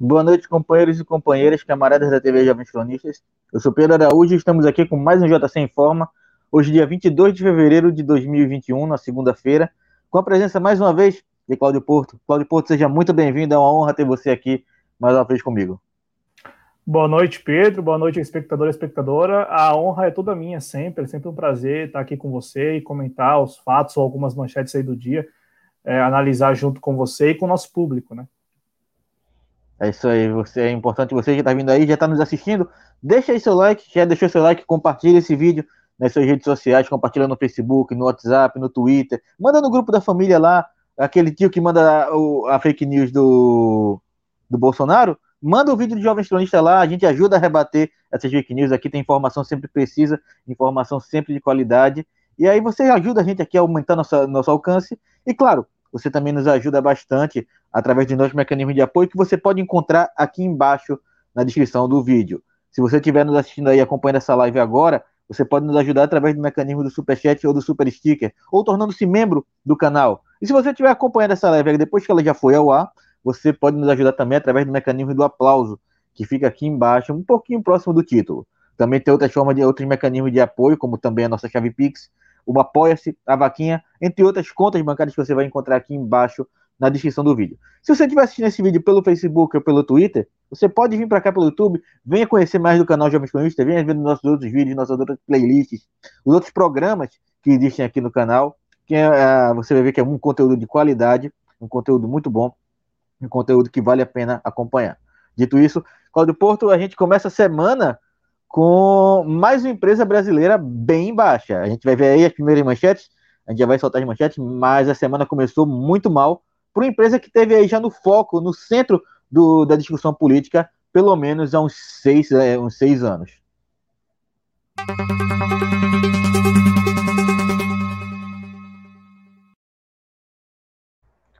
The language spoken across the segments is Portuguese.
Boa noite, companheiros e companheiras, camaradas da TV Jovens Cronistas. Eu sou Pedro Araújo e estamos aqui com mais um JC em Forma, hoje, dia 22 de fevereiro de 2021, na segunda-feira, com a presença mais uma vez de Cláudio Porto. Cláudio Porto, seja muito bem-vindo, é uma honra ter você aqui mais uma vez comigo. Boa noite, Pedro. Boa noite, espectador e espectadora. A honra é toda minha sempre. É sempre um prazer estar aqui com você e comentar os fatos ou algumas manchetes aí do dia, é, analisar junto com você e com o nosso público, né? É isso aí, você é importante, você já está vindo aí, já está nos assistindo, deixa aí seu like, já deixou seu like, compartilha esse vídeo nas suas redes sociais, compartilha no Facebook, no WhatsApp, no Twitter, manda no grupo da família lá, aquele tio que manda o, a fake news do, do Bolsonaro, manda o vídeo do Jovem Tronista lá, a gente ajuda a rebater essas fake news, aqui tem informação sempre precisa, informação sempre de qualidade, e aí você ajuda a gente aqui a aumentar nosso alcance, e claro, você também nos ajuda bastante através de nossos mecanismos de apoio que você pode encontrar aqui embaixo na descrição do vídeo. Se você estiver nos assistindo aí, acompanhando essa live agora, você pode nos ajudar através do mecanismo do Super Chat ou do Super Sticker, ou tornando-se membro do canal. E se você estiver acompanhando essa live depois que ela já foi ao ar, você pode nos ajudar também através do mecanismo do aplauso, que fica aqui embaixo, um pouquinho próximo do título. Também tem outras formas de outros mecanismos de apoio, como também a nossa chave Pix, o Apoia-se, a Vaquinha, entre outras contas bancárias que você vai encontrar aqui embaixo na descrição do vídeo. Se você estiver assistindo esse vídeo pelo Facebook ou pelo Twitter, você pode vir para cá pelo YouTube, venha conhecer mais do canal Jovens Cronistas, venha ver nossos outros vídeos, nossas outras playlists, os outros programas que existem aqui no canal, que é, é, você vai ver que é um conteúdo de qualidade, um conteúdo muito bom, um conteúdo que vale a pena acompanhar. Dito isso, Cláudio Porto, a gente começa a semana com mais uma empresa brasileira bem baixa. A gente vai ver aí as primeiras manchetes, a gente já vai soltar as manchetes, mas a semana começou muito mal para uma empresa que teve aí já no foco, no centro do, da discussão política, pelo menos há uns seis, é, uns seis anos.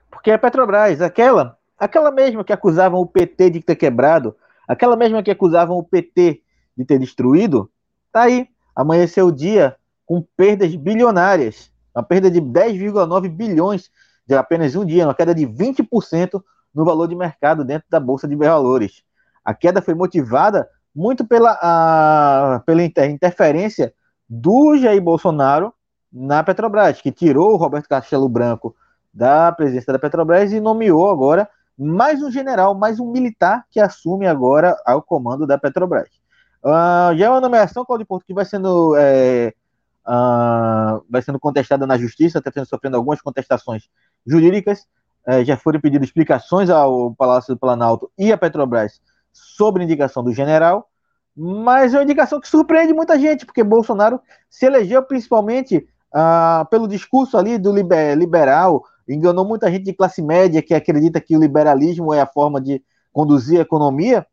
Porque a Petrobras, aquela, aquela mesma que acusavam o PT de ter quebrado, aquela mesma que acusavam o PT de ter destruído, tá aí. Amanheceu o dia com perdas bilionárias. Uma perda de 10,9 bilhões de apenas um dia, uma queda de 20% no valor de mercado dentro da Bolsa de Valores. A queda foi motivada muito pela, a, pela interferência do Jair Bolsonaro na Petrobras, que tirou o Roberto Castelo Branco da presidência da Petrobras e nomeou agora mais um general, mais um militar que assume agora ao comando da Petrobras. Uh, já é uma nomeação, Claudio Porto, que vai sendo, é, uh, vai sendo contestada na justiça, está sofrendo algumas contestações jurídicas. É, já foram pedidas explicações ao Palácio do Planalto e à Petrobras sobre a indicação do general, mas é uma indicação que surpreende muita gente, porque Bolsonaro se elegeu principalmente uh, pelo discurso ali do liber, liberal, enganou muita gente de classe média que acredita que o liberalismo é a forma de conduzir a economia,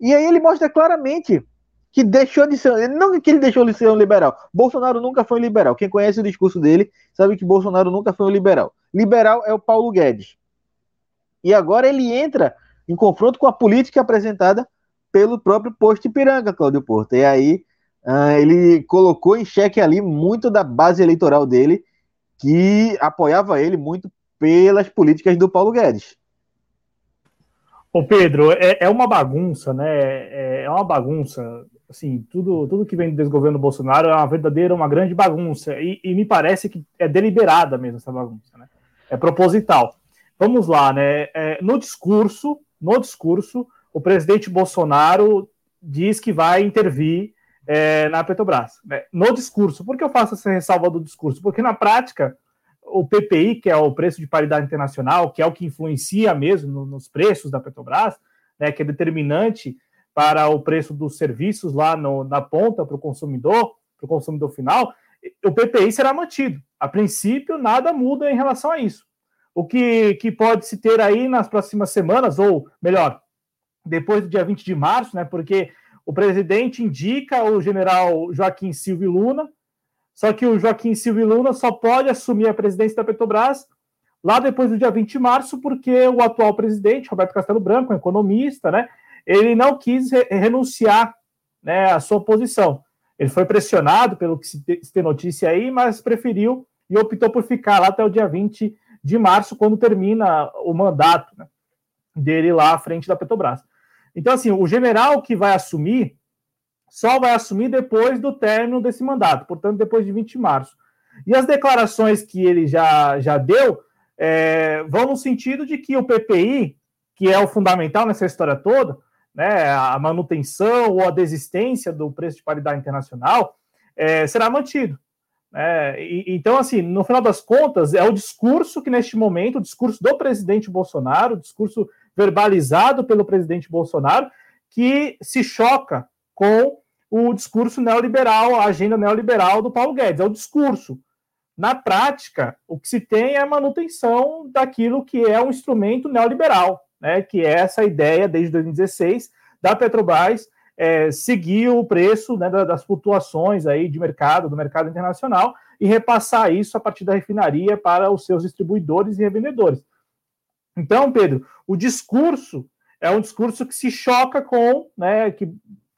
e aí ele mostra claramente que deixou de ser. Não que ele deixou de ser um liberal. Bolsonaro nunca foi um liberal. Quem conhece o discurso dele sabe que Bolsonaro nunca foi um liberal. Liberal é o Paulo Guedes. E agora ele entra em confronto com a política apresentada pelo próprio posto Ipiranga, Cláudio Porto. E aí uh, ele colocou em xeque ali muito da base eleitoral dele, que apoiava ele muito pelas políticas do Paulo Guedes. Ô Pedro, é, é uma bagunça, né? É, é uma bagunça assim, tudo, tudo que vem do desgoverno Bolsonaro é uma verdadeira, uma grande bagunça. E, e, me parece que é deliberada mesmo essa bagunça, né? É proposital. Vamos lá, né? É, no discurso, no discurso, o presidente Bolsonaro diz que vai intervir é, na Petrobras. Né? No discurso. Por que eu faço essa ressalva do discurso? Porque na prática, o PPI, que é o preço de paridade internacional, que é o que influencia mesmo no, nos preços da Petrobras, né, que é determinante para o preço dos serviços lá no, na ponta para o consumidor, para o consumidor final, o PPI será mantido. A princípio, nada muda em relação a isso. O que, que pode se ter aí nas próximas semanas, ou melhor, depois do dia 20 de março, né? Porque o presidente indica o general Joaquim Silva Luna, só que o Joaquim Silva Luna só pode assumir a presidência da Petrobras lá depois do dia 20 de março, porque o atual presidente, Roberto Castelo Branco, um economista, né? ele não quis re renunciar né, à sua posição. Ele foi pressionado pelo que se tem notícia aí, mas preferiu e optou por ficar lá até o dia 20 de março, quando termina o mandato né, dele lá à frente da Petrobras. Então, assim, o general que vai assumir só vai assumir depois do término desse mandato, portanto, depois de 20 de março. E as declarações que ele já, já deu é, vão no sentido de que o PPI, que é o fundamental nessa história toda, né, a manutenção ou a desistência do preço de paridade internacional, é, será mantido. É, e, então, assim, no final das contas, é o discurso que neste momento, o discurso do presidente Bolsonaro, o discurso verbalizado pelo presidente Bolsonaro, que se choca com o discurso neoliberal, a agenda neoliberal do Paulo Guedes. É o discurso. Na prática, o que se tem é a manutenção daquilo que é um instrumento neoliberal, né, que é essa ideia, desde 2016, da Petrobras é, seguir o preço né, das flutuações aí de mercado, do mercado internacional, e repassar isso a partir da refinaria para os seus distribuidores e revendedores. Então, Pedro, o discurso é um discurso que se choca com, né, que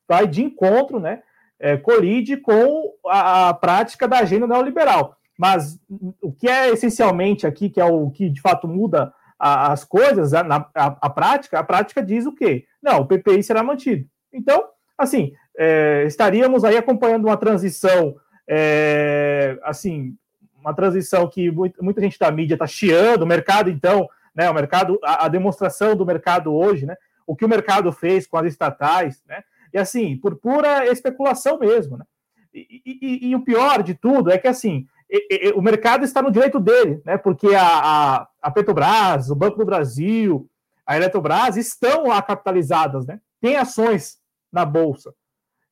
vai de encontro, né, é, colide com a, a, prática da agenda neoliberal. Mas o que é essencialmente aqui, que é o que de fato muda a, as coisas, a, a, a, prática, a prática diz o quê? Não, o PPI será mantido. Então, assim, é, estaríamos aí acompanhando uma transição, é, assim, uma transição que muita gente da mídia está chiando, o mercado, então, né, o mercado, a, a, demonstração do mercado hoje, né, o que o mercado fez com as estatais, né, e assim, por pura especulação mesmo, né, e, e, e o pior de tudo é que, assim, o mercado está no direito dele, né, porque a, a, a Petrobras, o Banco do Brasil, a Eletrobras estão lá capitalizadas, né, tem ações na Bolsa.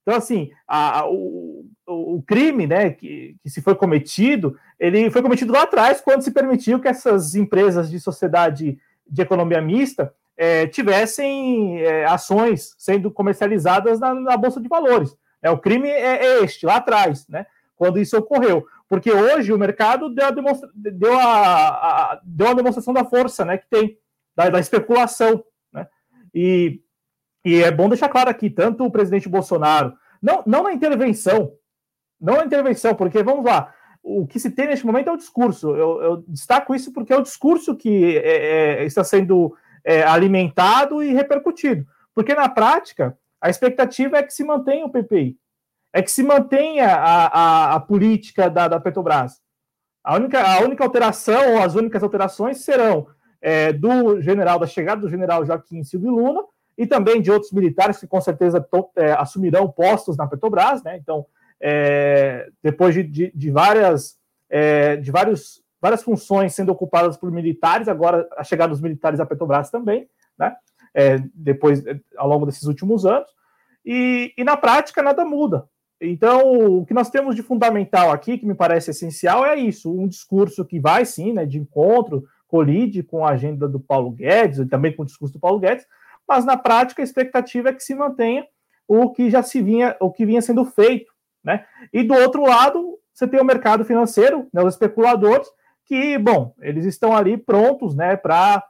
Então, assim, a, o, o, crime né, que, que se foi cometido, ele foi cometido lá atrás, quando se permitiu que essas empresas de sociedade de economia mista é, tivessem é, ações sendo comercializadas na, na, Bolsa de Valores. É, o crime é, é, este, lá atrás, né, quando isso ocorreu. Porque hoje o mercado deu a, demonstra deu a, a, deu a demonstração da força né, que tem, da, da especulação. Né, e e é bom deixar claro aqui, tanto o presidente Bolsonaro, não, não na intervenção, não na intervenção, porque vamos lá, o que se tem neste momento é o discurso. Eu, eu destaco isso porque é o discurso que é, é, está sendo é, alimentado e repercutido. Porque na prática, a expectativa é que se mantenha o PPI, é que se mantenha a, a, a política da, da, Petrobras. A única, a única alteração, ou as únicas alterações, serão é, do general, da chegada do general Joaquim Silvio Luna e também de outros militares que com certeza to, é, assumirão postos na Petrobras, né? Então, é, depois de, de, de várias é, de vários, várias funções sendo ocupadas por militares, agora a chegada dos militares à Petrobras também, né? É, depois ao longo desses últimos anos e, e na prática nada muda. Então, o que nós temos de fundamental aqui, que me parece essencial, é isso: um discurso que vai sim, né, de encontro, colide com a agenda do Paulo Guedes, e também com o discurso do Paulo Guedes, mas na prática a expectativa é que se mantenha o que já se vinha, o que vinha sendo feito, né? E do outro lado, você tem o mercado financeiro, né, os especuladores, que, bom, eles estão ali prontos, né, para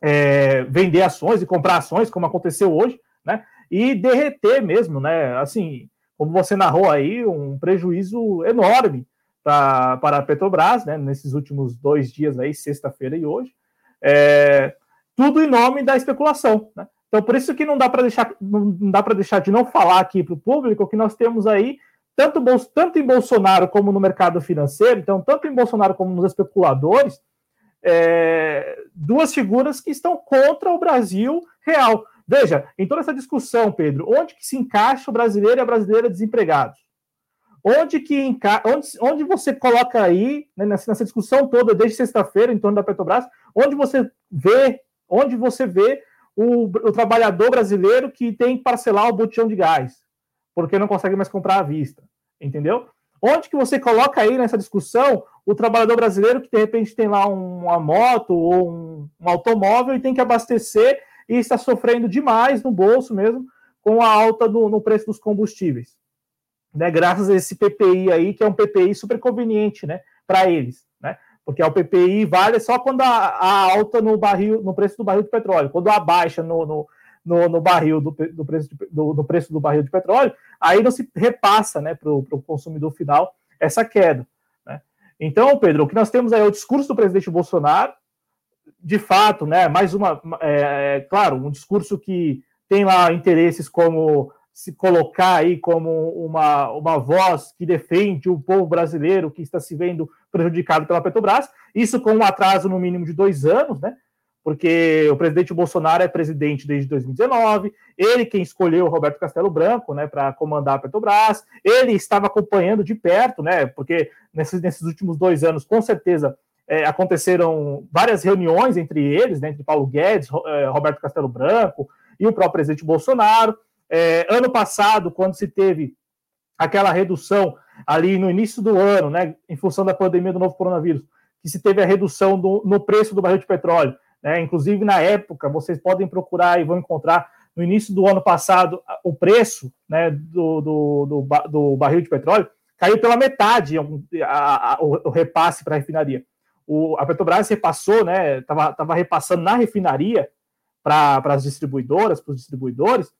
é, vender ações e comprar ações, como aconteceu hoje, né? E derreter mesmo, né? Assim, como você narrou aí, um prejuízo enorme pra, para a Petrobras, né? Nesses últimos dois dias aí, sexta-feira e hoje. É, tudo em nome da especulação. Né? Então, por isso que não dá para deixar, não dá para deixar de não falar aqui para o público que nós temos aí tanto, tanto em Bolsonaro como no mercado financeiro, então tanto em Bolsonaro como nos especuladores, é, duas figuras que estão contra o Brasil real. Veja, em toda essa discussão, Pedro, onde que se encaixa o brasileiro e a brasileira desempregados? Onde que enca... onde, onde você coloca aí, né, nessa, nessa discussão toda, desde sexta-feira, em torno da Petrobras, onde você vê onde você vê o, o, trabalhador brasileiro que tem que parcelar o botijão de gás, porque não consegue mais comprar à vista, entendeu? Onde que você coloca aí nessa discussão o trabalhador brasileiro que de repente tem lá uma moto ou um, um automóvel e tem que abastecer e está sofrendo demais no bolso mesmo com a alta do, no preço dos combustíveis, né? Graças a esse PPI aí que é um PPI super conveniente, né? Para eles porque o PPI vale só quando a, a, alta no barril, no preço do barril de petróleo, quando a baixa no, no, no, no barril do, do, preço de, do, do, preço do barril de petróleo, aí não se repassa né, para o consumidor final essa queda. Né? Então, Pedro, o que nós temos aí é o discurso do presidente Bolsonaro, de fato, né, mais uma, é, é, claro, um discurso que tem lá interesses como se colocar aí como uma, uma voz que defende o povo brasileiro que está se vendo prejudicado pela Petrobras, isso com um atraso no mínimo de dois anos, né? Porque o presidente Bolsonaro é presidente desde 2019, ele quem escolheu o Roberto Castelo Branco, né, para comandar a Petrobras, ele estava acompanhando de perto, né, porque nesses, nesses últimos dois anos, com certeza, é, aconteceram várias reuniões entre eles, né, entre Paulo Guedes, é, Roberto Castelo Branco e o próprio presidente Bolsonaro. É, ano passado, quando se teve aquela redução ali no início do ano, né, em função da pandemia do novo coronavírus, que se teve a redução do, no preço do barril de petróleo, né, inclusive na época, vocês podem procurar e vão encontrar no início do ano passado o preço né, do, do, do, do barril de petróleo caiu pela metade a, a, o, repasse para a refinaria. O, a Petrobras repassou, né? Estava repassando na refinaria para as distribuidoras, para os distribuidores,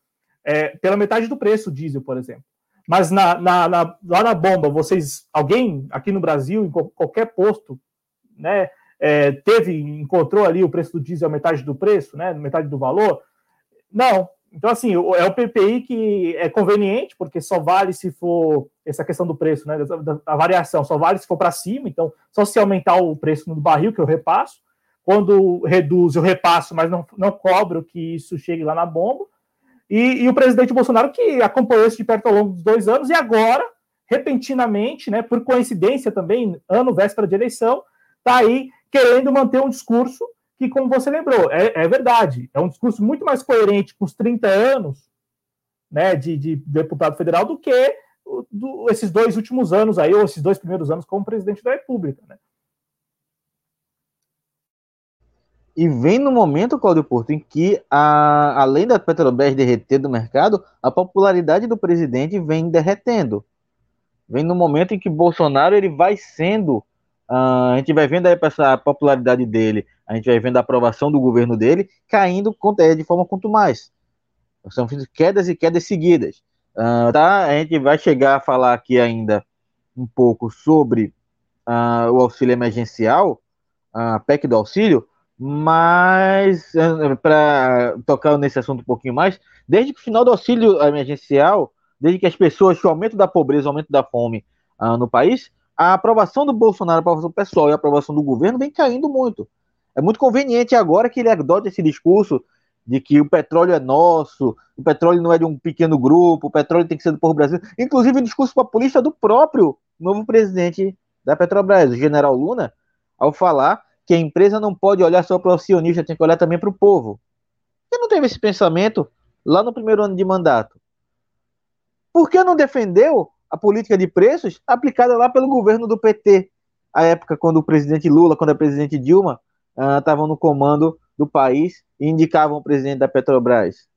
é, pela metade do preço diesel, por exemplo. Mas na, na, na, lá na bomba, vocês, alguém aqui no Brasil, em qualquer posto, né, é, teve, encontrou ali o preço do diesel metade do preço, né, metade do valor? Não. Então, assim, é o PPI que é conveniente, porque só vale se for essa questão do preço, né, da, variação, só vale se for para cima, então, só se aumentar o preço no barril, que eu repasso. Quando reduz, eu repasso, mas não, não cobro que isso chegue lá na bomba. E, e, o presidente Bolsonaro, que acompanhou isso de perto ao longo dos dois anos, e agora, repentinamente, né, por coincidência também, ano véspera de eleição, está aí querendo manter um discurso que, como você lembrou, é, é, verdade, é um discurso muito mais coerente com os 30 anos né, de, de deputado federal do que do, esses dois últimos anos aí, ou esses dois primeiros anos como presidente da República. Né? E vem no momento, Cláudio Porto, em que, a, além da Petrobras derreter do mercado, a popularidade do presidente vem derretendo. Vem no momento em que Bolsonaro ele vai sendo. Uh, a gente vai vendo aí essa popularidade dele, a gente vai vendo a aprovação do governo dele caindo de forma quanto mais. São quedas e quedas seguidas. Uh, tá? A gente vai chegar a falar aqui ainda um pouco sobre uh, o auxílio emergencial, a PEC do auxílio, mas para tocar nesse assunto um pouquinho mais, desde que o final do auxílio emergencial, desde que as pessoas, o aumento da pobreza, o aumento da fome no país, a aprovação do Bolsonaro, a aprovação pessoal e a aprovação do governo vem caindo muito. É muito conveniente agora que ele adote esse discurso de que o petróleo é nosso, o petróleo não é de um pequeno grupo, o petróleo tem que ser do povo brasileiro. Inclusive o discurso populista do próprio novo presidente da Petrobras, o general Luna, ao falar que a empresa não pode olhar só para o acionista, tem que olhar também para o povo. Você não teve esse pensamento lá no primeiro ano de mandato? Por que não defendeu a política de preços aplicada lá pelo governo do PT, a época quando o presidente Lula, quando a presidente Dilma estavam uh, no comando do país e indicavam o presidente da Petrobras?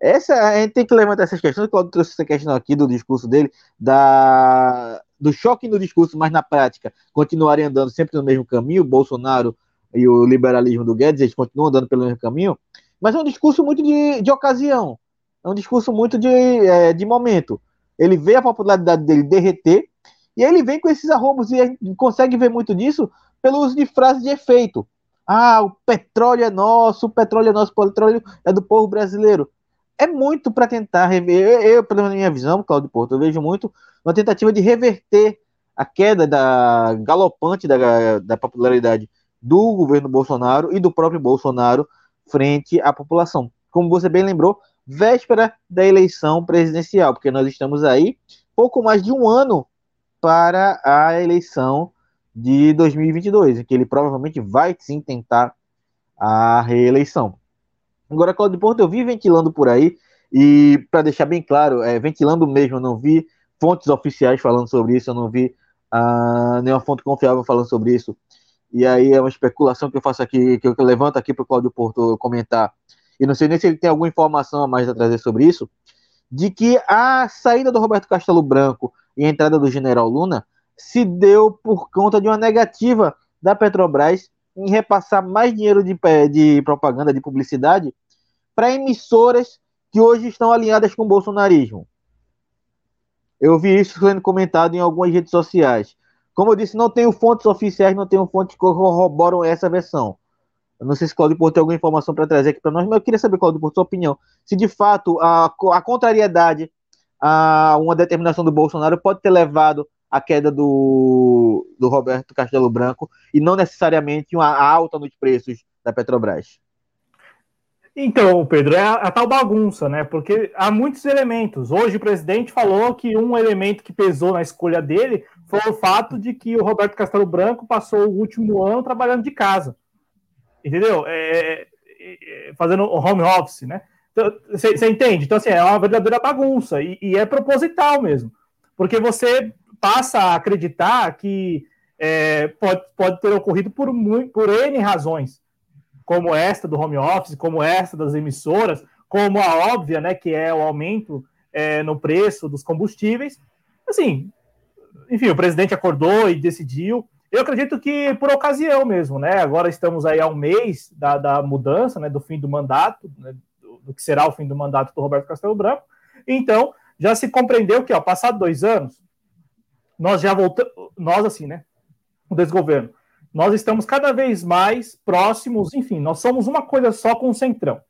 Essa, a gente tem que levantar essas questões. Claudio trouxe essa questão aqui do discurso dele, da, do choque no discurso, mas na prática continuarem andando sempre no mesmo caminho, o Bolsonaro e o liberalismo do Guedes, eles continuam andando pelo mesmo caminho, mas é um discurso muito de, de ocasião, é um discurso muito de, é, de momento. Ele vê a popularidade dele derreter, e ele vem com esses arrombos, e consegue ver muito disso pelo uso de frases de efeito. Ah, o petróleo é nosso, o petróleo é nosso, o petróleo é do povo brasileiro é muito para tentar rever. Eu, eu, pela minha visão, Claudio Porto, eu vejo muito uma tentativa de reverter a queda da galopante da, da popularidade do governo Bolsonaro e do próprio Bolsonaro frente à população. Como você bem lembrou, véspera da eleição presidencial, porque nós estamos aí pouco mais de um ano para a eleição de 2022, em que ele provavelmente vai sim tentar a reeleição. Agora, Claudio Porto, eu vi ventilando por aí, e para deixar bem claro, é, ventilando mesmo, eu não vi fontes oficiais falando sobre isso, eu não vi uh, nenhuma fonte confiável falando sobre isso. E aí é uma especulação que eu faço aqui, que eu levanto aqui para o Claudio Porto comentar. E não sei nem se ele tem alguma informação a mais a trazer sobre isso, de que a saída do Roberto Castelo Branco e a entrada do General Luna se deu por conta de uma negativa da Petrobras em repassar mais dinheiro de, de propaganda, de publicidade, para emissoras que hoje estão alinhadas com o bolsonarismo. Eu vi isso sendo comentado em algumas redes sociais. Como eu disse, não tenho fontes oficiais, não tenho fontes que corroboram essa versão. Eu não sei se Claudio Porto tem alguma informação para trazer aqui para nós, mas eu queria saber, Claudio, por sua opinião, se de fato a, a contrariedade a uma determinação do Bolsonaro pode ter levado à queda do, do Roberto Castelo Branco e não necessariamente uma alta nos preços da Petrobras. Então, Pedro, é a, a, tal bagunça, né? Porque há muitos elementos. Hoje o presidente falou que um elemento que pesou na escolha dele foi o fato de que o Roberto Castelo Branco passou o último ano trabalhando de casa. Entendeu? É, é, é fazendo home office, né? Você então, entende? Então, assim, é uma verdadeira bagunça e, e, é proposital mesmo. Porque você passa a acreditar que é, pode, pode ter ocorrido por, por N razões como esta do home office, como esta das emissoras, como a óbvia, né, que é o aumento é, no preço dos combustíveis. Assim, enfim, o presidente acordou e decidiu. Eu acredito que por ocasião mesmo, né? Agora estamos aí há um mês da, da mudança, né, do fim do mandato, né, do, do, que será o fim do mandato do Roberto Castelo Branco. Então, já se compreendeu que, ó, passado dois anos, nós já voltamos, nós assim, né, o desgoverno, nós estamos cada vez mais próximos, enfim, nós somos uma coisa só com o Centrão.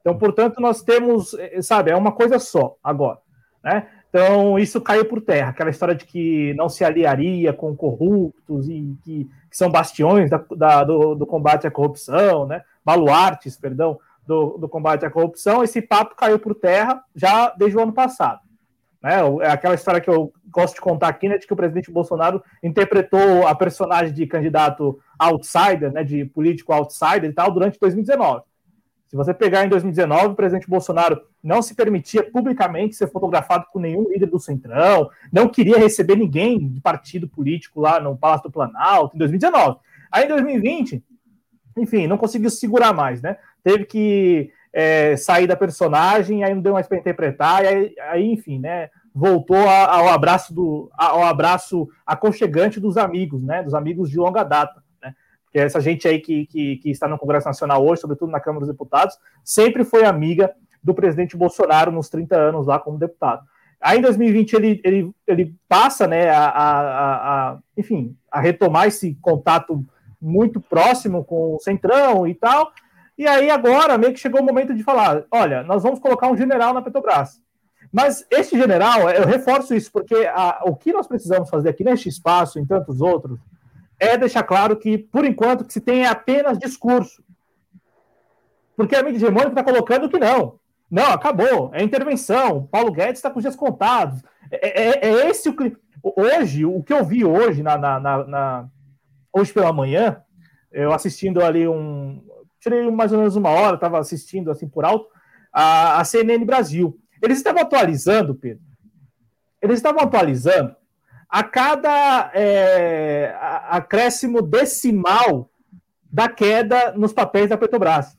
Então, portanto, nós temos, eh, sabe, é uma coisa só agora, né? Então, isso caiu por terra, aquela história de que não se aliaria com corruptos e que, que são bastiões da, da, do, do, combate à corrupção, né? Baluartes, perdão, do, do combate à corrupção, esse papo caiu por terra já desde o ano passado. Né? É aquela história que eu gosto de contar aqui, né, de que o presidente Bolsonaro interpretou a personagem de candidato outsider, né, de político outsider e tal, durante 2019. Se você pegar em 2019, o presidente Bolsonaro não se permitia publicamente ser fotografado com nenhum líder do Centrão, não queria receber ninguém de partido político lá no Palácio do Planalto, em 2019. Aí em 2020, enfim, não conseguiu segurar mais, né? Teve que é, sair da personagem, aí não deu mais para interpretar, e aí, aí, enfim, né? Voltou ao abraço do ao abraço aconchegante dos amigos, né? Dos amigos de longa data, né? Porque essa gente aí que, que, que está no Congresso Nacional hoje, sobretudo na Câmara dos Deputados, sempre foi amiga do presidente Bolsonaro nos 30 anos lá como deputado. Aí em 2020 ele, ele, ele passa, né, a, a, a, enfim, a retomar esse contato muito próximo com o Centrão e tal, e aí agora meio que chegou o momento de falar: olha, nós vamos colocar um general na Petrobras. Mas este general, eu reforço isso, porque a, o que nós precisamos fazer aqui neste espaço, em tantos outros, é deixar claro que, por enquanto, que se tem apenas discurso. Porque a mídia hegemônica está colocando que não. Não, acabou. É intervenção. Paulo Guedes está com os dias contados. É, é, é, esse o Hoje, o que eu vi hoje, na, na, na, hoje pela manhã, eu assistindo ali um, tirei mais ou menos uma hora, estava assistindo assim por alto, a, a CNN Brasil. Eles estavam atualizando, Pedro, eles estavam atualizando a cada é, acréscimo decimal da queda nos papéis da Petrobras.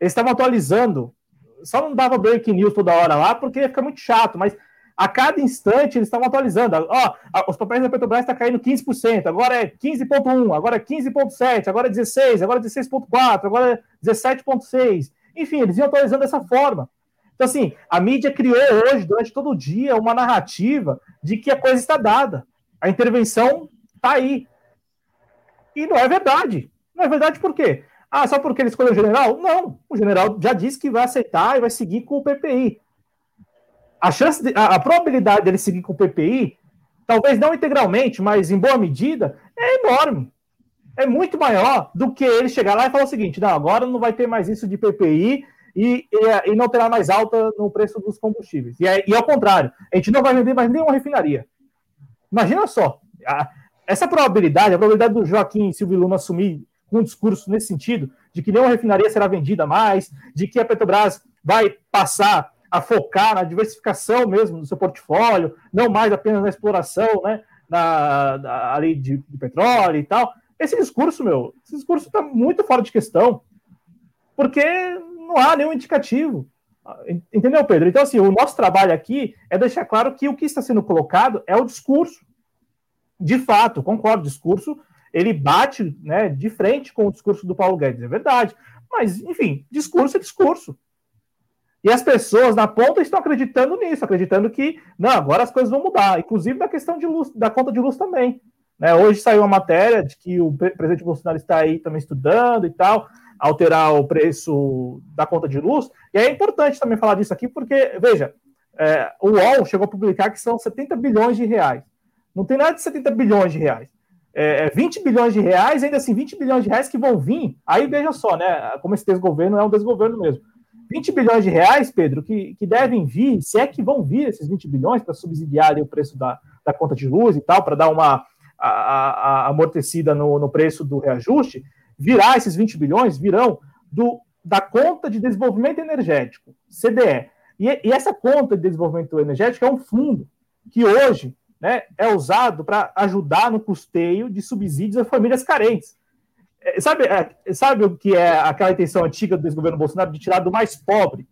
Eles estavam atualizando, só não dava break news toda hora lá, porque fica muito chato, mas a cada instante eles estavam atualizando. Ó, os papéis da Petrobras estão tá caindo 15%, agora é 15,1%, agora é 15,7%, agora é 16%, agora é 16,4%, agora é 17,6%. Enfim, eles iam atualizando dessa forma. Então, assim, a mídia criou hoje, durante todo o dia, uma narrativa de que a coisa está dada. A intervenção está aí. E não é verdade. Não é verdade por quê? Ah, só porque ele escolheu o general? Não. O general já disse que vai aceitar e vai seguir com o PPI a chance, de, a, a, probabilidade dele seguir com o PPI, talvez não integralmente, mas em boa medida, é enorme. É muito maior do que ele chegar lá e falar o seguinte: não, agora não vai ter mais isso de PPI e, e, e não terá mais alta no preço dos combustíveis. E, é, e ao contrário, a gente não vai vender mais nenhuma refinaria. Imagina só, a, essa probabilidade, a probabilidade do Joaquim Silvio Luna assumir um discurso nesse sentido, de que nenhuma refinaria será vendida mais, de que a Petrobras vai passar a focar na diversificação mesmo do seu portfólio, não mais apenas na exploração, né, na, na ali de, de, petróleo e tal. Esse discurso, meu, esse discurso está muito fora de questão, porque não há nenhum indicativo. Entendeu, Pedro? Então, assim, o nosso trabalho aqui é deixar claro que o que está sendo colocado é o discurso. De fato, concordo, o discurso ele bate né, de frente com o discurso do Paulo Guedes, é verdade. Mas, enfim, discurso é discurso. E as pessoas na ponta estão acreditando nisso, acreditando que, não, agora as coisas vão mudar, inclusive da questão de luz, da conta de luz também. Né? Hoje saiu uma matéria de que o presidente Bolsonaro está aí também estudando e tal, alterar o preço da conta de luz. E é importante também falar disso aqui, porque, veja, é, o UOL chegou a publicar que são 70 bilhões de reais. Não tem nada de 70 bilhões de reais. É, 20 é bilhões de reais, ainda assim, 20 bilhões de reais que vão vir. Aí veja só, né? Como esse desgoverno é um desgoverno mesmo. 20 bilhões de reais, Pedro, que, que devem vir, se é que vão vir esses 20 bilhões para subsidiar o preço da, da conta de luz e tal, para dar uma a, a, amortecida no, no preço do reajuste, virá esses 20 bilhões, virão do, da conta de desenvolvimento energético, CDE. E, e essa conta de desenvolvimento energético é um fundo que hoje né, é usado para ajudar no custeio de subsídios a famílias carentes. É, sabe, é, sabe o que é aquela intenção antiga do desgoverno Bolsonaro de tirar do mais pobre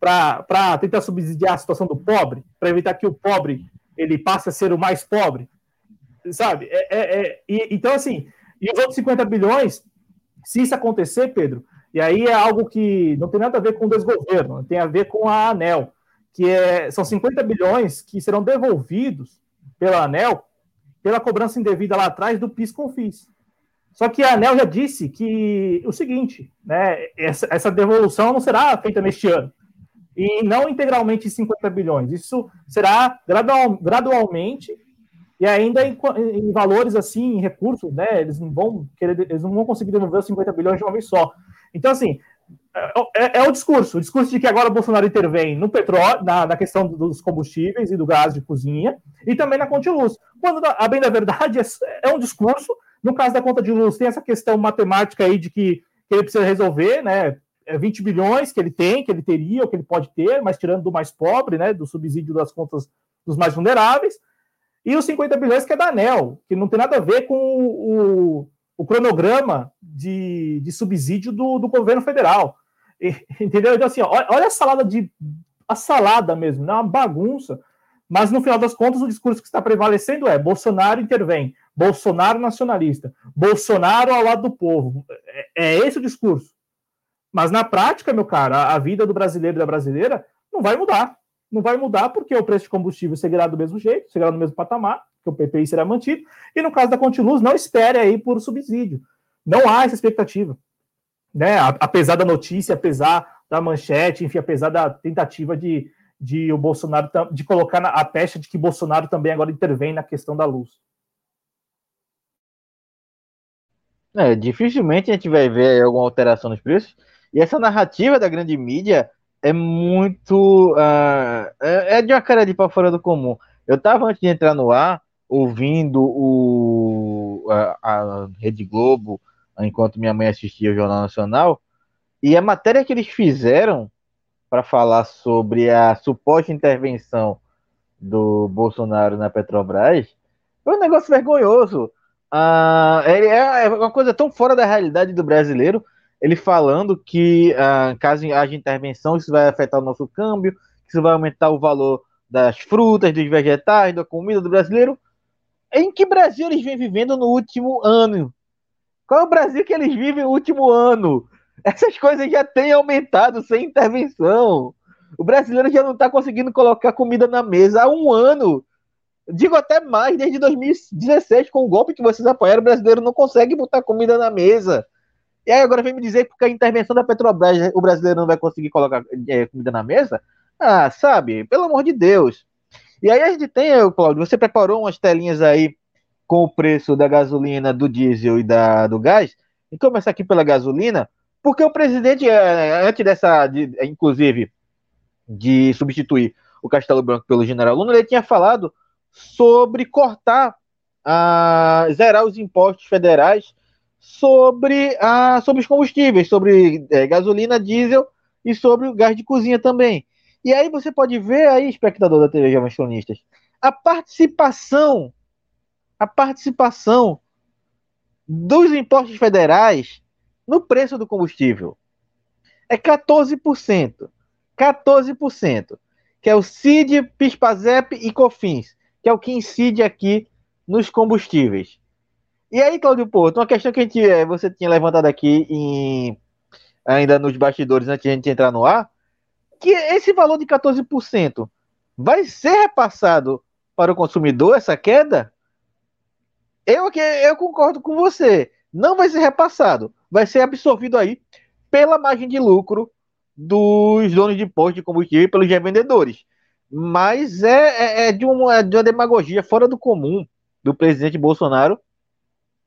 para tentar subsidiar a situação do pobre, para evitar que o pobre ele passe a ser o mais pobre? Sabe? É, é, é e, então, assim, e os outros 50 bilhões, se isso acontecer, Pedro, e aí é algo que não tem nada a ver com o desgoverno, tem a ver com a ANEL, que é, são 50 bilhões que serão devolvidos pela ANEL pela cobrança indevida lá atrás do PIS-COFINS. Só que a ANEL já disse que o seguinte, né, essa, essa devolução não será feita neste ano. E não integralmente 50 bilhões. Isso será gradual, gradualmente e ainda em, em, valores assim, em recursos, né? Eles não vão querer, eles não vão conseguir devolver os 50 bilhões de uma vez só. Então, assim, é, é, é, o discurso, o discurso de que agora o Bolsonaro intervém no petróleo, na, na, questão dos combustíveis e do gás de cozinha, e também na conta de luz. Quando, a bem da verdade, é, é um discurso no caso da conta de luz, tem essa questão matemática aí de que, que ele precisa resolver, né? É 20 bilhões que ele tem, que ele teria, ou que ele pode ter, mas tirando do mais pobre, né? Do subsídio das contas dos mais vulneráveis. E os 50 bilhões que é da ANEL, que não tem nada a ver com o, o cronograma de, de subsídio do, do governo federal. E, entendeu? Então, assim, olha, a salada de. A salada mesmo, não é uma bagunça. Mas no final das contas, o discurso que está prevalecendo é Bolsonaro intervém, Bolsonaro nacionalista, Bolsonaro ao lado do povo. É, é esse o discurso. Mas na prática, meu cara, a vida do brasileiro e da brasileira não vai mudar. Não vai mudar porque o preço de combustível seguirá do mesmo jeito, seguirá no mesmo patamar, que o PPI será mantido. E no caso da Contiluz, não espere aí por subsídio. Não há essa expectativa. Né? Apesar da notícia, apesar da manchete, enfim, apesar da tentativa de de o Bolsonaro de colocar a pecha de que Bolsonaro também agora intervém na questão da luz. É, dificilmente a gente vai ver alguma alteração nos preços. E essa narrativa da grande mídia é muito. Uh, é, é, de uma cara de pau fora do comum. Eu estava antes de entrar no ar ouvindo o, a, a Rede Globo enquanto minha mãe assistia o Jornal Nacional. E a matéria que eles fizeram para falar sobre a suposta intervenção do Bolsonaro na Petrobras foi um negócio vergonhoso. Ah, é, é uma coisa tão fora da realidade do brasileiro. Ele falando que, ah, caso haja intervenção, isso vai afetar o nosso câmbio, isso vai aumentar o valor das frutas, dos vegetais, da comida do brasileiro. Em que Brasil eles vêm vivendo no último ano? Qual é o Brasil que eles vivem no último ano? Essas coisas já têm aumentado sem intervenção. O brasileiro já não está conseguindo colocar comida na mesa há um ano. Digo até mais, desde 2016, com o golpe que vocês apoiaram, o brasileiro não consegue botar comida na mesa. E aí agora vem me dizer que porque a intervenção da Petrobras o brasileiro não vai conseguir colocar é, comida na mesa? Ah, sabe, pelo amor de Deus. E aí a gente tem, Claudio, você preparou umas telinhas aí com o preço da gasolina, do diesel e da, do gás. E começar aqui pela gasolina. Porque o presidente, é, antes dessa, de, inclusive, de substituir o Castelo Branco pelo General Lula, ele tinha falado sobre cortar, uh, zerar os impostos federais sobre, uh, sobre os combustíveis, sobre é, gasolina, diesel e sobre o gás de cozinha também. E aí você pode ver aí, espectador da TV Jovens Cronistas, a participação, a participação dos impostos federais no preço do combustível. É 14%. 14%. Que é o CID, PISPAZEP e COFINS, que é o que incide aqui nos combustíveis. E aí, Claudio Porto, uma questão que a gente, eh, você tinha levantado aqui em, ainda nos bastidores antes de a gente entrar no ar, que esse valor de 14% vai ser repassado para o consumidor, essa queda? eu, eu concordo com você. Não vai ser repassado. Vai ser absorvido aí pela margem de lucro dos donos de postos de combustível e pelos revendedores. Mas é, é, é, de uma, é de uma demagogia fora do comum do presidente Bolsonaro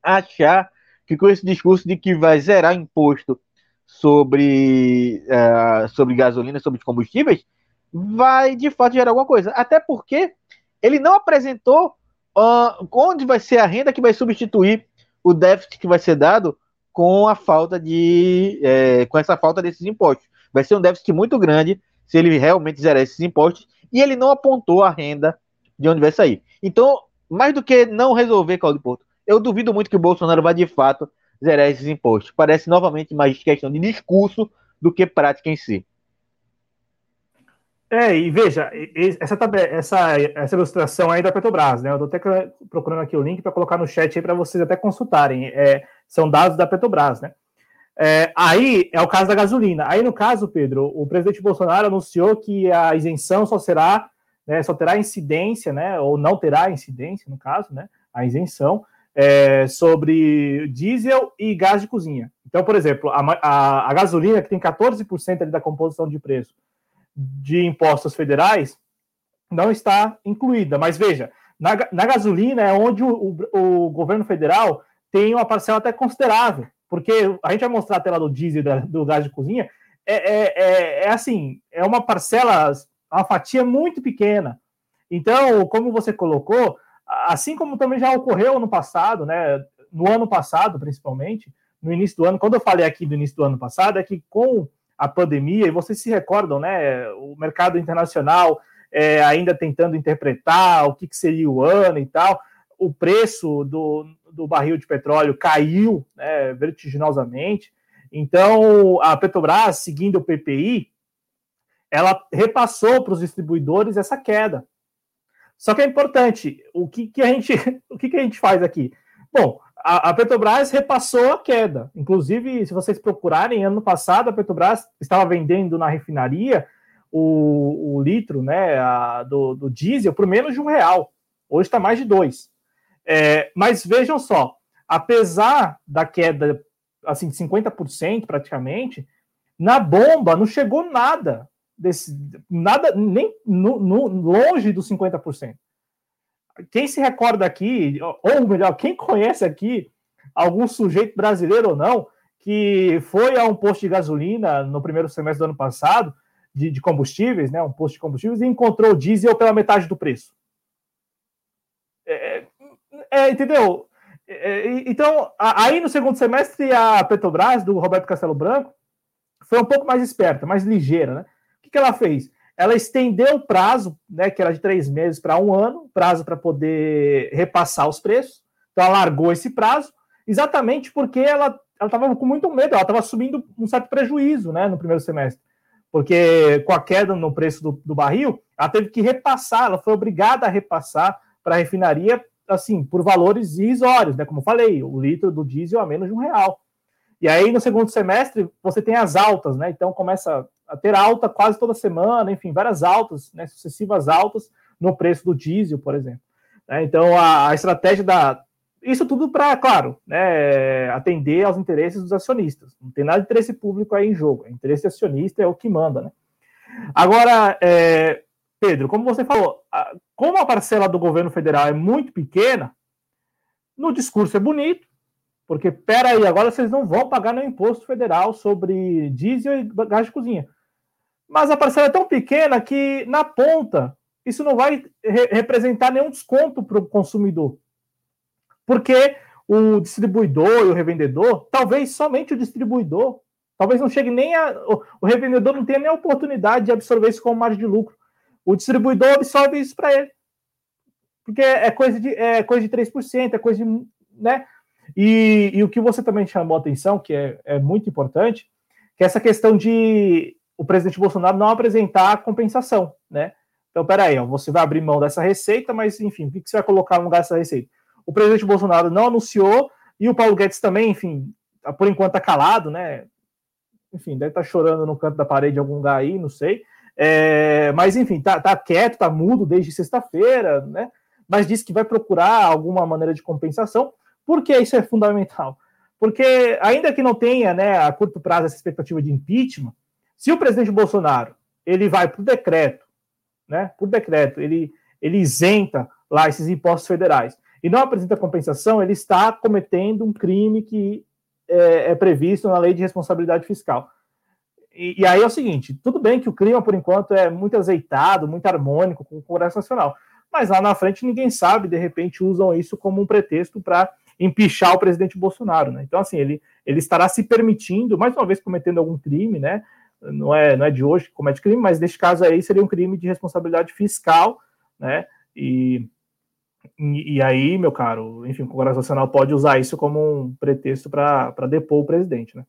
achar que com esse discurso de que vai zerar imposto sobre, uh, sobre gasolina, sobre combustíveis, vai de fato gerar alguma coisa. Até porque ele não apresentou uh, onde vai ser a renda que vai substituir o déficit que vai ser dado com a falta de é, com essa falta desses impostos. Vai ser um déficit muito grande se ele realmente zerar esses impostos e ele não apontou a renda de onde vai sair. Então, mais do que não resolver Claudio Porto, eu duvido muito que o Bolsonaro vá de fato zerar esses impostos. Parece novamente mais questão de discurso do que prática em si. É, e veja, essa, essa, essa ilustração aí da Petrobras, né? Eu estou até procurando aqui o link para colocar no chat aí para vocês até consultarem. É, são dados da Petrobras, né? É, aí é o caso da gasolina. Aí, no caso, Pedro, o presidente Bolsonaro anunciou que a isenção só será, né, só terá incidência, né? Ou não terá incidência, no caso, né? A isenção é, sobre diesel e gás de cozinha. Então, por exemplo, a, a, a gasolina, que tem 14% ali da composição de preço de impostos federais, não está incluída. Mas veja, na, na gasolina é onde o, o, o, governo federal tem uma parcela até considerável, porque a gente vai mostrar a tela do diesel da, do gás de cozinha, é, é, é, é assim, é uma parcela, uma fatia muito pequena. Então, como você colocou, assim como também já ocorreu no passado, né? No ano passado, principalmente, no início do ano, quando eu falei aqui do início do ano passado, é que com a pandemia, e vocês se recordam, né? O mercado internacional é, ainda tentando interpretar o que, que, seria o ano e tal, o preço do, do barril de petróleo caiu né, vertiginosamente. Então, a Petrobras, seguindo o PPI, ela repassou para os distribuidores essa queda. Só que é importante, o que, que a gente, o que, que a gente faz aqui? Bom, a, a, Petrobras repassou a queda. Inclusive, se vocês procurarem, ano passado a Petrobras estava vendendo na refinaria o, o litro né, a, do, do, diesel por menos de um real. Hoje está mais de dois. É, mas vejam só, apesar da queda assim, de 50% praticamente, na bomba não chegou nada desse, nada, nem no, no, longe dos 50%. Quem se recorda aqui, ou melhor, quem conhece aqui algum sujeito brasileiro ou não, que foi a um posto de gasolina no primeiro semestre do ano passado, de, de combustíveis, né, um posto de combustíveis, e encontrou diesel pela metade do preço. É, é, é entendeu? É, então, aí no segundo semestre, a Petrobras, do Roberto Castelo Branco, foi um pouco mais esperta, mais ligeira, né? Que ela fez? Ela estendeu o prazo, né, que era de três meses para um ano, prazo para poder repassar os preços. Então, ela largou esse prazo, exatamente porque ela estava com muito medo, ela estava assumindo um certo prejuízo né, no primeiro semestre. Porque com a queda no preço do, do barril, ela teve que repassar, ela foi obrigada a repassar para a refinaria, assim, por valores irrisórios, né? Como eu falei, o litro do diesel a menos de um real. E aí, no segundo semestre, você tem as altas, né? Então começa ter alta quase toda semana, enfim, várias altas, né, sucessivas altas no preço do diesel, por exemplo. Né, então, a, a, estratégia da. Isso tudo para, claro, né, atender aos interesses dos acionistas. Não tem nada de interesse público aí em jogo. O interesse acionista é o que manda, né? Agora, é, Pedro, como você falou, a, como a parcela do governo federal é muito pequena, no discurso é bonito, porque, peraí, agora vocês não vão pagar no imposto federal sobre diesel e gás de cozinha mas a parcela é tão pequena que, na ponta, isso não vai re representar nenhum desconto para o consumidor. Porque o distribuidor e o revendedor, talvez somente o distribuidor, talvez não chegue nem a. O revendedor não tenha nem a oportunidade de absorver isso como margem de lucro. O distribuidor absorve isso para ele. Porque é coisa de, é coisa de 3%, é coisa de. Né? E, e o que você também chamou a atenção, que é, é muito importante, que é essa questão de o presidente Bolsonaro não apresentar a compensação, né? Então, peraí, ó, você vai abrir mão dessa receita, mas, enfim, o que você vai colocar no lugar dessa receita? O presidente Bolsonaro não anunciou, e o Paulo Guedes também, enfim, por enquanto está calado, né? Enfim, deve estar tá chorando no canto da parede em algum lugar aí, não sei. É, mas, enfim, tá, tá quieto, tá mudo desde sexta-feira, né? mas diz que vai procurar alguma maneira de compensação. Por que isso é fundamental? Porque, ainda que não tenha né, a curto prazo essa expectativa de impeachment, se o presidente Bolsonaro ele vai por decreto, né, por decreto, ele, ele isenta lá esses impostos federais e não apresenta compensação, ele está cometendo um crime que é, é previsto na lei de responsabilidade fiscal. E, e, aí é o seguinte: tudo bem que o clima, por enquanto, é muito azeitado, muito harmônico com o Congresso Nacional, mas lá na frente ninguém sabe, de repente usam isso como um pretexto para empichar o presidente Bolsonaro, né? Então, assim, ele, ele estará se permitindo, mais uma vez, cometendo algum crime, né? Não é, não é de hoje que comete crime, mas neste caso aí seria um crime de responsabilidade fiscal, né? E, e, aí, meu caro, enfim, o Congresso Nacional pode usar isso como um pretexto para depor o presidente, né?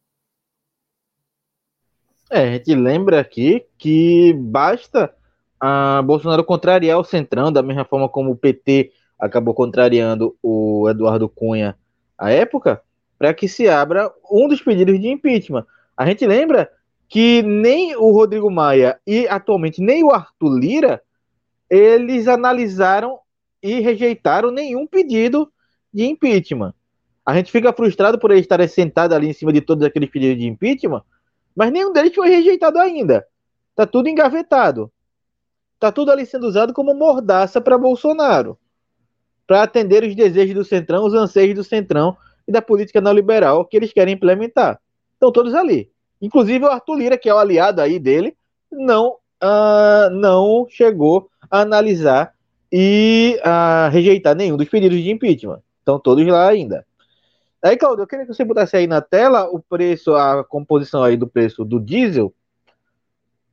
É, a gente lembra aqui que basta a Bolsonaro contrariar o Centrão, da mesma forma como o PT acabou contrariando o Eduardo Cunha à época, para que se abra um dos pedidos de impeachment. A gente lembra que nem o Rodrigo Maia e atualmente nem o Arthur Lira eles analisaram e rejeitaram nenhum pedido de impeachment. A gente fica frustrado por eles estarem sentados ali em cima de todos aqueles pedidos de impeachment, mas nenhum deles foi rejeitado ainda. Tá tudo engavetado. Tá tudo ali sendo usado como mordaça para Bolsonaro. Para atender os desejos do Centrão, os anseios do Centrão e da política neoliberal que eles querem implementar. Estão todos ali. Inclusive o Arthur Lira, que é o aliado aí dele, não, uh, não chegou a analisar e a rejeitar nenhum dos pedidos de impeachment. Estão todos lá ainda. Aí, Claudio, eu queria que você botasse aí na tela o preço, a composição aí do preço do diesel,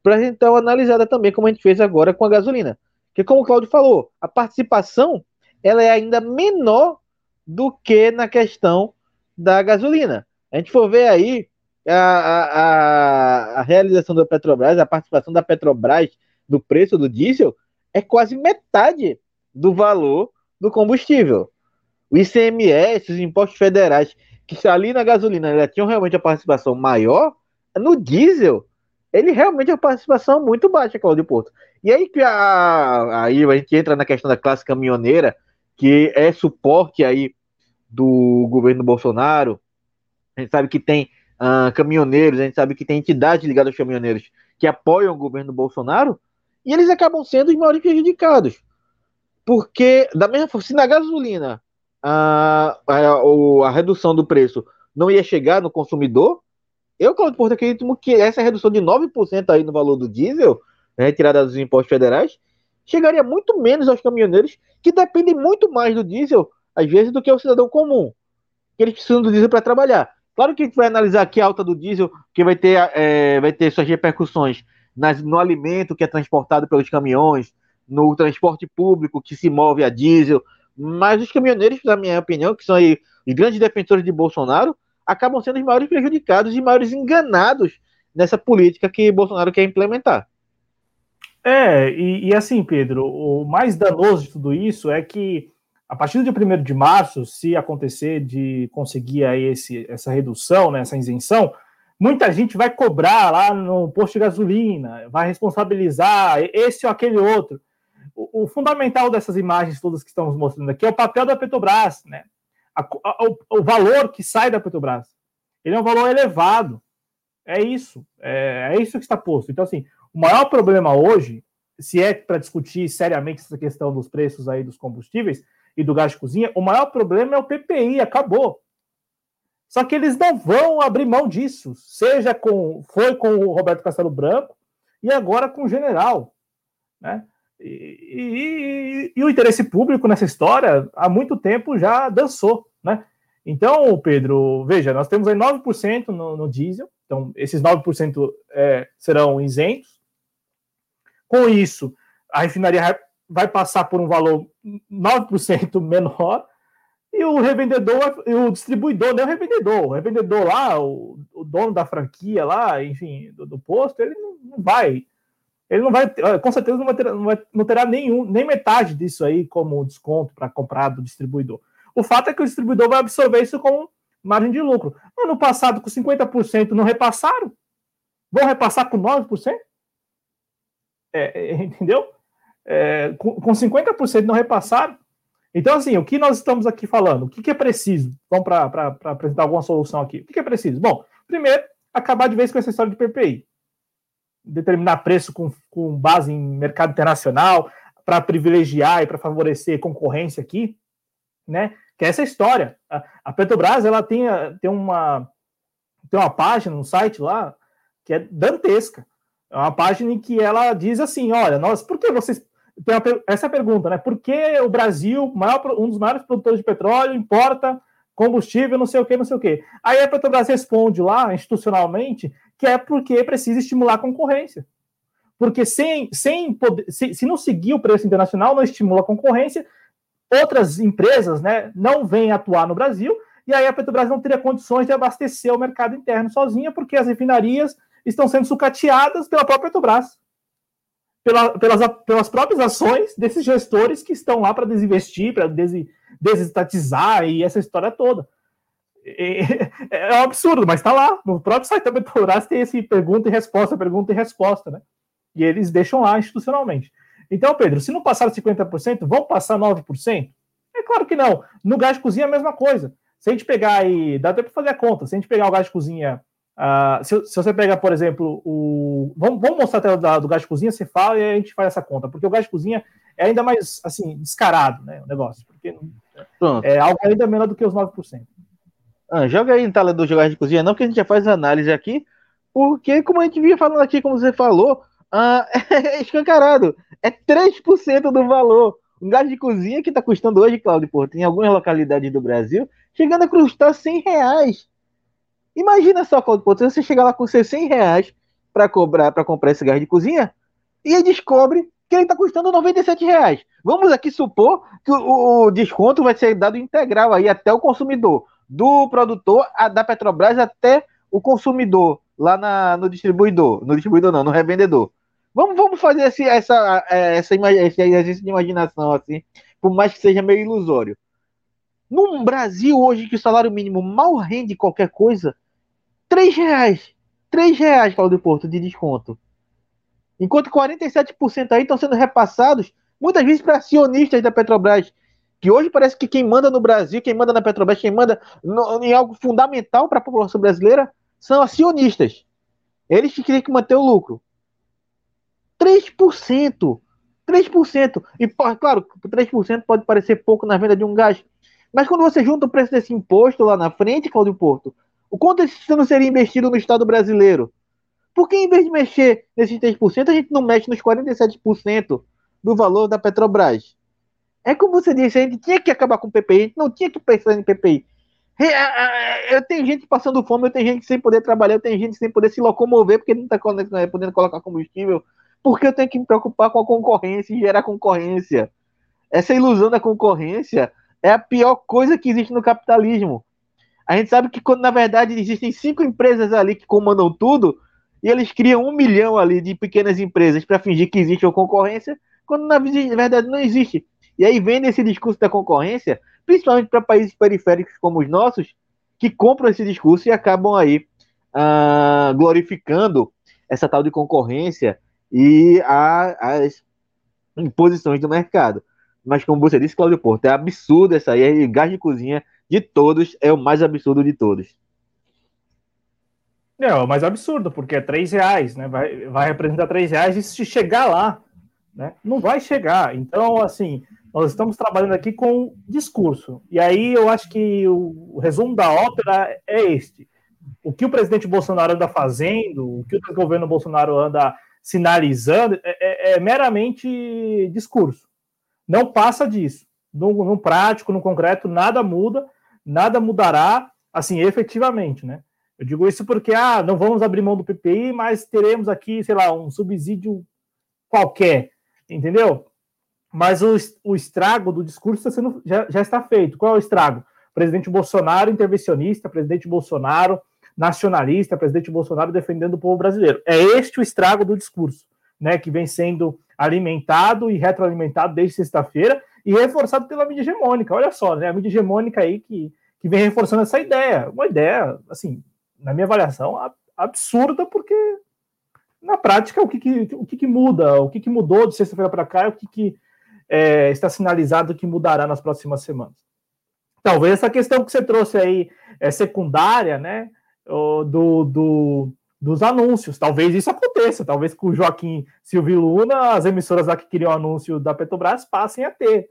para a gente dar uma analisada também, como a gente fez agora com a gasolina. Porque, como o Claudio falou, a participação ela é ainda menor do que na questão da gasolina. A gente for ver aí a, a, a realização da Petrobras, a participação da Petrobras do preço do diesel é quase metade do valor do combustível o ICMS, os impostos federais, que ali na gasolina já tinham realmente a participação maior, no diesel, ele realmente é uma participação muito baixa, Claudio Porto. E aí que a, aí a gente entra na questão da classe caminhoneira, que é suporte aí do governo Bolsonaro. A gente sabe que tem uh, caminhoneiros, a gente sabe que tem entidades ligadas aos caminhoneiros que apoiam o governo Bolsonaro, e eles acabam sendo os maiores prejudicados. Porque, da mesma forma, se na gasolina a, a, a redução do preço não ia chegar no consumidor, eu, Claudio Porto, acredito que essa redução de 9% aí no valor do diesel, né, retirada dos impostos federais, chegaria muito menos aos caminhoneiros que dependem muito mais do diesel, às vezes, do que o cidadão comum, que eles precisam do diesel para trabalhar. Claro que a gente vai analisar aqui a alta do diesel, que vai ter, é, vai ter suas repercussões nas, no alimento que é transportado pelos caminhões, no transporte público que se move a diesel, mas os caminhoneiros, na minha opinião, que são aí os grandes defensores de Bolsonaro, acabam sendo os maiores prejudicados e maiores enganados nessa política que Bolsonaro quer implementar. É, e, e, assim, Pedro, o mais danoso de tudo isso é que a partir dia 1 de março, se acontecer de conseguir aí esse, essa redução, né, essa isenção, muita gente vai cobrar lá no posto de gasolina, vai responsabilizar esse ou aquele outro o, fundamental dessas imagens todas que estamos mostrando aqui é o papel da Petrobras, né? A, a, o, o, valor que sai da Petrobras. Ele é um valor elevado. É isso. É, é isso que está posto. Então, assim, o maior problema hoje, se é para discutir seriamente essa questão dos preços aí dos combustíveis e do gás de cozinha, o maior problema é o PPI, acabou. Só que eles não vão abrir mão disso, seja com foi com o Roberto Castelo Branco e agora com o General, né? E, e, e, o interesse público nessa história há muito tempo já dançou, né? Então, Pedro, veja, nós temos aí 9% no, no diesel, então esses 9% é, serão isentos. Com isso, a refinaria vai passar por um valor 9% menor, e o revendedor, o distribuidor, não é o revendedor, o revendedor lá, o, o dono da franquia lá, enfim, do, do posto, ele não, não vai ele não vai, com certeza não, vai ter, não, vai, não terá nenhum, nem metade disso aí como desconto para comprar do distribuidor. O fato é que o distribuidor vai absorver isso com margem de lucro. Ano passado, com 50% não repassaram, vão repassar com 9%? É, é, entendeu? É, com, com 50% não repassaram. Então, assim, o que nós estamos aqui falando? O que, que é preciso? Vamos para apresentar alguma solução aqui. O que, que é preciso? Bom, primeiro, acabar de vez com essa história de PPI. Determinar preço com, com base em mercado internacional para privilegiar e para favorecer concorrência aqui, né? Que é essa história. A, a Petrobras, ela tem, tem, uma, tem uma página, um site lá, que é dantesca. É uma página em que ela diz assim: olha, nós, por que vocês tem uma, essa pergunta, né? Por que o Brasil, maior, um dos maiores produtores de petróleo, importa combustível, não sei o que, não sei o que? Aí a Petrobras responde lá, institucionalmente, que é porque precisa estimular a concorrência. Porque sem, sem poder, se, se não seguir o preço internacional, não estimula a concorrência, outras empresas né, não vêm atuar no Brasil, e aí a Petrobras não teria condições de abastecer o mercado interno sozinha, porque as refinarias estão sendo sucateadas pela própria Petrobras pela, pelas, pelas próprias ações desses gestores que estão lá para desinvestir, para des, desestatizar e essa história toda. É, é um absurdo, mas está lá. No próprio site da Petrobras tem esse pergunta e resposta, pergunta e resposta, né? E eles deixam lá institucionalmente. Então, Pedro, se não passar 50%, vão passar 9%? É claro que não. No gás de cozinha é a mesma coisa. Se a gente pegar aí, dá até para fazer a conta, se a gente pegar o gás de cozinha Uh, se, se, você pegar, por exemplo, o. Vamos, vamos mostrar a tela da, do gás de cozinha, você fala e a gente faz essa conta, porque o gás de cozinha é ainda mais assim, descarado, né? O negócio. Porque Pronto. é algo ainda menor do que os 9%. Ah, joga aí em tela do gás de cozinha, não, que a gente já faz análise aqui, porque, como a gente vinha falando aqui, como você falou, ah, é escancarado. É 3% do valor. Um gás de cozinha que está custando hoje, Claudio Porto, em algumas localidades do Brasil, chegando a custar 100 reais. Imagina só, Porto, você chegar lá com seus 100 reais para cobrar, para comprar esse gás de cozinha e descobre que ele está custando 97 reais. Vamos aqui supor que o, o, desconto vai ser dado integral aí até o consumidor, do produtor a, da Petrobras até o consumidor lá na, no distribuidor, no distribuidor não, no revendedor. Vamos, vamos fazer esse, essa, é, essa, esse exercício de imaginação assim, por mais que seja meio ilusório. No Brasil hoje que o salário mínimo mal rende qualquer coisa, 3 reais. 3 reais, Claudio Porto, de desconto. Enquanto 47% aí estão sendo repassados, muitas vezes para acionistas da Petrobras. Que hoje parece que quem manda no Brasil, quem manda na Petrobras, quem manda no, em algo fundamental para a população brasileira são acionistas. Eles que têm que manter o lucro. 3%. 3%. E, claro, 3% pode parecer pouco na venda de um gás. Mas quando você junta o preço desse imposto lá na frente, Claudio Porto, o quanto isso não seria investido no Estado brasileiro? Por que, em vez de mexer nesses 3%, a gente não mexe nos 47% do valor da Petrobras? É como você disse, a gente tinha que acabar com o PPI, a gente não tinha que pensar em PPI. Eu tenho gente passando fome, eu tenho gente sem poder trabalhar, eu tenho gente sem poder se locomover porque não está podendo colocar combustível. Porque eu tenho que me preocupar com a concorrência e gerar concorrência. Essa ilusão da concorrência é a pior coisa que existe no capitalismo. A gente sabe que quando na verdade existem cinco empresas ali que comandam tudo, e eles criam um milhão ali de pequenas empresas para fingir que existe uma concorrência, quando na verdade não existe. E aí vem esse discurso da concorrência, principalmente para países periféricos como os nossos, que compram esse discurso e acabam aí ah, glorificando essa tal de concorrência e a, as imposições do mercado. Mas como você disse, Cláudio Porto, é absurdo essa aí, é gás de cozinha de todos, é o mais absurdo de todos. É, o mais absurdo, porque é três reais, né? Vai, vai representar três reais e se chegar lá, né? Não vai chegar. Então, assim, nós estamos trabalhando aqui com discurso. E aí eu acho que o, o resumo da ópera é este. O que o presidente Bolsonaro anda fazendo, o que o governo Bolsonaro anda sinalizando, é, é, é meramente discurso. Não passa disso. No, no prático, no concreto, nada muda nada mudará, assim, efetivamente, né? Eu digo isso porque, ah, não vamos abrir mão do PPI, mas teremos aqui, sei lá, um subsídio qualquer, entendeu? Mas o, o estrago do discurso está sendo, já, já está feito. Qual é o estrago? Presidente Bolsonaro intervencionista, presidente Bolsonaro nacionalista, presidente Bolsonaro defendendo o povo brasileiro. É este o estrago do discurso, né, que vem sendo alimentado e retroalimentado desde sexta-feira e reforçado pela mídia hegemônica. Olha só, né, a mídia hegemônica aí que que vem reforçando essa ideia. Uma ideia, assim, na minha avaliação, absurda, porque na prática o que, que o que, que muda, o que, que mudou de sexta-feira para cá, o que, que é, está sinalizado que mudará nas próximas semanas. Talvez essa questão que você trouxe aí é secundária, né? Do, do, dos anúncios. Talvez isso aconteça. Talvez com o Joaquim Silvio Luna, as emissoras lá que queriam anúncio da Petrobras passem a ter.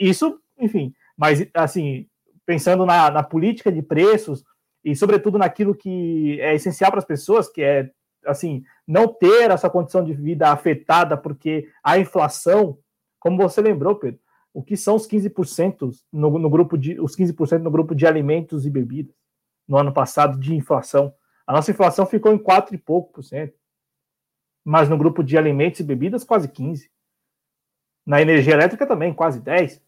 Isso, enfim. Mas, assim, pensando na, na política de preços e, sobretudo, naquilo que é essencial para as pessoas, que é, assim, não ter essa condição de vida afetada porque a inflação, como você lembrou, Pedro, o que são os 15% no, no grupo de os 15% no grupo de alimentos e bebidas no ano passado de inflação. A nossa inflação ficou em 4 e pouco por cento. Mas no grupo de alimentos e bebidas, quase 15. Na energia elétrica também, quase 10.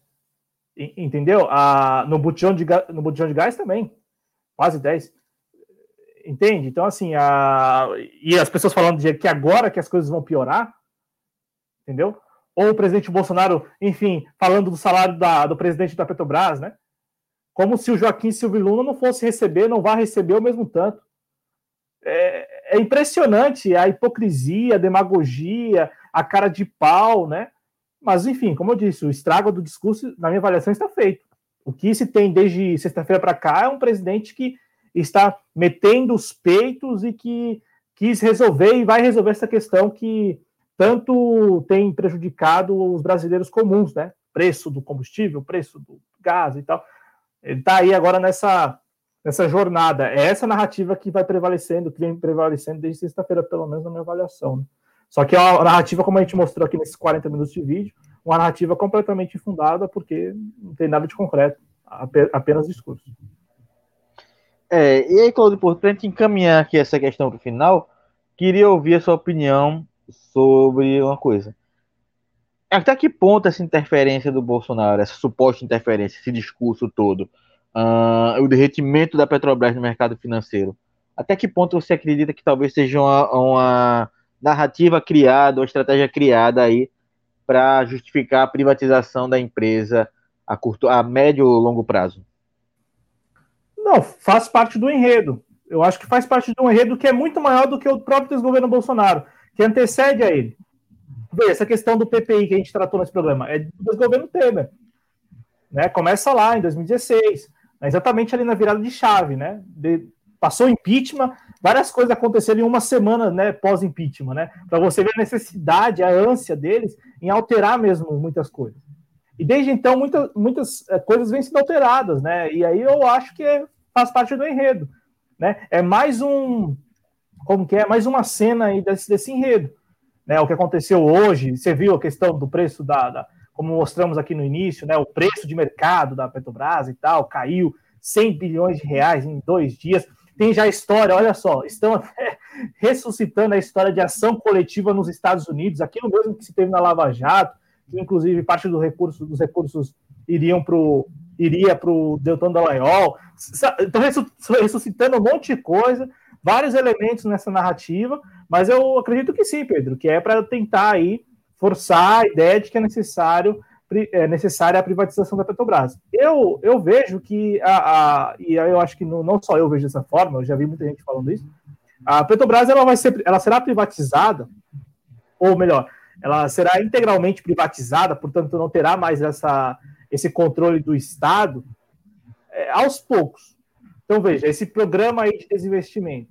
Entendeu? A, no, botijão de, no botijão de gás também, quase 10. Entende? Então, assim, a, e as pessoas falando de que agora que as coisas vão piorar, entendeu? ou o presidente Bolsonaro, enfim, falando do salário da, do presidente da Petrobras, né? Como se o Joaquim Silvio Luna não fosse receber, não vá receber o mesmo tanto. É, é impressionante a hipocrisia, a demagogia, a cara de pau, né? Mas, enfim, como eu disse, o estrago do discurso, na minha avaliação, está feito. O que se tem desde sexta-feira para cá é um presidente que está metendo os peitos e que quis resolver e vai resolver essa questão que tanto tem prejudicado os brasileiros comuns, né? Preço do combustível, preço do gás e tal. Ele está aí agora nessa, nessa jornada. É essa narrativa que vai prevalecendo, que vem prevalecendo desde sexta-feira, pelo menos na minha avaliação. Né? Só que é uma narrativa, como a gente mostrou aqui nesses 40 minutos de vídeo, uma narrativa completamente infundada, porque não tem nada de concreto, apenas discurso. É, e aí, Claudio gente encaminhar aqui essa questão para o final, queria ouvir a sua opinião sobre uma coisa. Até que ponto essa interferência do Bolsonaro, essa suposta interferência, esse discurso todo, uh, o derretimento da Petrobras no mercado financeiro, até que ponto você acredita que talvez seja uma, uma narrativa criada, uma estratégia criada aí para justificar a privatização da empresa a curto, a médio ou longo prazo? Não, faz parte do enredo. Eu acho que faz parte de um enredo que é muito maior do que o próprio desgoverno Bolsonaro que antecede a ele. Vê, essa questão do PPI que a gente tratou nesse programa é do governo Temer. Né? Começa lá em 2016, né? exatamente ali na virada de chave, né? De, passou impeachment, várias coisas aconteceram em uma semana, né, pós-impeachment, né? Para você ver a necessidade, a ânsia deles em alterar mesmo muitas coisas. E desde então muitas, muitas eh, coisas vêm sendo alteradas, né? E aí eu acho que é, faz parte do enredo, né? É mais um como que é mais uma cena aí desse, desse enredo. Né, o que aconteceu hoje, você viu a questão do preço da, da, como mostramos aqui no início, né, o preço de mercado da Petrobras e tal, caiu 100 bilhões de reais em dois dias. Tem já história, olha só, estão até ressuscitando a história de ação coletiva nos Estados Unidos, aquilo mesmo que se teve na Lava Jato, que inclusive parte do recurso, dos recursos iriam para iria para o Deltan Dallagnol. Estão ressuscitando um monte de coisa vários elementos nessa narrativa, mas eu acredito que sim, Pedro, que é para tentar aí forçar a ideia de que é necessário é necessária a privatização da Petrobras. Eu, eu vejo que, a, a, e eu acho que não, não só eu vejo dessa forma, eu já vi muita gente falando isso, a Petrobras ela vai ser, ela será privatizada, ou melhor, ela será integralmente privatizada, portanto não terá mais essa, esse controle do Estado é, aos poucos. Então veja, esse programa aí de desinvestimento,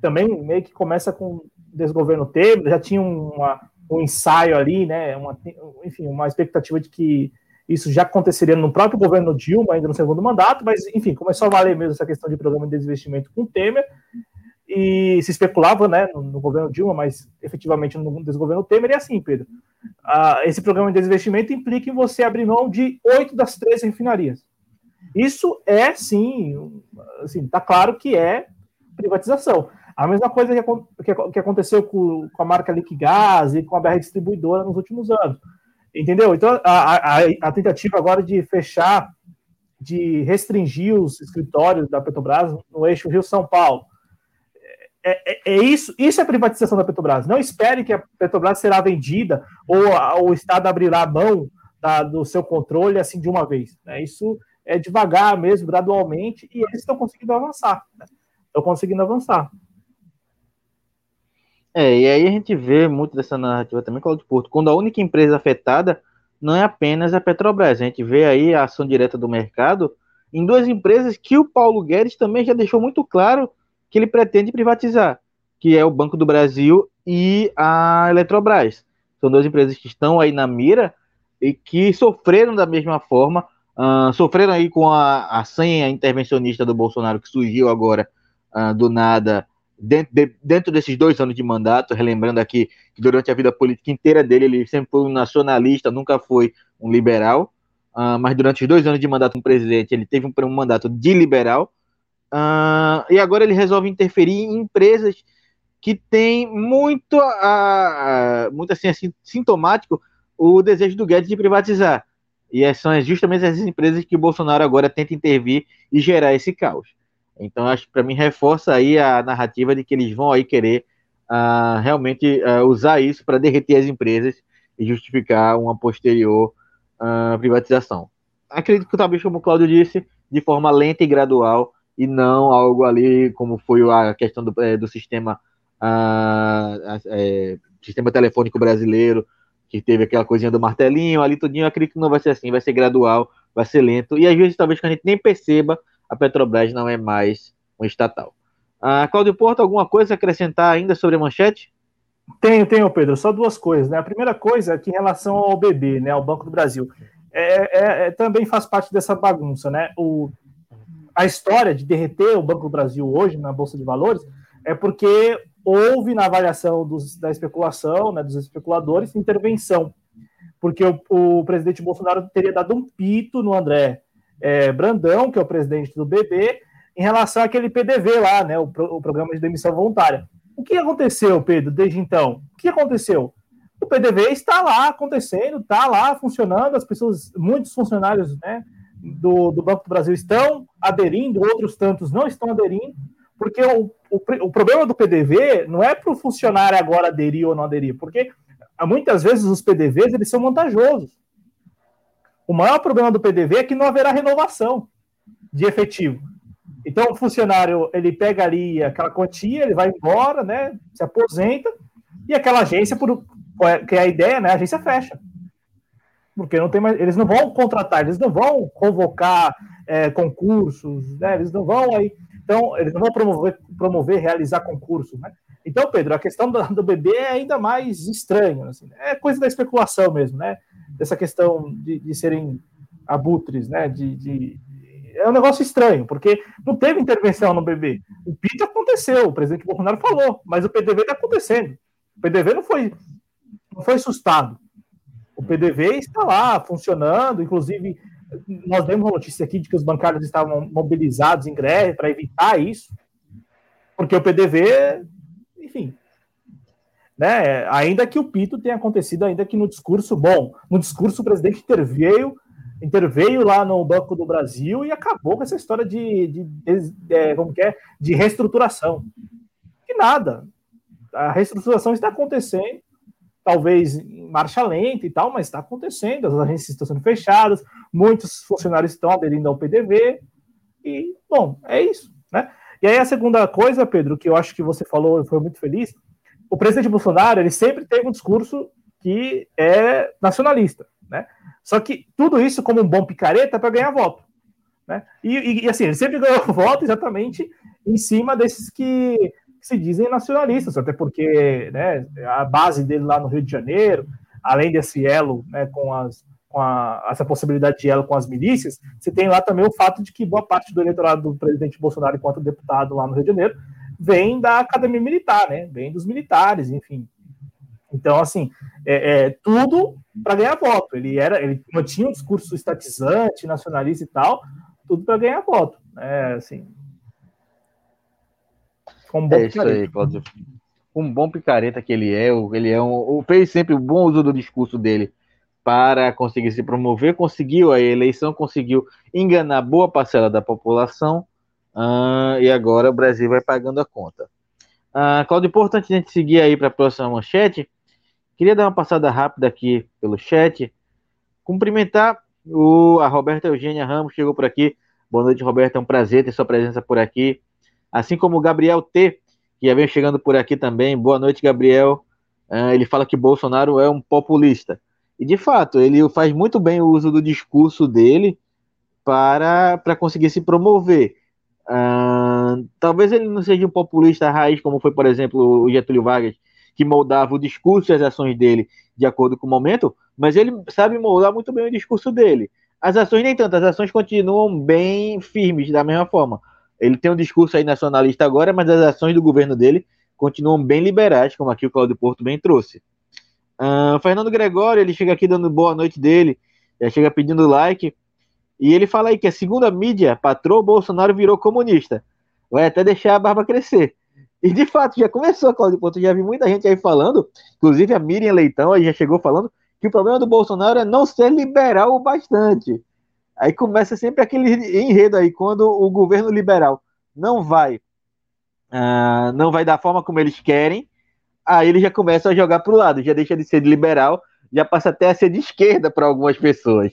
também meio que começa com o desgoverno Temer, já tinha uma, um ensaio ali, né? Uma, enfim, uma expectativa de que isso já aconteceria no próprio governo Dilma, ainda no segundo mandato, mas enfim, começou a valer mesmo essa questão de programa de desinvestimento com Temer, e se especulava né, no, no governo Dilma, mas efetivamente no desgoverno Temer, e assim, Pedro. Uh, esse programa de desinvestimento implica em você abrir mão de oito das três refinarias. Isso é, sim, assim, tá claro que é privatização. A mesma coisa que, que, que aconteceu com, com, a marca Liquigás e com a BR Distribuidora nos últimos anos. Entendeu? Então, a, a, a, tentativa agora de fechar, de restringir os escritórios da Petrobras no eixo Rio-São Paulo. É, é, é, isso, isso é privatização da Petrobras. Não espere que a Petrobras será vendida ou o Estado abrirá a mão da, do seu controle assim de uma vez. Né? Isso é devagar mesmo, gradualmente, e eles estão conseguindo avançar. Né? Estão conseguindo avançar. É, e aí a gente vê muito dessa narrativa também, Claudio Porto, quando a única empresa afetada não é apenas a Petrobras. A gente vê aí a ação direta do mercado em duas empresas que o Paulo Guedes também já deixou muito claro que ele pretende privatizar, que é o Banco do Brasil e a Eletrobras. São duas empresas que estão aí na mira e que sofreram da mesma forma, uh, sofreram aí com a, a senha intervencionista do Bolsonaro que surgiu agora uh, do nada dentro, de, dentro desses dois anos de mandato, relembrando aqui que durante a vida política inteira dele, ele sempre foi um nacionalista, nunca foi um liberal, uh, mas durante os dois anos de mandato como presidente, ele teve um, um mandato de liberal, uh, e agora ele resolve interferir em empresas que têm muito, uh, muito assim, assim, sintomático o desejo do Guedes de privatizar. E são justamente essas empresas que o Bolsonaro agora tenta intervir e gerar esse caos. Então, acho que para mim reforça aí a narrativa de que eles vão aí querer uh, realmente uh, usar isso para derreter as empresas e justificar uma posterior uh, privatização. Acredito que talvez, como o Claudio disse, de forma lenta e gradual e não algo ali como foi a questão do, é, do sistema é, sistema telefônico brasileiro que teve aquela coisinha do martelinho ali tudinho, acredito que não vai ser assim, vai ser gradual, vai ser lento e às vezes talvez que a gente nem perceba a Petrobras não é mais um estatal. Ah, Cláudio Porto, alguma coisa a acrescentar ainda sobre a manchete? Tenho, tenho, Pedro. Só duas coisas. Né? A primeira coisa é que em relação ao BB, né, ao Banco do Brasil, é, é, é, também faz parte dessa bagunça. Né? O, a história de derreter o Banco do Brasil hoje na Bolsa de Valores é porque houve na avaliação dos, da especulação, né, dos especuladores, intervenção. Porque o, o presidente Bolsonaro teria dado um pito no André é, Brandão, que é o presidente do BB, em relação àquele PDV lá, né, o, o, programa de demissão voluntária. O que aconteceu, Pedro, desde então? O que aconteceu? O PDV está lá acontecendo, está lá funcionando, as pessoas, muitos funcionários né, do, do Banco do Brasil estão aderindo, outros tantos não estão aderindo, porque o, o, o problema do PDV não é para o funcionário agora aderir ou não aderir, porque muitas vezes os PDVs eles são vantajosos. O maior problema do PDV é que não haverá renovação de efetivo. Então, o funcionário, ele pega ali aquela quantia, ele vai embora, né, se aposenta, e aquela agência, por, que é a ideia, né, a agência fecha. Porque não tem mais, eles não vão contratar, eles não vão convocar é, concursos, né, eles não vão aí, então, eles não vão promover, promover realizar concursos, né. Então, Pedro, a questão do, do bebê é ainda mais estranha, assim, é coisa da especulação mesmo, né, dessa questão de, de serem abutres, né? De, de, é um negócio estranho, porque não teve intervenção no bebê. O PIT aconteceu, o presidente Bolsonaro falou, mas o PDV está acontecendo. O PDV não foi, não foi assustado. O PDV está lá, funcionando, inclusive nós demos uma notícia aqui de que os bancários estavam mobilizados em greve para evitar isso, porque o PDV, enfim, né? Ainda que o pito tenha acontecido, ainda que no discurso, bom, no discurso o presidente interveio, interveio lá no Banco do Brasil e acabou com essa história de, de, de é, como que é, de reestruturação. Que nada. A reestruturação está acontecendo, talvez em marcha lenta e tal, mas está acontecendo. As agências estão sendo fechadas, muitos funcionários estão aderindo ao PDV e, bom, é isso, né? E aí a segunda coisa, Pedro, que eu acho que você falou e foi muito feliz, o presidente Bolsonaro ele sempre teve um discurso que é nacionalista, né? Só que tudo isso como um bom picareta para ganhar voto, né? E, e, assim ele sempre ganhou voto exatamente em cima desses que se dizem nacionalistas, até porque, né? A base dele lá no Rio de Janeiro, além desse elo, né? Com as com a, essa possibilidade de elo com as milícias, você tem lá também o fato de que boa parte do eleitorado do presidente Bolsonaro enquanto deputado lá no Rio de Janeiro vem da academia militar, né? Vem dos militares, enfim. Então, assim, é, é tudo para ganhar voto. Ele era, ele tinha um discurso estatizante, nacionalista e tal, tudo para ganhar voto. É assim. Um bom é isso picareta. aí, Claudio. Um bom picareta que ele é, ele é um, fez sempre o um bom uso do discurso dele para conseguir se promover, conseguiu a eleição, conseguiu enganar boa parcela da população Uh, e agora o Brasil vai pagando a conta. Uh, Claudio, importante a gente seguir aí para a próxima manchete. Queria dar uma passada rápida aqui pelo chat. Cumprimentar o, a Roberta Eugênia Ramos, chegou por aqui. Boa noite, Roberta. É um prazer ter sua presença por aqui. Assim como o Gabriel T, que já vem chegando por aqui também. Boa noite, Gabriel. Uh, ele fala que Bolsonaro é um populista. E de fato, ele faz muito bem o uso do discurso dele para, para conseguir se promover. Uh, talvez ele não seja um populista raiz, como foi, por exemplo, o Getúlio Vargas, que moldava o discurso e as ações dele de acordo com o momento, mas ele sabe moldar muito bem o discurso dele. As ações nem tanto, as ações continuam bem firmes da mesma forma. Ele tem um discurso aí nacionalista agora, mas as ações do governo dele continuam bem liberais, como aqui o Claudio Porto bem trouxe. Uh, Fernando Gregório, ele chega aqui dando boa noite dele, chega pedindo like, e ele fala aí que a segunda mídia, patrão Bolsonaro virou comunista. Vai até deixar a barba crescer. E de fato, já começou, Claudio Porto, já vi muita gente aí falando, inclusive a Miriam Leitão aí já chegou falando que o problema do Bolsonaro é não ser liberal o bastante. Aí começa sempre aquele enredo aí, quando o governo liberal não vai uh, não vai da forma como eles querem, aí ele já começa a jogar para o lado, já deixa de ser liberal, já passa até a ser de esquerda para algumas pessoas.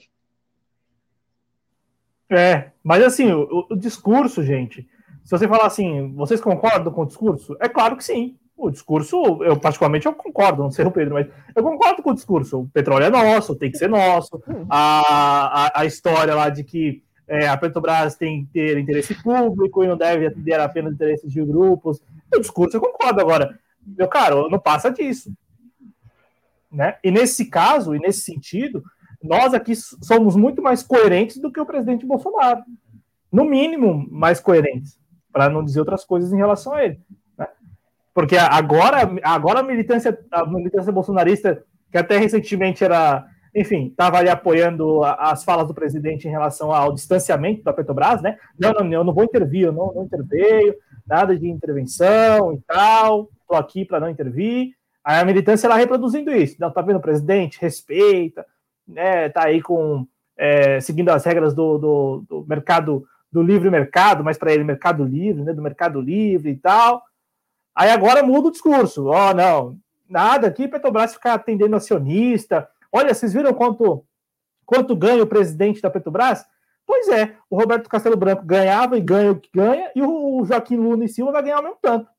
É, mas assim, o, o, discurso, gente, se você falar assim, vocês concordam com o discurso? É claro que sim. O discurso, eu particularmente eu concordo, não sei o Pedro, mas eu concordo com o discurso. O petróleo é nosso, tem que ser nosso. A, a, a história lá de que é, a Petrobras tem que ter interesse público e não deve atender apenas interesses de grupos. O discurso eu concordo agora. Meu caro, não passa disso. Né? E nesse caso, e nesse sentido, nós aqui somos muito mais coerentes do que o presidente Bolsonaro. No mínimo, mais coerentes, para não dizer outras coisas em relação a ele. Né? Porque agora, agora a militância, a militância bolsonarista, que até recentemente era, enfim, estava ali apoiando as falas do presidente em relação ao distanciamento da Petrobras, né? Não, não, eu não vou intervir, eu não, não interveio, nada de intervenção e tal, estou aqui para não intervir. Aí a militância lá reproduzindo isso. Não, tá vendo, presidente? Respeita, né? Tá aí com é, seguindo as regras do, do, do mercado do livre mercado, mas para ele mercado livre, né? Do mercado livre e tal. Aí agora muda o discurso. Ó, oh, não, nada aqui, Petrobras ficar atendendo acionista. Olha, vocês viram quanto, quanto ganha o presidente da Petrobras? Pois é, o Roberto Castelo Branco ganhava e ganha o que ganha, e o Joaquim Luna e Silva vai ganhar o mesmo tanto.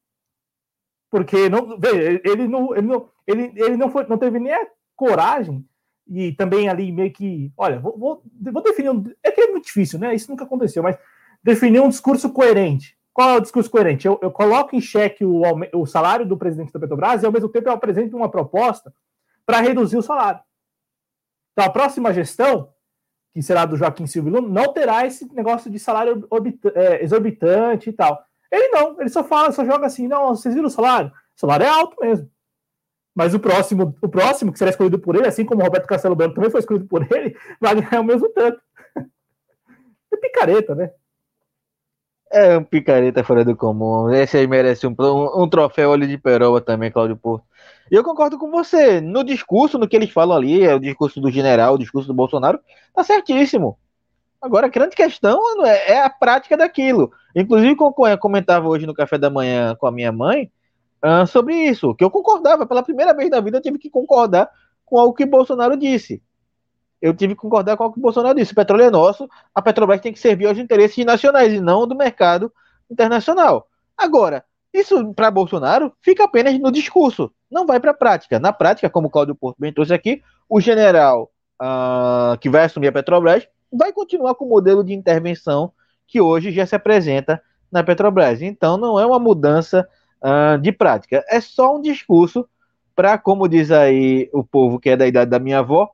Porque não, ele não, ele não, ele, ele não, foi, não teve nem a coragem e também ali meio que, olha, vou, vou, vou definir um, é que é muito difícil, né? Isso nunca aconteceu, mas definir um discurso coerente. Qual é o discurso coerente? Eu, eu coloco em xeque o, o salário do presidente da Petrobras e, ao mesmo tempo, eu apresento uma proposta para reduzir o salário. Então, a próxima gestão, que será do Joaquim Silva Luna, não terá esse negócio de salário é, exorbitante e tal. Ele não, ele só fala, só joga assim, não, vocês viram o salário? O salário é alto mesmo. Mas o próximo, o próximo que será escolhido por ele, assim como o Roberto Castelo Branco também foi escolhido por ele, vai ganhar o mesmo tanto. É picareta, né? É um picareta fora do comum. Esse aí merece um, um, um troféu olho de peroba também, Cláudio Porto. E eu concordo com você. No discurso, no que eles falam ali, é o discurso do general, o discurso do Bolsonaro, tá certíssimo. Agora, a grande questão é, é a prática daquilo. Inclusive, como eu comentava hoje no café da manhã com a minha mãe, uh, sobre isso, que eu concordava. Pela primeira vez na vida, eu tive que concordar com algo que Bolsonaro disse eu tive que concordar com o que Bolsonaro disse. O petróleo é nosso, a Petrobras tem que servir aos interesses nacionais e não do mercado internacional. Agora, isso para Bolsonaro fica apenas no discurso, não vai para a prática. Na prática, como o Cláudio Porto bem trouxe aqui, o general uh, que vai assumir a Petrobras vai continuar com o modelo de intervenção que hoje já se apresenta na Petrobras. Então, não é uma mudança uh, de prática, é só um discurso para, como diz aí o povo que é da idade da minha avó,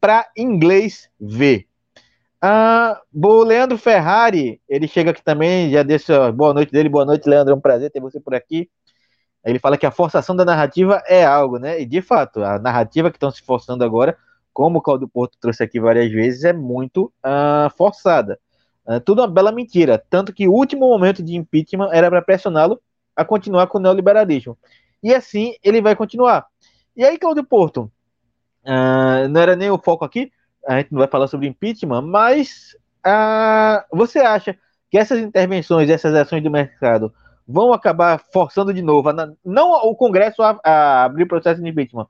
para inglês ver. Ah, o Leandro Ferrari, ele chega aqui também, já desse boa noite dele, boa noite, Leandro, é um prazer ter você por aqui. Ele fala que a forçação da narrativa é algo, né? E de fato, a narrativa que estão se forçando agora, como o Claudio Porto trouxe aqui várias vezes, é muito uh, forçada. Uh, tudo uma bela mentira. Tanto que o último momento de impeachment era para pressioná-lo a continuar com o neoliberalismo. E assim ele vai continuar. E aí, Claudio Porto, Uh, não era nem o foco aqui, a gente não vai falar sobre impeachment, mas uh, você acha que essas intervenções, essas ações do mercado vão acabar forçando de novo, a, não o Congresso a, a, abrir processo de impeachment,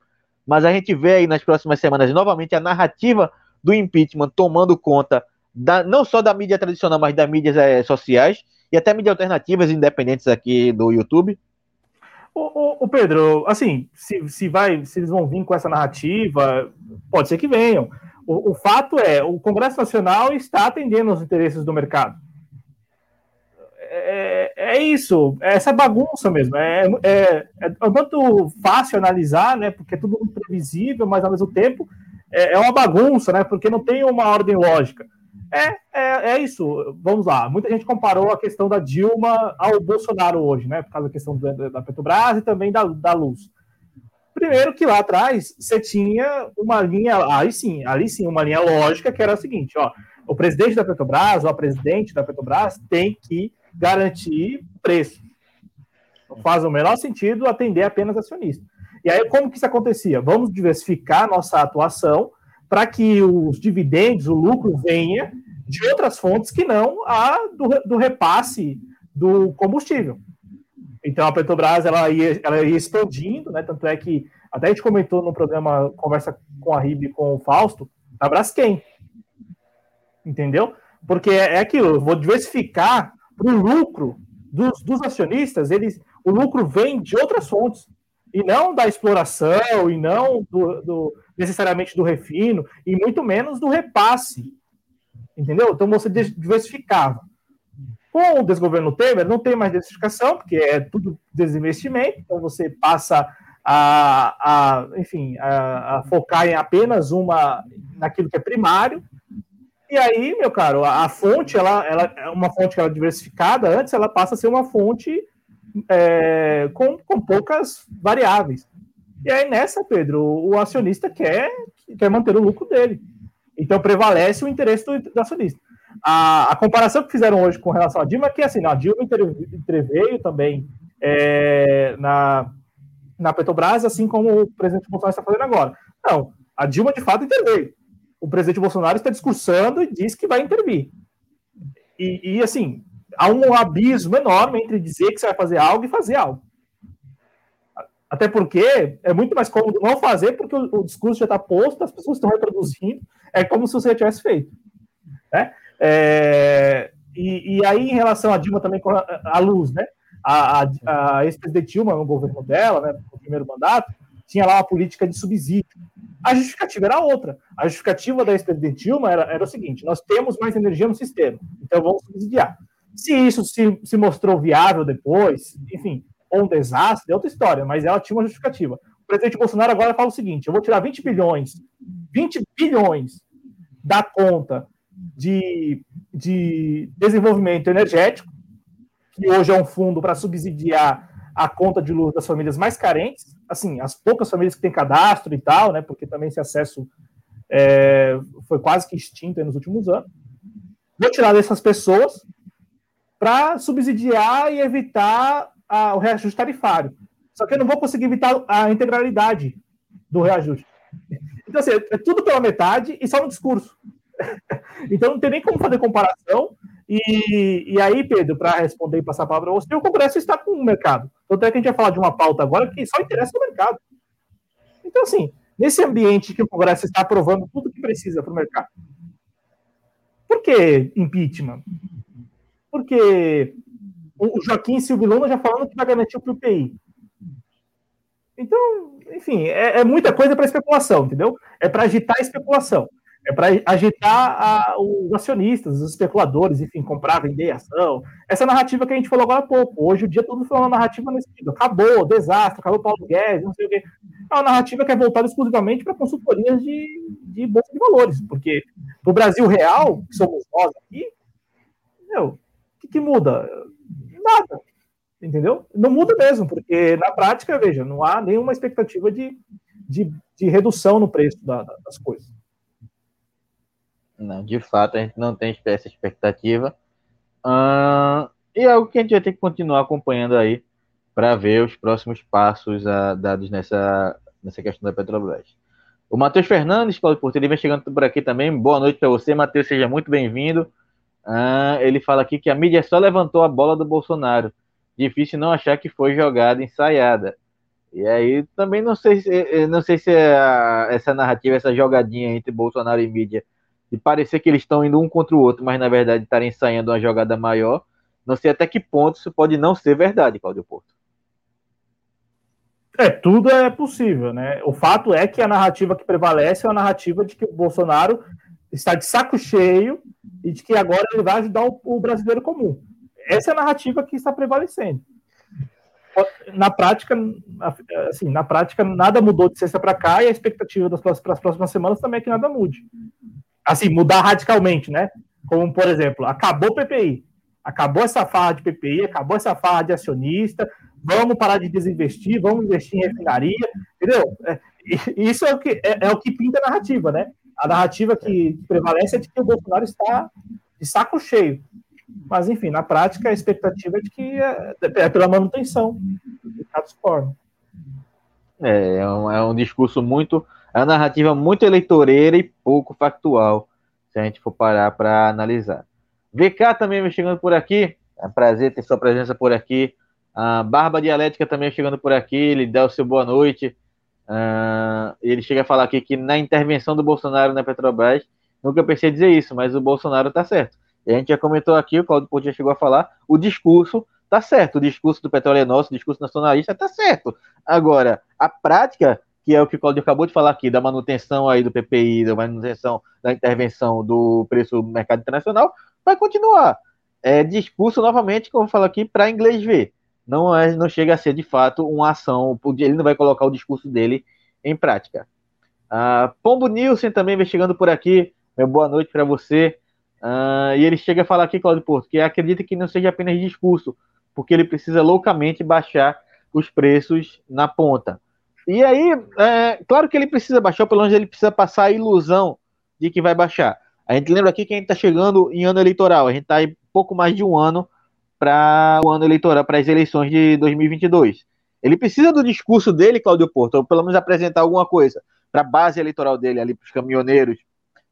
mas a gente vê aí nas próximas semanas novamente a narrativa do impeachment tomando conta da, não só da mídia tradicional, mas das mídias é, sociais e até mídias alternativas independentes aqui do YouTube? O, Pedro, assim, se, se, vai, se eles vão vir com essa narrativa, pode ser que venham. O, o fato é, o Congresso Nacional está atendendo aos interesses do mercado. É, é, isso, é essa bagunça mesmo. É, é, é, tanto fácil analisar, né? Porque é tudo muito previsível, mas ao mesmo tempo é, é uma bagunça, né? Porque não tem uma ordem lógica. É, é, é isso. Vamos lá. Muita gente comparou a questão da Dilma ao Bolsonaro hoje, né? Por causa da questão da, Petrobras e também da, da luz. Primeiro que lá atrás você tinha uma linha, aí sim, ali sim, uma linha lógica que era a seguinte, ó, o presidente da Petrobras, ou a presidente da Petrobras tem que garantir preço. Faz o menor sentido atender apenas acionista. E aí, como que isso acontecia? Vamos diversificar nossa atuação para que os dividendos, o lucro venha de outras fontes que não a do, do repasse do combustível. Então a Petrobras ela ia, ela ia expandindo, né? Tanto é que até a gente comentou no programa Conversa com a RIB com o Fausto, a Braskem. Entendeu? Porque é, é aquilo, eu vou diversificar para o lucro dos, dos acionistas, eles, o lucro vem de outras fontes, e não da exploração, e não do, do, necessariamente do refino, e muito menos do repasse. Entendeu? Então você diversificava. Com o desgoverno Temer, não tem mais diversificação, porque é tudo desinvestimento, então você passa a, a enfim, a, a, focar em apenas uma, naquilo que é primário, e aí, meu caro, a, a, fonte, ela, ela é uma fonte que era diversificada, antes ela passa a ser uma fonte é, com, com poucas variáveis. E aí, nessa, Pedro, o acionista quer, quer manter o lucro dele. Então, prevalece o interesse do, do acionista. A, a, comparação que fizeram hoje com relação à Dilma é que, assim, a Dilma interveio também é, na, na Petrobras, assim como o presidente Bolsonaro está fazendo agora. Não, a Dilma, de fato, interveio. O presidente Bolsonaro está discursando e diz que vai intervir. E, e, assim, há um abismo enorme entre dizer que você vai fazer algo e fazer algo. Até porque é muito mais cômodo não fazer, porque o, o discurso já está posto, as pessoas estão reproduzindo, é como se você já tivesse feito. Né? É, e, e, aí, em relação à Dilma também a, a luz, né? A, a, a ex-presidente Dilma, no governo dela, né, no primeiro mandato, tinha lá uma política de subsídio. A justificativa era outra. A justificativa da ex-presidente Dilma era, era o seguinte: nós temos mais energia no sistema, então vamos subsidiar. Se isso se, se mostrou viável depois, enfim, ou um desastre, é outra história, mas ela tinha uma justificativa. O presidente Bolsonaro agora fala o seguinte: eu vou tirar 20 bilhões, 20 bilhões da conta de, de desenvolvimento energético, que hoje é um fundo para subsidiar a conta de luz das famílias mais carentes, assim, as poucas famílias que têm cadastro e tal, né, porque também esse acesso é, foi quase que extinto nos últimos anos. Vou tirar dessas pessoas para subsidiar e evitar a, o reajuste tarifário. Só que eu não vou conseguir evitar a integralidade do reajuste. Então, assim, é tudo pela metade e só no discurso. então, não tem nem como fazer comparação. E, e aí, Pedro, para responder e passar a palavra para você, o Congresso está com o mercado. Tanto é que a gente vai falar de uma pauta agora que só interessa o mercado. Então, assim, nesse ambiente que o Congresso está aprovando tudo que precisa para o mercado. Por que impeachment? Porque o Joaquim Silvio Luna já falando que vai garantir o PPI. Então, enfim, é, é muita coisa para especulação, entendeu? É para agitar a especulação. É para agitar a, os acionistas, os especuladores, enfim, comprar, vender ação. Essa narrativa que a gente falou agora há pouco. Hoje o dia todo uma narrativa nesse sentido. Acabou, desastre, acabou Paulo Guedes, não sei o quê. É uma narrativa que é voltada exclusivamente para consultorias de, de bolsa de valores. Porque no Brasil real, que somos nós aqui, meu, o que, muda? Nada. Entendeu? Não muda mesmo, porque na prática, veja, não há nenhuma expectativa de, de, de redução no preço da, das coisas. Não, de fato, a gente não tem essa expectativa. Uh, e é algo que a gente vai ter que continuar acompanhando aí para ver os próximos passos uh, dados nessa, nessa questão da Petrobras. O Matheus Fernandes, Paulo Porteiro, vem chegando por aqui também. Boa noite para você, Matheus, seja muito bem-vindo. Ah, ele fala aqui que a mídia só levantou a bola do Bolsonaro. Difícil não achar que foi jogada, ensaiada. E aí também não sei se, eh, eh, não sei se é a, essa narrativa, essa jogadinha entre Bolsonaro e mídia, de parecer que eles estão indo um contra o outro, mas na verdade estarem ensaiando uma jogada maior. Não sei até que ponto isso pode não ser verdade, Cláudio Porto. É, tudo é possível, né? O fato é que a narrativa que prevalece é a narrativa de que o Bolsonaro está de saco cheio e de que agora ele vai ajudar o, o brasileiro comum. Essa é a narrativa que está prevalecendo. Na prática, assim, na prática, nada mudou de sexta para cá e a expectativa das próximas, próximas semanas também é que nada mude. Assim, mudar radicalmente, né? Como, por exemplo, acabou o PPI, acabou essa farra de PPI, acabou essa farra de acionista, vamos parar de desinvestir, vamos investir em refinaria, entendeu? É, isso é o que, é, é, o que pinta a narrativa, né? A narrativa que prevalece é de que o Bolsonaro está de saco cheio. Mas, enfim, na prática, a expectativa é de que é, é pela manutenção do status quo. É, é um, é um discurso muito. É uma narrativa muito eleitoreira e pouco factual, se a gente for parar para analisar. VK também me chegando por aqui. É um prazer ter sua presença por aqui. A Barba Dialética também chegando por aqui, ele dá o seu boa noite. Uh, ele chega a falar aqui que na intervenção do Bolsonaro na Petrobras, nunca pensei dizer isso, mas o Bolsonaro está certo. E a gente já comentou aqui, o Claudio Porto chegou a falar, o discurso está certo, o discurso do petróleo é nosso, o discurso nacionalista está certo. Agora, a prática, que é o que o Claudio acabou de falar aqui, da manutenção aí do PPI, da manutenção da intervenção do preço do mercado internacional, vai continuar. É discurso, novamente, como eu falo aqui, para inglês ver não, é, não chega a ser de fato uma ação, ele não vai colocar o discurso dele em prática. Uh, Pombo Nilson também vem chegando por aqui, meu boa noite para você. Uh, e ele chega a falar aqui, Claudio Porto, que acredita que não seja apenas discurso, porque ele precisa loucamente baixar os preços na ponta. E aí, é, claro que ele precisa baixar, pelo menos ele precisa passar a ilusão de que vai baixar. A gente lembra aqui que a gente está chegando em ano eleitoral, a gente está em pouco mais de um ano para o ano eleitoral, para as eleições de 2022. Ele precisa do discurso dele, Cláudio Porto, ou pelo menos apresentar alguma coisa para a base eleitoral dele, ali para os caminhoneiros,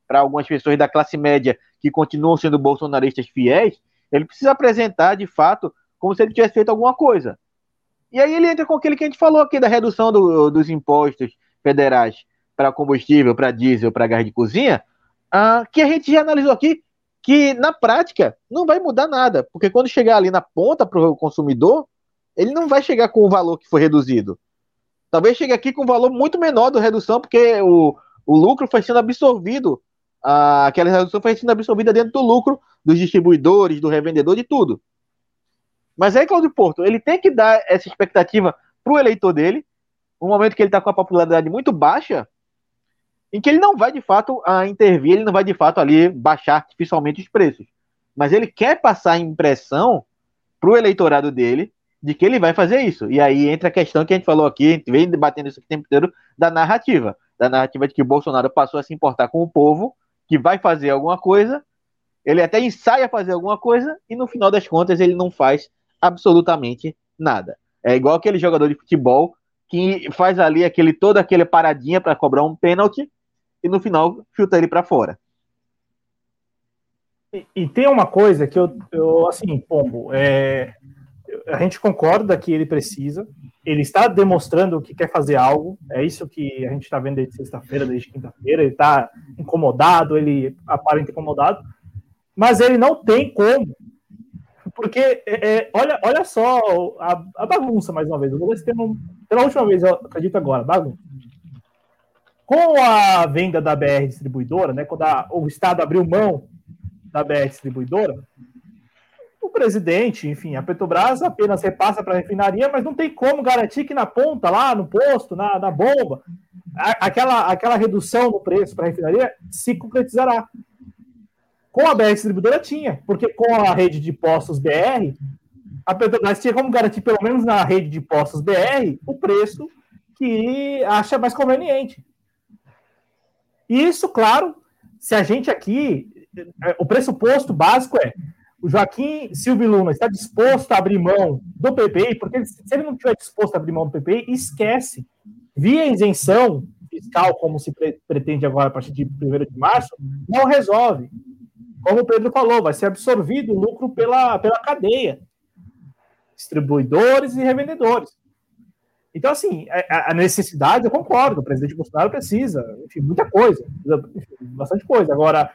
para algumas pessoas da classe média que continuam sendo bolsonaristas fiéis. Ele precisa apresentar, de fato, como se ele tivesse feito alguma coisa. E aí ele entra com aquele que a gente falou aqui da redução do, dos impostos federais para combustível, para diesel, para gás de cozinha, ah, que a gente já analisou aqui que na prática não vai mudar nada, porque quando chegar ali na ponta para o consumidor, ele não vai chegar com o valor que foi reduzido. Talvez chegue aqui com um valor muito menor da redução, porque o, o lucro foi sendo absorvido, a, aquela redução foi sendo absorvida dentro do lucro dos distribuidores, do revendedor, de tudo. Mas aí, Claudio Porto, ele tem que dar essa expectativa para o eleitor dele, no momento que ele está com a popularidade muito baixa, em que ele não vai de fato a intervir, ele não vai de fato ali baixar artificialmente os preços. Mas ele quer passar a impressão para o eleitorado dele de que ele vai fazer isso. E aí entra a questão que a gente falou aqui, a gente vem debatendo isso o tempo inteiro, da narrativa. Da narrativa de que o Bolsonaro passou a se importar com o povo, que vai fazer alguma coisa, ele até ensaia fazer alguma coisa, e no final das contas ele não faz absolutamente nada. É igual aquele jogador de futebol que faz ali aquele toda aquela paradinha para cobrar um pênalti, e no final chuta ele para fora. E, e, tem uma coisa que eu, eu assim, Pombo, é, a gente concorda que ele precisa, ele está demonstrando que quer fazer algo, é isso que a gente está vendo desde sexta-feira, desde quinta-feira, ele está incomodado, ele aparenta incomodado, mas ele não tem como, porque é, é olha, olha só a, a, bagunça, mais uma vez, eu vou ver se tem um, pela última vez, eu acredito agora, bagunça. Com a venda da BR Distribuidora, né, quando a, o Estado abriu mão da BR Distribuidora, o presidente, enfim, a Petrobras apenas repassa para a refinaria, mas não tem como garantir que na ponta, lá no posto, na, na bomba, a, aquela, aquela redução no preço para a refinaria se concretizará. Com a BR Distribuidora tinha, porque com a rede de postos BR, a Petrobras tinha como garantir, pelo menos na rede de postos BR, o preço que acha mais conveniente. E isso, claro, se a gente aqui, o pressuposto básico é o Joaquim Silvio Luna está disposto a abrir mão do PPI, porque se ele não estiver disposto a abrir mão do PPI, esquece. Via isenção fiscal, como se pretende agora a partir de 1 de março, não resolve. Como o Pedro falou, vai ser absorvido o lucro pela, pela cadeia. Distribuidores e revendedores. Então, assim, a, necessidade, eu concordo, o presidente Bolsonaro precisa, enfim, muita coisa, enfim, bastante coisa. Agora,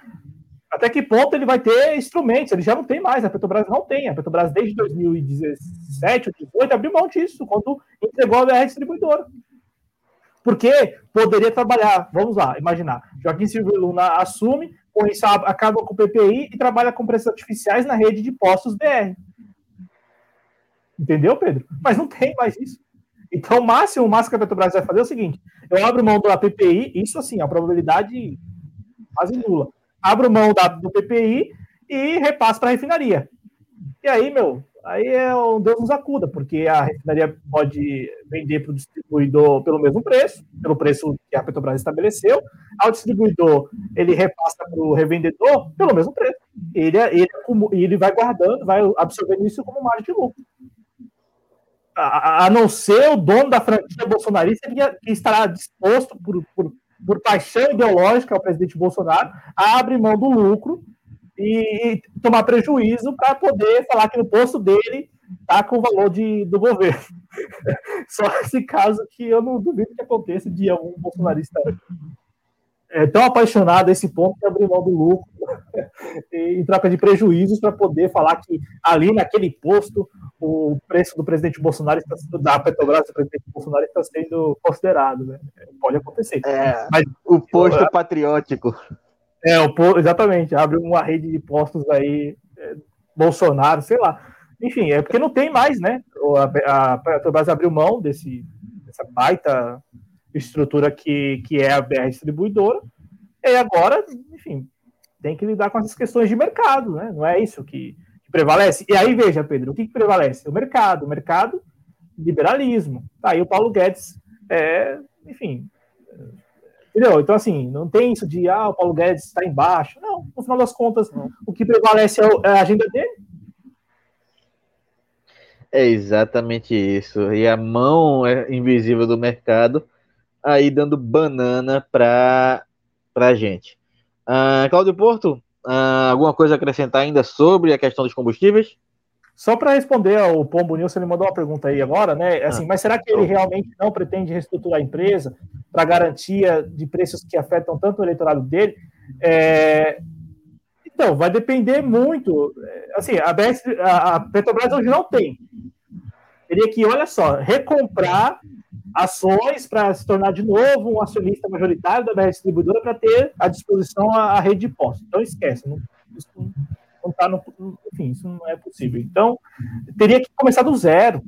Até que ponto ele vai ter instrumentos? Ele já não tem mais, a Petrobras não tem. A Petrobras, desde 2017 ou 2018, abriu mão disso, quando entregou a BR distribuidora. Porque poderia trabalhar, vamos lá, imaginar, Joaquim Silvio Luna assume, com isso acaba com o PPI e trabalha com preços artificiais na rede de postos BR. Entendeu, Pedro? Mas não tem mais isso. Então, o máximo, o máximo que a Petrobras vai fazer é o seguinte: eu abro mão da PPI, isso assim, a probabilidade quase nula. Abro mão da, do PPI e repasso para a refinaria. E aí, meu, aí é um Deus nos acuda, porque a refinaria pode vender para o distribuidor pelo mesmo preço, pelo preço que a Petrobras estabeleceu. Ao distribuidor, ele repassa para o revendedor pelo mesmo preço. Ele, ele, ele vai guardando, vai absorvendo isso como margem de lucro a, a, não ser o dono da franquia bolsonarista que, estará disposto, por, por, por, paixão ideológica ao presidente Bolsonaro, a abrir mão do lucro e, e tomar prejuízo para poder falar que no posto dele está com o valor de, do governo. Só esse caso que eu não duvido que aconteça dia um bolsonarista é tão apaixonado a esse ponto que abriu mão do lucro em troca de prejuízos para poder falar que ali naquele posto o preço do presidente Bolsonaro está sendo, da Petrobras do presidente Bolsonaro está sendo considerado, né? Pode acontecer. É, Mas, o posto eu, patriótico. É, o, exatamente, abre uma rede de postos aí, é, Bolsonaro, sei lá. Enfim, é porque não tem mais, né? A, a Petrobras abriu mão desse, dessa baita estrutura que, que é a BR distribuidora, e agora, enfim, tem que lidar com essas questões de mercado, né? Não é isso que, que prevalece. E aí, veja, Pedro, o que, que, prevalece? O mercado, o mercado, liberalismo. Tá aí o Paulo Guedes, é, enfim, entendeu? Então, assim, não tem isso de, ah, o Paulo Guedes está embaixo. Não, no final das contas, o que prevalece é, é a agenda dele. É exatamente isso. E a mão é invisível do mercado aí dando banana para a gente. Uh, Cláudio Porto, uh, alguma coisa a acrescentar ainda sobre a questão dos combustíveis? Só para responder ao Pombo Nilson, ele mandou uma pergunta aí agora, né? Assim, ah, mas será que ele realmente não pretende reestruturar a empresa para garantia de preços que afetam tanto o eleitorado dele? É... Então, vai depender muito. Assim, a, BS, a Petrobras hoje não tem. Teria que, olha só, recomprar ações para se tornar de novo um acionista majoritário da BR Distribuidora para ter à disposição a, a, rede de postos. Então esquece, não, isso não está no. Enfim, isso não é possível. Então, teria que começar do zero.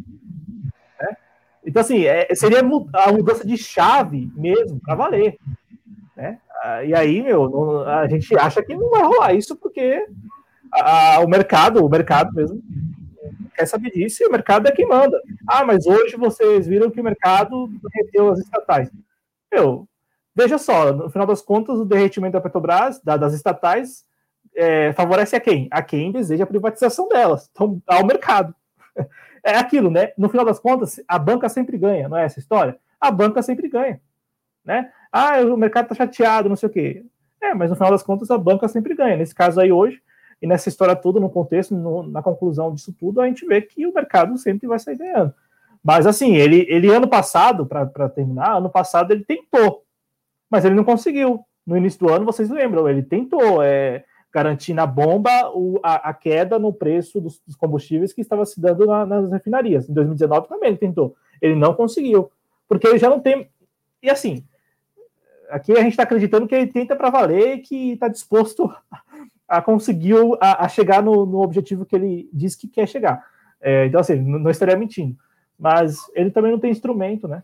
Né? Então, assim, é, seria a mudança de chave mesmo, para valer. Né? Ah, e aí, meu, a gente acha que não vai rolar isso porque a, o mercado, o mercado mesmo, quer saber disso e o mercado é quem manda. Ah, mas hoje vocês viram que o mercado derreteu as estatais. Meu, veja só, no final das contas, o derretimento da Petrobras, da, das estatais, é, favorece a quem? A quem deseja a privatização delas. Então, ao mercado. É aquilo, né? No final das contas, a banca sempre ganha, não é essa história? A banca sempre ganha, né? Ah, o mercado tá chateado, não sei o quê. É, mas no final das contas, a banca sempre ganha. Nesse caso aí hoje, e nessa história toda, no contexto, no, na conclusão disso tudo, a gente vê que o mercado sempre vai sair ganhando. Mas assim, ele, ele ano passado, para terminar, ano passado ele tentou, mas ele não conseguiu. No início do ano, vocês lembram, ele tentou é, garantir na bomba o, a, a, queda no preço dos, dos, combustíveis que estava se dando na, nas refinarias. Em 2019 também ele tentou. Ele não conseguiu, porque ele já não tem. E assim, aqui a gente está acreditando que ele tenta para valer que está disposto a conseguiu a, a chegar no, no, objetivo que ele diz que quer chegar. É, então, assim, não, não, estaria mentindo. Mas ele também não tem instrumento, né?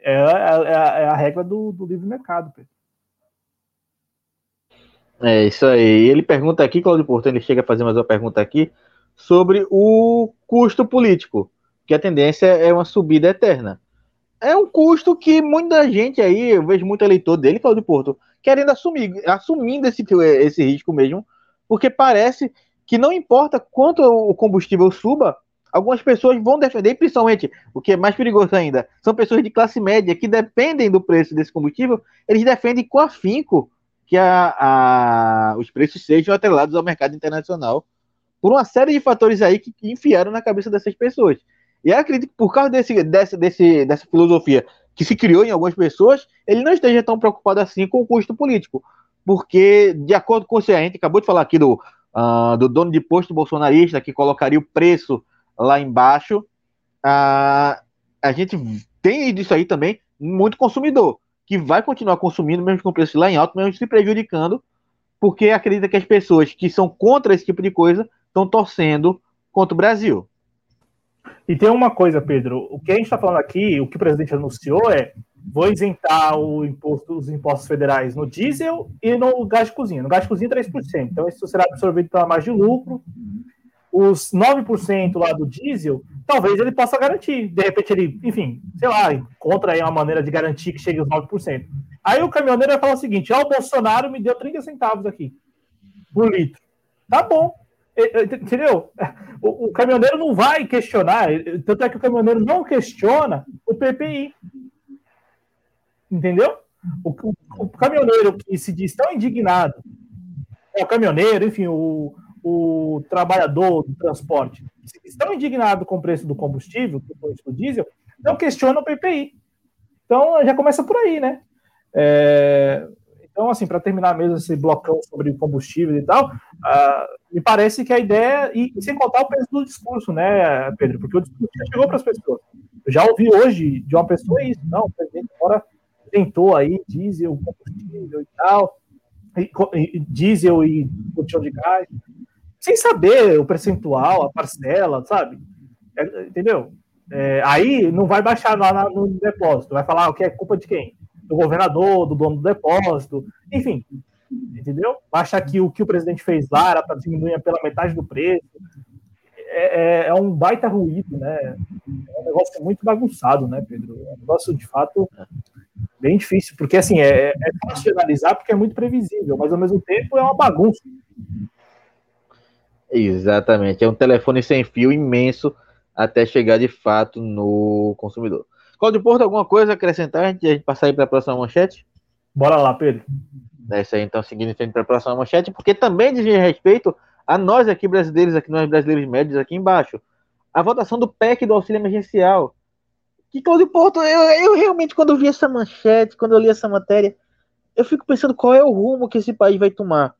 É, é, é, a regra do, do, livre mercado, Pedro. É isso aí. Ele pergunta aqui, Claudio Porto, ele chega a fazer mais uma pergunta aqui sobre o custo político, que a tendência é uma subida eterna. É um custo que muita gente aí, eu vejo muito eleitor dele, Claudio Porto, querendo assumir, assumindo esse, esse risco mesmo, porque parece que não importa quanto o combustível suba, algumas pessoas vão defender, principalmente, o que é mais perigoso ainda, são pessoas de classe média que dependem do preço desse combustível, eles defendem com afinco que a, a, os preços sejam atrelados ao mercado internacional, por uma série de fatores aí que, que enfiaram na cabeça dessas pessoas. E eu acredito que por causa desse, desse, desse, dessa filosofia que se criou em algumas pessoas, ele não esteja tão preocupado assim com o custo político. porque, de acordo com o a gente acabou de falar aqui do, uh, do dono de posto bolsonarista que colocaria o preço lá embaixo, uh, a gente tem disso aí também muito consumidor, que vai continuar consumindo mesmo com o preço lá em alto, mesmo se prejudicando, porque acredita que as pessoas que são contra esse tipo de coisa estão torcendo contra o Brasil. E tem uma coisa, Pedro, o que a gente está falando aqui, o que o presidente anunciou é vou isentar imposto, os impostos federais no diesel e no gás de cozinha. No gás de cozinha, 3%. Então, isso será absorvido pela margem de lucro. Os 9% lá do diesel, talvez ele possa garantir. De repente, ele, enfim, sei lá, encontra aí uma maneira de garantir que chegue aos 9%. Aí o caminhoneiro vai falar o seguinte: ó, o Bolsonaro me deu 30 centavos aqui por litro. Tá bom. Entendeu? O, o, caminhoneiro não vai questionar, tanto é que o caminhoneiro não questiona o PPI. Entendeu? O, o, o caminhoneiro que se diz tão indignado, é o caminhoneiro, enfim, o, o trabalhador do transporte, se diz tão indignado com o preço do combustível, com o preço do diesel, não questiona o PPI. Então já começa por aí, né? É, então, assim, para terminar mesmo esse blocão sobre combustível e tal, uh, me parece que a ideia, e, e sem contar o peso do discurso, né, Pedro? Porque o discurso já chegou para as pessoas. Eu já ouvi hoje de uma pessoa isso, não, o presidente agora tentou aí diesel, combustível e tal, e, e, diesel e botijão de gás, sem saber o percentual, a parcela, sabe? É, entendeu? É, aí não vai baixar lá no depósito, vai falar o que é culpa de quem? Do governador, do dono do depósito, enfim, entendeu? Acha que o que o presidente fez lá era para diminuir pela metade do preço. É, é, é, um baita ruído, né? É um negócio muito bagunçado, né, Pedro? É um negócio de fato bem difícil, porque assim é, é fácil de analisar porque é muito previsível, mas ao mesmo tempo é uma bagunça. Exatamente, é um telefone sem fio imenso até chegar de fato no consumidor. Cláudio Porto, alguma coisa a acrescentar antes de a gente passar aí para a próxima manchete? Bora lá, Pedro. É isso aí, então, seguindo em frente para a próxima manchete, porque também diz respeito a nós aqui brasileiros, aqui nós brasileiros médios aqui embaixo, a votação do PEC do auxílio emergencial. Que Cláudio Porto, eu, eu realmente, quando eu vi essa manchete, quando eu li essa matéria, eu fico pensando qual é o rumo que esse país vai tomar.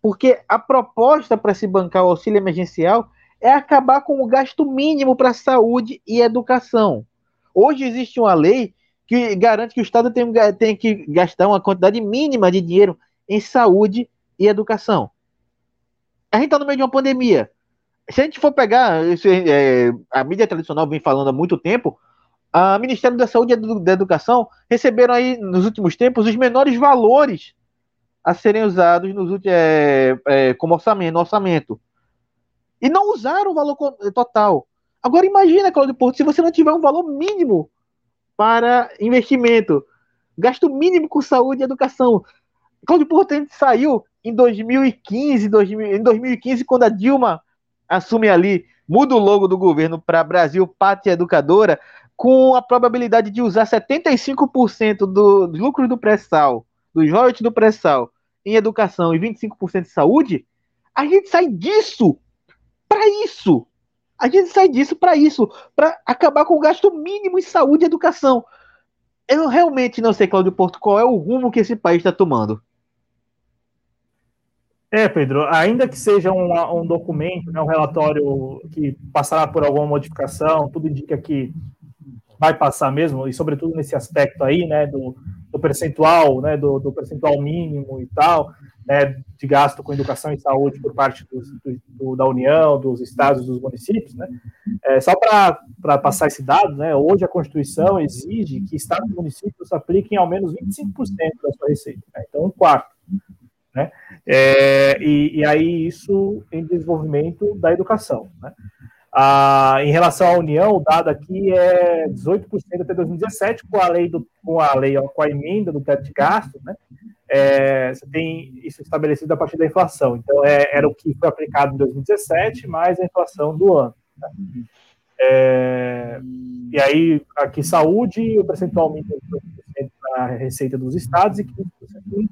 Porque a proposta para se bancar o auxílio emergencial é acabar com o gasto mínimo para saúde e educação. Hoje existe uma lei que garante que o Estado tem, tem que gastar uma quantidade mínima de dinheiro em saúde e educação. A gente está no meio de uma pandemia. Se a gente for pegar, isso, é, a mídia tradicional vem falando há muito tempo, a Ministério da Saúde e da Educação receberam aí nos últimos tempos os menores valores a serem usados nos últimos, é, é, como orçamento, orçamento. E não usaram o valor total. Agora imagina, Claudio Porto, se você não tiver um valor mínimo para investimento, gasto mínimo com saúde e educação. Claudio Porto a gente saiu em 2015, 2000, em 2015 quando a Dilma assume ali, muda o logo do governo para Brasil Pátria Educadora, com a probabilidade de usar 75% do, dos lucros do pré-sal, dos royalties do pré-sal em educação e 25% de saúde, a gente sai disso para isso. A gente sai disso para isso, para acabar com o gasto mínimo em saúde e educação. Eu realmente não sei, Cláudio Porto, qual é o rumo que esse país está tomando. É, Pedro, ainda que seja um, um documento, né, um relatório que passará por alguma modificação, tudo indica que vai passar mesmo, e sobretudo nesse aspecto aí, né, do, do percentual, né, do, do percentual mínimo e tal, né, de gasto com educação e saúde por parte do, do, da União, dos estados, dos municípios, né? É, só para passar esse dado, né, hoje a Constituição exige que estados e municípios apliquem ao menos 25% da sua receita, né? então um quarto. Né? É, e, e, aí isso em desenvolvimento da educação. Né? Ah, em relação à União, o dado aqui é 18% até 2017, com a lei, do, com a lei, com a emenda do teto de gasto, né? é, você tem isso estabelecido a partir da inflação. Então, é, era o que foi aplicado em 2017, mais a inflação do ano. Né? É, e aí, aqui, saúde, o percentual mínimo de a receita dos estados e 15% do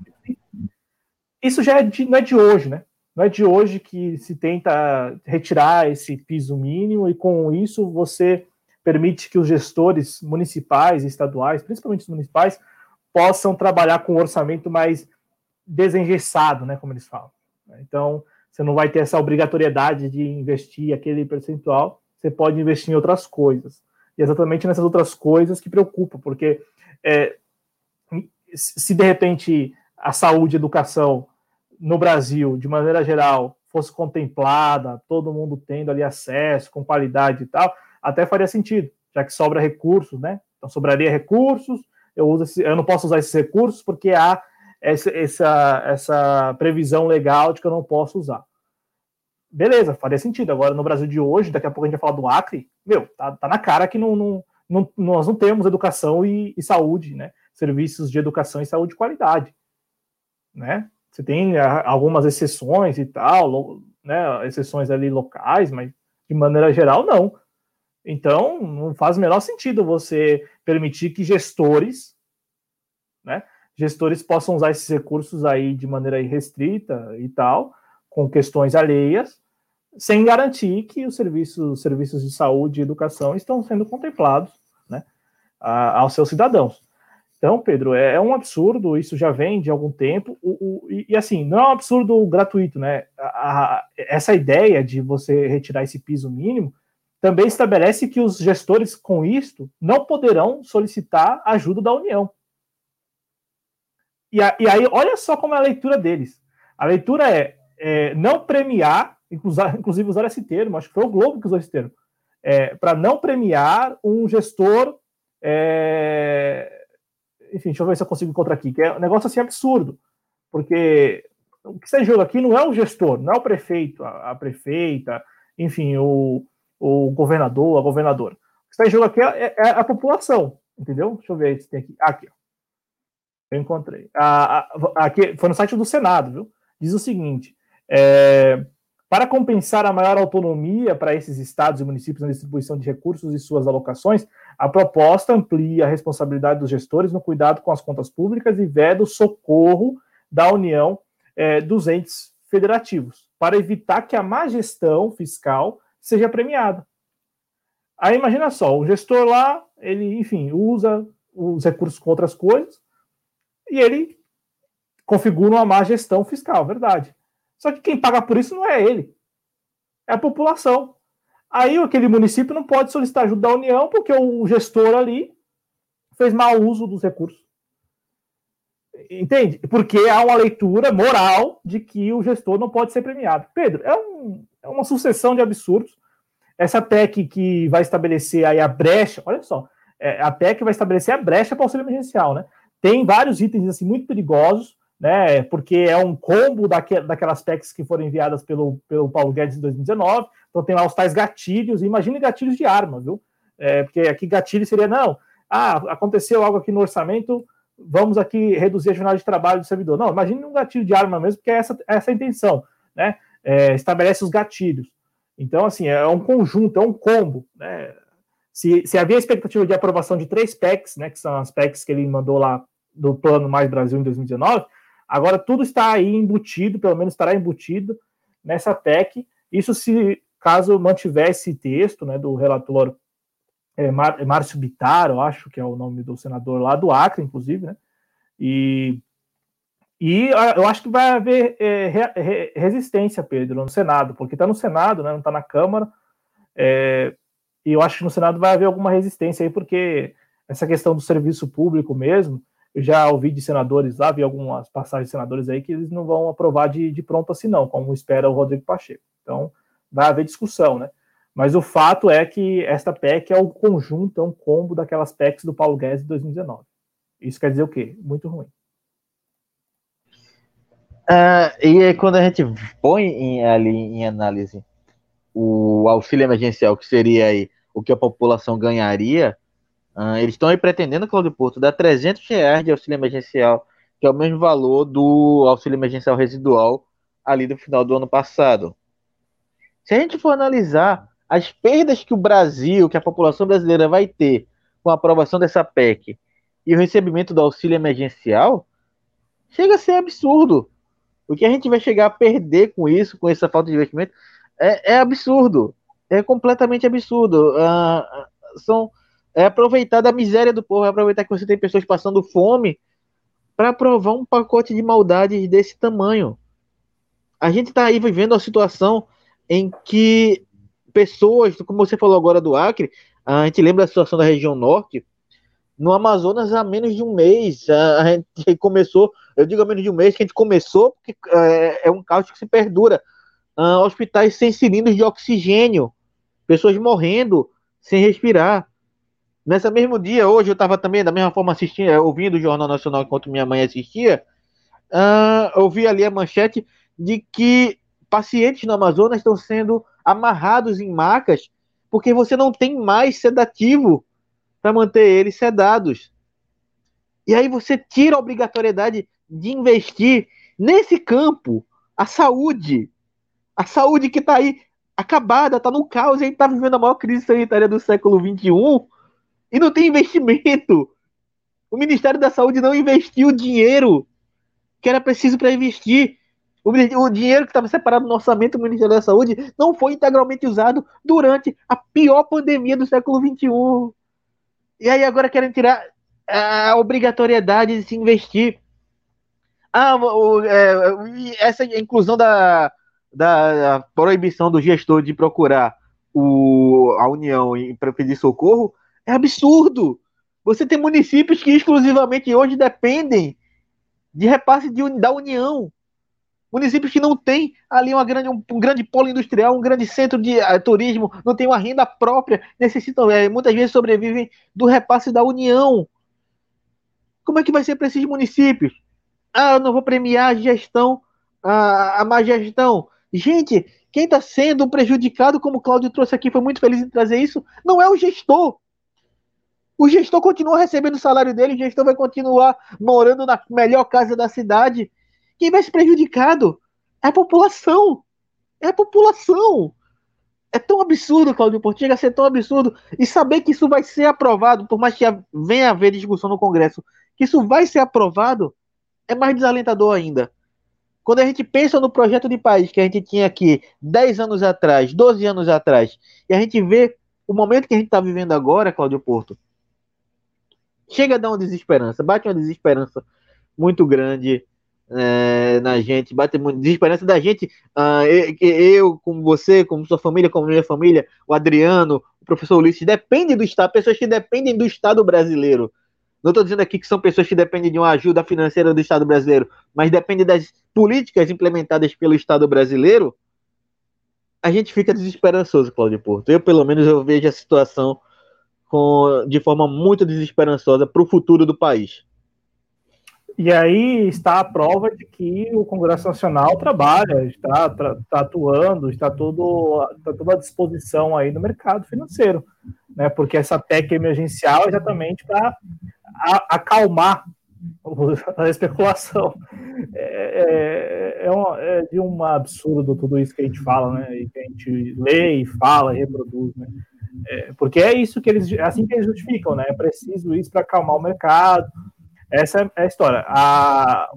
Isso já é de, não é de hoje, né? Não é de hoje que se tenta retirar esse piso mínimo e, com isso, você permite que os gestores municipais estaduais, principalmente os municipais, possam trabalhar com um orçamento mais desengessado, né, como eles falam. Então, você não vai ter essa obrigatoriedade de investir aquele percentual, você pode investir em outras coisas. E é exatamente nessas outras coisas que preocupa, porque é, se de repente a saúde e a educação no Brasil, de maneira geral, fosse contemplada, todo mundo tendo ali acesso com qualidade e tal, até faria sentido, já que sobra recursos, né? Então sobraria recursos, eu, uso esse, eu não posso usar esses recursos porque há essa, essa, essa previsão legal de que eu não posso usar. Beleza, faria sentido. Agora, no Brasil de hoje, daqui a pouco a gente vai falar do Acre, meu, tá, tá na cara que não, não, não, nós não temos educação e, e saúde, né? Serviços de educação e saúde de qualidade, né? Você tem algumas exceções e tal, né? Exceções ali locais, mas de maneira geral, não. Então, não faz o menor sentido você permitir que gestores, né? Gestores possam usar esses recursos aí de maneira irrestrita e tal, com questões alheias, sem garantir que os serviços, os serviços de saúde e educação estão sendo contemplados né, aos seus cidadãos. Então, Pedro, é, é, um absurdo, isso já vem de algum tempo, o, o, e, e, assim, não é um absurdo gratuito, né? A, a, essa ideia de você retirar esse piso mínimo também estabelece que os gestores, com isto, não poderão solicitar ajuda da União. E, e aí, olha só como é a leitura deles. A leitura é, é não premiar, inclusive usar esse termo, acho que foi o Globo que usou esse termo, é, para não premiar um gestor. É, enfim, deixa eu ver se eu consigo encontrar aqui, que é um negócio assim absurdo, porque o que você joga aqui não é o gestor, não é o prefeito, a, a prefeita, enfim, o, o governador, a governadora. O que está em jogo aqui é, é, a população, entendeu? Deixa eu ver se tem aqui. Aqui, ó. Eu encontrei. A, a, aqui, foi no site do Senado, viu? Diz o seguinte: é, para compensar a maior autonomia para esses estados e municípios na distribuição de recursos e suas alocações, a proposta amplia a responsabilidade dos gestores no cuidado com as contas públicas e veda o socorro da União é, dos entes federativos, para evitar que a má gestão fiscal seja premiada. Aí imagina só, o gestor lá, ele, enfim, usa os recursos com outras coisas e ele configura uma má gestão fiscal, verdade. Só que quem paga por isso não é ele, é a população. Aí aquele município não pode solicitar ajuda da União porque o gestor ali fez mau uso dos recursos. Entende? Porque há uma leitura moral de que o gestor não pode ser premiado. Pedro, é, um, é uma sucessão de absurdos. Essa PEC que vai estabelecer aí a brecha, olha só, é, a PEC vai estabelecer a brecha para o auxílio emergencial, né? Tem vários itens assim muito perigosos, né? Porque é um combo daque, daquelas PECs que foram enviadas pelo, pelo Paulo Guedes em 2019. Então tem lá os tais gatilhos, imagine gatilhos de arma, viu? É, porque aqui gatilho seria, não, ah, aconteceu algo aqui no orçamento, vamos aqui reduzir a jornada de trabalho do servidor. Não, imagine um gatilho de arma mesmo, porque é essa, é essa a intenção, né? É, estabelece os gatilhos. Então, assim, é um conjunto, é um combo, né? Se, se havia expectativa de aprovação de três PECs, né, que são as PECs que ele mandou lá do Plano Mais Brasil em 2019, agora tudo está aí embutido, pelo menos estará embutido nessa PEC. Isso se caso mantiver esse texto né, do relator é, Mar, Márcio Bitar, eu acho que é o nome do senador lá do Acre, inclusive, né? E, e eu acho que vai haver é, re, resistência, Pedro, no Senado, porque está no Senado, né, não está na Câmara. É, e eu acho que no Senado vai haver alguma resistência aí, porque essa questão do serviço público mesmo, eu já ouvi de senadores lá, vi algumas passagens de senadores aí que eles não vão aprovar de, de pronto assim, não, como espera o Rodrigo Pacheco. Então, vai haver discussão, né? Mas o fato é que esta PEC é o conjunto, é um combo daquelas PECs do Paulo Guedes de 2019. Isso quer dizer o quê? Muito ruim. Uh, e quando a gente põe em, ali em análise o auxílio emergencial, que seria aí o que a população ganharia, uh, eles estão aí pretendendo, Claudio Porto, dar 300 reais de auxílio emergencial, que é o mesmo valor do auxílio emergencial residual ali do final do ano passado. Se a gente for analisar as perdas que o Brasil, que a população brasileira vai ter com a aprovação dessa PEC e o recebimento do auxílio emergencial, chega a ser absurdo. O que a gente vai chegar a perder com isso, com essa falta de investimento, é, é absurdo. É completamente absurdo. Uh, são, é aproveitar da miséria do povo, é aproveitar que você tem pessoas passando fome para aprovar um pacote de maldades desse tamanho. A gente está aí vivendo uma situação em que pessoas, como você falou agora do Acre, a gente lembra da situação da região norte, no Amazonas há menos de um mês. A, gente começou, eu digo há menos de um mês que a gente começou, porque é, é um caos que se perdura. Uh, hospitais sem cilindros de oxigênio, pessoas morrendo sem respirar. Nesse mesmo dia, hoje eu estava também da mesma forma assistindo, é, ouvindo o Jornal Nacional enquanto minha mãe assistia. Uh, eu vi ali a manchete de que pacientes no Amazonas estão sendo amarrados em macas porque você não tem mais sedativo para manter eles sedados. E aí você tira a obrigatoriedade de investir nesse campo, a saúde. A saúde que está aí acabada, está no caos, a gente está vivendo a maior crise sanitária do século XXI e não tem investimento. O Ministério da Saúde não investiu dinheiro que era preciso para investir. O, o, dinheiro que estava separado no orçamento do Ministério da Saúde não foi integralmente usado durante a pior pandemia do século XXI. E aí agora querem tirar a obrigatoriedade de se investir. Ah, o, é, essa inclusão da, da proibição do gestor de procurar o, a União para pedir socorro é absurdo. Você tem municípios que exclusivamente hoje dependem de repasse de, da União. Municípios que não têm ali uma grande, um, um grande polo industrial, um grande centro de uh, turismo, não tem uma renda própria, necessitam, é, muitas vezes sobrevivem do repasse da União. Como é que vai ser para esses municípios? Ah, eu não vou premiar a gestão, a, a má gestão. Gente, quem está sendo prejudicado, como o Cláudio trouxe aqui, foi muito feliz em trazer isso, não é o gestor. O gestor continua recebendo o salário dele, o gestor vai continuar morando na melhor casa da cidade quem vai ser prejudicado é a população. É a população. É tão absurdo, Claudio Porto, ser tão absurdo. E saber que isso vai ser aprovado, por mais que venha a haver discussão no Congresso, que isso vai ser aprovado, é mais desalentador ainda. Quando a gente pensa no projeto de país que a gente tinha aqui 10 anos atrás, 12 anos atrás, e a gente vê o momento que a gente está vivendo agora, Cláudio Porto, chega a dar uma desesperança, bate uma desesperança muito grande é, na gente, bate muito desesperança da gente, uh, eu, como você, como sua família, como minha família, o Adriano, o professor Ulisses, depende do Estado, pessoas que dependem do Estado brasileiro. Não estou dizendo aqui que são pessoas que dependem de uma ajuda financeira do Estado brasileiro, mas dependem das políticas implementadas pelo Estado brasileiro. A gente fica desesperançoso, Cláudio Porto. Eu, pelo menos, eu vejo a situação com, de forma muito desesperançosa para o futuro do país. E aí está a prova de que o Congresso Nacional trabalha, está, está atuando, está tudo, está tudo à disposição aí no mercado financeiro, né? Porque essa PEC emergencial é exatamente para acalmar a especulação. É, é, é, um, é, de um absurdo tudo isso que a gente fala, né? E que a gente lê e fala e reproduz, né? É, porque é isso que eles, é assim que eles justificam, né? É preciso isso para acalmar o mercado, essa é a história. A...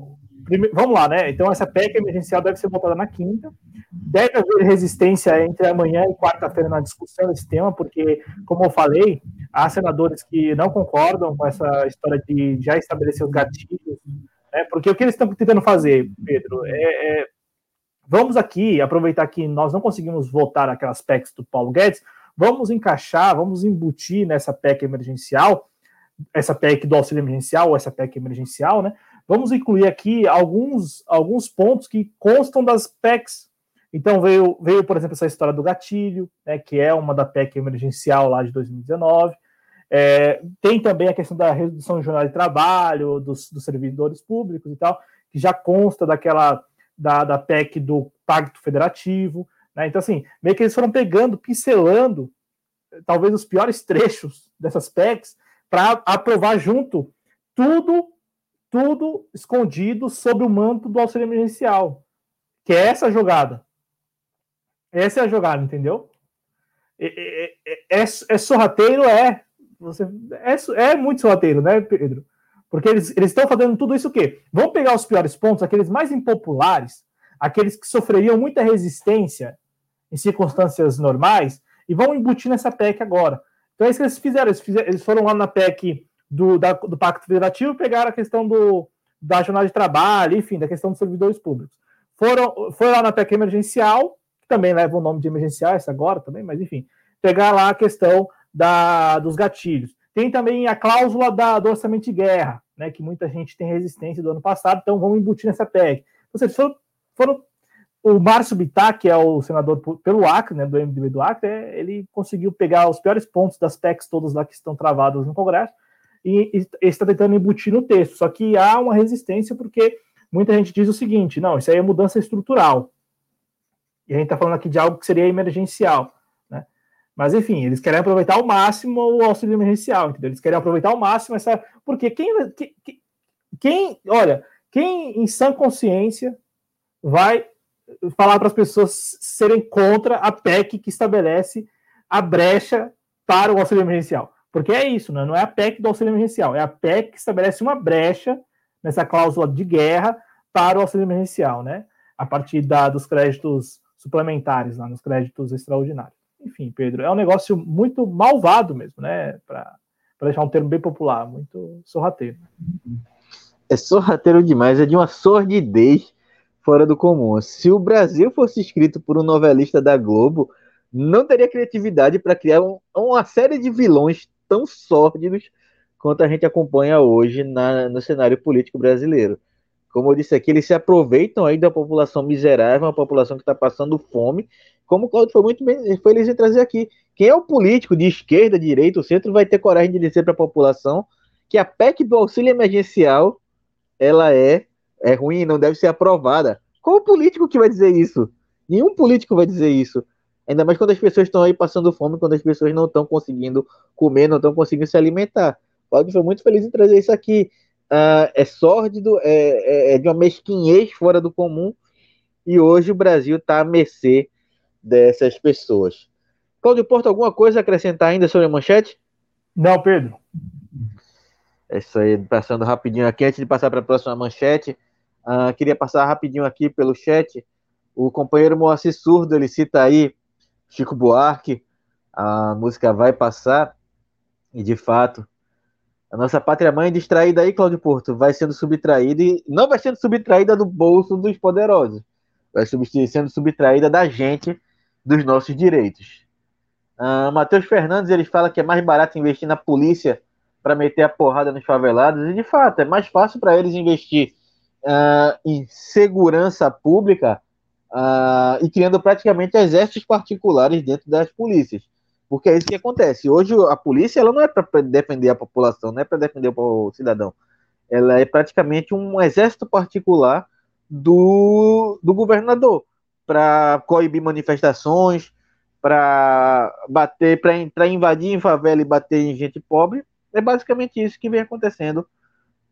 Vamos lá, né? Então, essa PEC emergencial deve ser votada na quinta. Deve haver resistência entre amanhã e quarta-feira na discussão desse tema, porque, como eu falei, há senadores que não concordam com essa história de já estabelecer os gatilhos, né? Porque o que eles estão tentando fazer, Pedro, é, é vamos aqui aproveitar que nós não conseguimos votar aquelas PECs do Paulo Guedes, vamos encaixar, vamos embutir nessa PEC emergencial essa PEC do auxílio emergencial, ou essa PEC emergencial, né? Vamos incluir aqui alguns, alguns pontos que constam das PECs. Então, veio, veio, por exemplo, essa história do gatilho, né, que é uma da PEC emergencial lá de 2019. É, tem também a questão da redução de jornal de trabalho, dos, dos servidores públicos e tal, que já consta daquela da, da PEC do Pacto Federativo. Né? Então, assim, meio que eles foram pegando, pincelando, talvez os piores trechos dessas PECs, para aprovar junto tudo, tudo escondido sob o manto do auxílio emergencial, que é essa jogada. Essa é a jogada, entendeu? É, é, é, é sorrateiro, é. Você, é, é muito sorrateiro, né, Pedro? Porque eles estão fazendo tudo isso o quê? Vão pegar os piores pontos, aqueles mais impopulares, aqueles que sofreriam muita resistência em circunstâncias normais, e vão embutir nessa PEC agora. Então é isso que eles fizeram. Eles, fizeram, eles foram lá na PEC do, da, do Pacto Federativo, pegaram a questão do, da jornada de trabalho, enfim, da questão dos servidores públicos. Foram, foi lá na PEC emergencial, que também leva o nome de emergencial, essa agora também, mas enfim, pegar lá a questão da, dos gatilhos. Tem também a cláusula da, do orçamento de guerra, né, que muita gente tem resistência do ano passado, então vamos embutir nessa PEC. Ou seja, foram, foram o Márcio Bittar, que é o senador pelo Acre, né, do MDB do Acre, é, ele conseguiu pegar os piores pontos das PECs todas lá que estão travadas no Congresso e, e está tentando embutir no texto. Só que há uma resistência porque muita gente diz o seguinte: não, isso aí é mudança estrutural. E a gente está falando aqui de algo que seria emergencial. Né? Mas, enfim, eles querem aproveitar ao máximo o auxílio emergencial, entendeu? Eles querem aproveitar ao máximo essa. Porque quem. Quem, quem olha, quem em sã consciência vai falar para as pessoas serem contra a PEC que estabelece a brecha para o auxílio emergencial. Porque é isso, né? não é a PEC do auxílio emergencial, é a PEC que estabelece uma brecha nessa cláusula de guerra para o auxílio emergencial, né? A partir da, dos créditos suplementares, lá, nos créditos extraordinários. Enfim, Pedro, é um negócio muito malvado mesmo, né? Para deixar um termo bem popular, muito sorrateiro. É sorrateiro demais, é de uma sordidez fora do comum. Se o Brasil fosse escrito por um novelista da Globo, não teria criatividade para criar um, uma série de vilões tão sórdidos quanto a gente acompanha hoje na, no cenário político brasileiro. Como eu disse aqui, eles se aproveitam aí da população miserável, uma população que está passando fome, como o Claudio foi muito bem feliz em trazer aqui. Quem é o político de esquerda, direita, o centro, vai ter coragem de dizer para a população que a PEC do auxílio emergencial ela é, é ruim, não deve ser aprovada. Qual político que vai dizer isso? Nenhum político vai dizer isso. Ainda mais quando as pessoas estão aí passando fome, quando as pessoas não estão conseguindo comer, não estão conseguindo se alimentar. Pode foi muito feliz em trazer isso aqui. Uh, é sórdido, é, é, é, de uma mesquinhez fora do comum, e hoje o Brasil está à mercê dessas pessoas. Cláudio Porto, alguma coisa a acrescentar ainda sobre a manchete? Não, Pedro. É isso aí, passando rapidinho aqui, antes de passar para a próxima manchete, uh, queria passar rapidinho aqui pelo chat. O companheiro Moacir Surdo, ele cita aí Chico Buarque, a música vai passar, e de fato, a nossa pátria mãe distraída aí, Cláudio Porto, vai sendo subtraída e não vai sendo subtraída do bolso dos poderosos, vai sendo subtraída da gente, dos nossos direitos. Uh, Matheus Fernandes ele fala que é mais barato investir na polícia para meter a porrada nos favelados, e de fato é mais fácil para eles investir uh, em segurança pública uh, e criando praticamente exércitos particulares dentro das polícias. Porque é isso que acontece. Hoje a polícia ela não é para defender a população, não é para defender o cidadão. Ela é praticamente um exército particular do, do governador para coibir manifestações, para bater, para invadir em favela e bater em gente pobre. É basicamente isso que vem acontecendo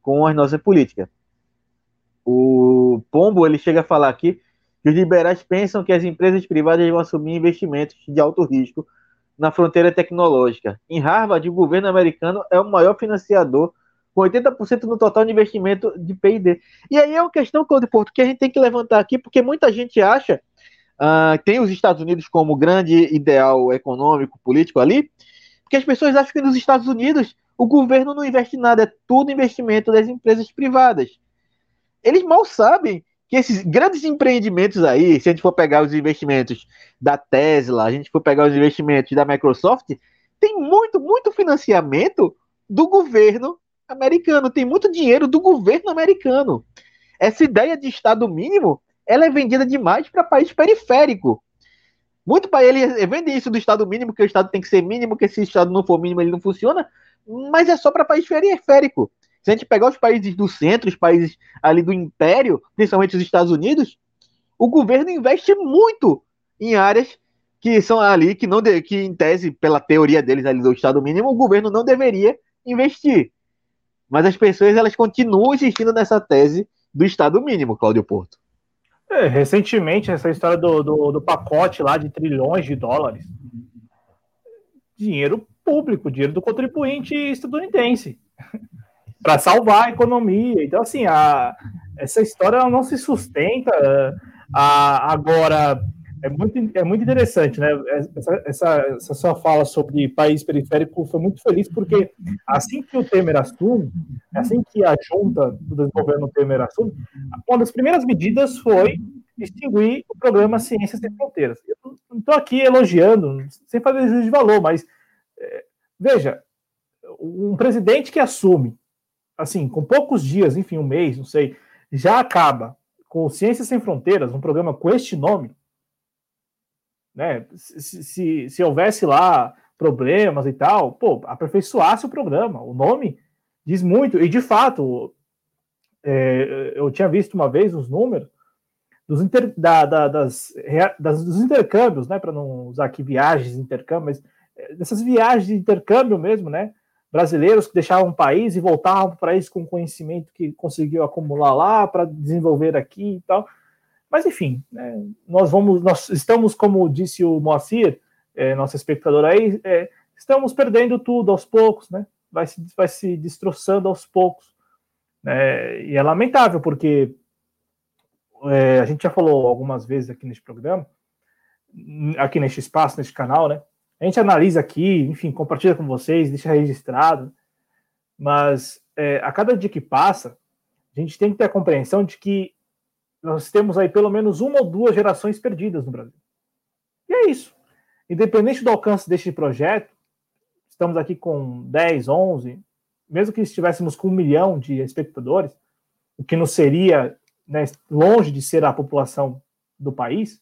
com as nossas políticas. O Pombo ele chega a falar aqui que os liberais pensam que as empresas privadas vão assumir investimentos de alto risco na fronteira tecnológica. Em Harvard, o governo americano é o maior financiador, com 80% no total de investimento de P&D. E aí é uma questão, Claudio Porto, que a gente tem que levantar aqui, porque muita gente acha, uh, tem os Estados Unidos como grande ideal econômico, político ali, porque as pessoas acham que nos Estados Unidos o governo não investe nada, é tudo investimento das empresas privadas. Eles mal sabem que esses grandes empreendimentos aí, se a gente for pegar os investimentos da Tesla, a gente for pegar os investimentos da Microsoft, tem muito, muito financiamento do governo americano, tem muito dinheiro do governo americano. Essa ideia de Estado mínimo, ela é vendida demais para país periférico. Muito para ele vende isso do Estado mínimo, que o Estado tem que ser mínimo, que se o Estado não for mínimo ele não funciona, mas é só para país periférico. Se a gente pegar os países do centro, os países ali do império, principalmente os Estados Unidos, o governo investe muito em áreas que são ali que não de, que em tese pela teoria deles ali do Estado mínimo o governo não deveria investir. Mas as pessoas elas continuam insistindo nessa tese do Estado mínimo, Cláudio Porto. É, recentemente essa história do, do, do pacote lá de trilhões de dólares, dinheiro público, dinheiro do contribuinte estadunidense para salvar a economia. Então, assim, a, essa história não se sustenta. A, agora, É muito, é muito interessante, né? Essa, essa, essa, sua fala sobre país periférico foi muito feliz, porque assim que o Temer assume, assim que a junta do governo Temer assume, uma das primeiras medidas foi extinguir o programa Ciências Sem Fronteiras. Eu não estou aqui elogiando, sem fazer juízo de valor, mas é, veja, um presidente que assume, assim, com poucos dias, enfim, um mês, não sei, já acaba com Ciências Sem Fronteiras, um programa com este nome, né? Se, se, se houvesse lá problemas e tal, pô, aperfeiçoasse o programa. O nome diz muito, e de fato, é, eu tinha visto uma vez os números dos, inter, da, da, das, das, dos intercâmbios, né? Para não usar aqui viagens, intercâmbio, mas é, dessas viagens de intercâmbio mesmo, né? Brasileiros que deixavam o país e voltavam para o país com conhecimento que conseguiu acumular lá para desenvolver aqui e tal. Mas enfim, né, nós vamos, nós estamos, como disse o Moacir, é, nosso espectador aí, é, estamos perdendo tudo aos poucos, né? Vai se, vai se destroçando aos poucos. Né? E é lamentável, porque é, a gente já falou algumas vezes aqui neste programa, aqui neste espaço, neste canal, né? A gente analisa aqui, enfim, compartilha com vocês, deixa registrado, mas é, a cada dia que passa, a gente tem que ter a compreensão de que nós temos aí pelo menos uma ou duas gerações perdidas no Brasil. E é isso. Independente do alcance deste projeto, estamos aqui com 10, 11, mesmo que estivéssemos com um milhão de espectadores, o que não seria né, longe de ser a população do país,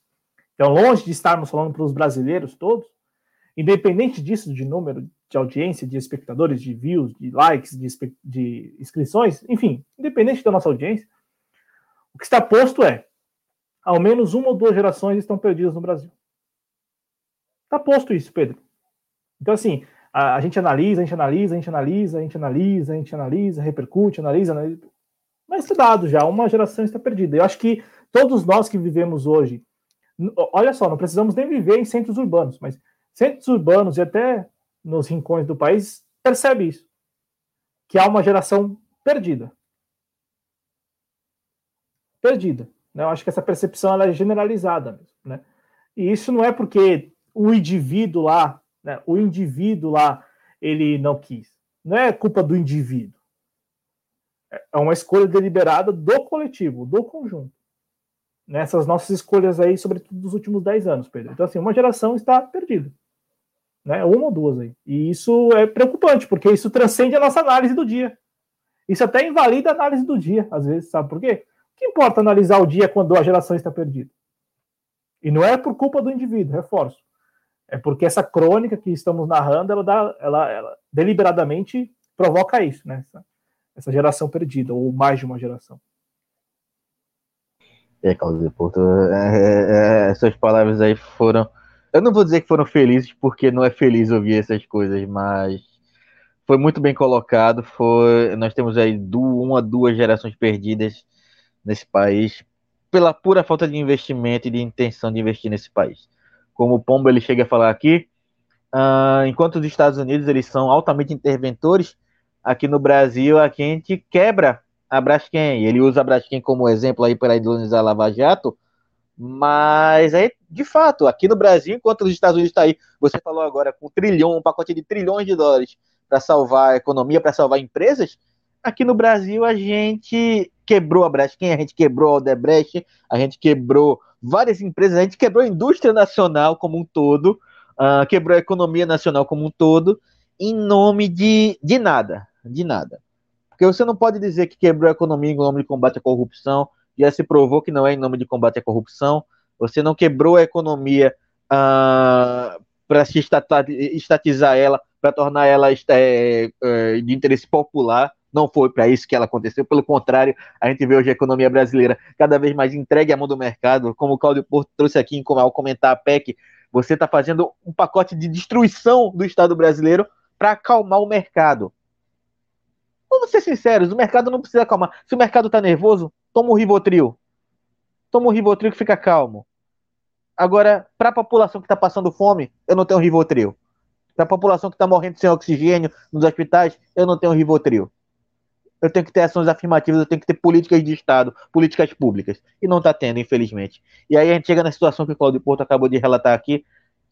então longe de estarmos falando para os brasileiros todos, independente disso, de número de audiência, de espectadores, de views, de likes, de, de inscrições, enfim, independente da nossa audiência, o que está posto é: ao menos uma ou duas gerações estão perdidas no Brasil. Está posto isso, Pedro. Então, assim, a, a, gente analisa, a gente analisa, a gente analisa, a gente analisa, a gente analisa, repercute, analisa, analisa. Mas está dado já, uma geração está perdida. Eu acho que todos nós que vivemos hoje, olha só, não precisamos nem viver em centros urbanos, mas centros urbanos e até nos rincões do país percebe isso, que há uma geração perdida perdida. Né? Eu acho que essa percepção ela é generalizada mesmo, né? E isso não é porque o indivíduo lá, né, o indivíduo lá, ele não quis. Não é culpa do indivíduo. É uma escolha deliberada do coletivo, do conjunto. Nessas nossas escolhas aí, sobretudo dos últimos 10 anos, Pedro. Então, assim, uma geração está perdida. Né? Uma ou duas aí. E isso é preocupante, porque isso transcende a nossa análise do dia. Isso até invalida a análise do dia, às vezes, sabe por quê? que importa analisar o dia quando a geração está perdida? E não é por culpa do indivíduo, reforço. É porque essa crônica que estamos narrando, ela, dá, ela, ela deliberadamente provoca isso, né? Essa, essa, geração perdida, ou mais de uma geração. É, Claudio Porto, é, é, é, essas palavras aí foram. Eu não vou dizer que foram felizes, porque não é feliz ouvir essas coisas, mas foi muito bem colocado. Foi, nós temos aí uma, duas gerações perdidas nesse país pela pura falta de investimento e de intenção de investir nesse país. Como o Pombo ele chega a falar aqui, uh, enquanto os Estados Unidos eles são altamente interventores, aqui no Brasil a gente quebra a Braskem. Ele usa a Braskem como exemplo aí para idolizar a Lava Jato, mas aí, de fato, aqui no Brasil, enquanto os Estados Unidos está aí, você falou agora com um trilhão, um pacote de trilhões de dólares para salvar a economia, para salvar empresas, aqui no Brasil a gente quebrou a Braskem, a gente quebrou a Odebrecht, a gente quebrou várias empresas, a gente quebrou a indústria nacional como um todo, uh, quebrou a economia nacional como um todo, em nome de, de nada, de nada. Porque você não pode dizer que quebrou a economia em nome de combate à corrupção, já se provou que não é em nome de combate à corrupção, você não quebrou a economia uh, para se estatizar ela, para tornar ela é, é, de interesse popular, não foi para isso que ela aconteceu, pelo contrário, a gente vê hoje a economia brasileira cada vez mais entregue à mão do mercado, como o Claudio Porto trouxe aqui ao comentar a PEC, você está fazendo um pacote de destruição do Estado brasileiro para acalmar o mercado. Vamos ser sinceros, o mercado não precisa acalmar. Se o mercado está nervoso, toma o Rivotril. Toma o Rivotril que fica calmo. Agora, para a população que está passando fome, eu não tenho Rivotril. Para a população que está morrendo sem oxigênio nos hospitais, eu não tenho Rivotril. eu tenho que ter ações afirmativas, eu tenho que ter políticas de Estado, políticas públicas. E não está tendo, infelizmente. E aí a gente chega na situação que o Claudio Porto acabou de relatar aqui,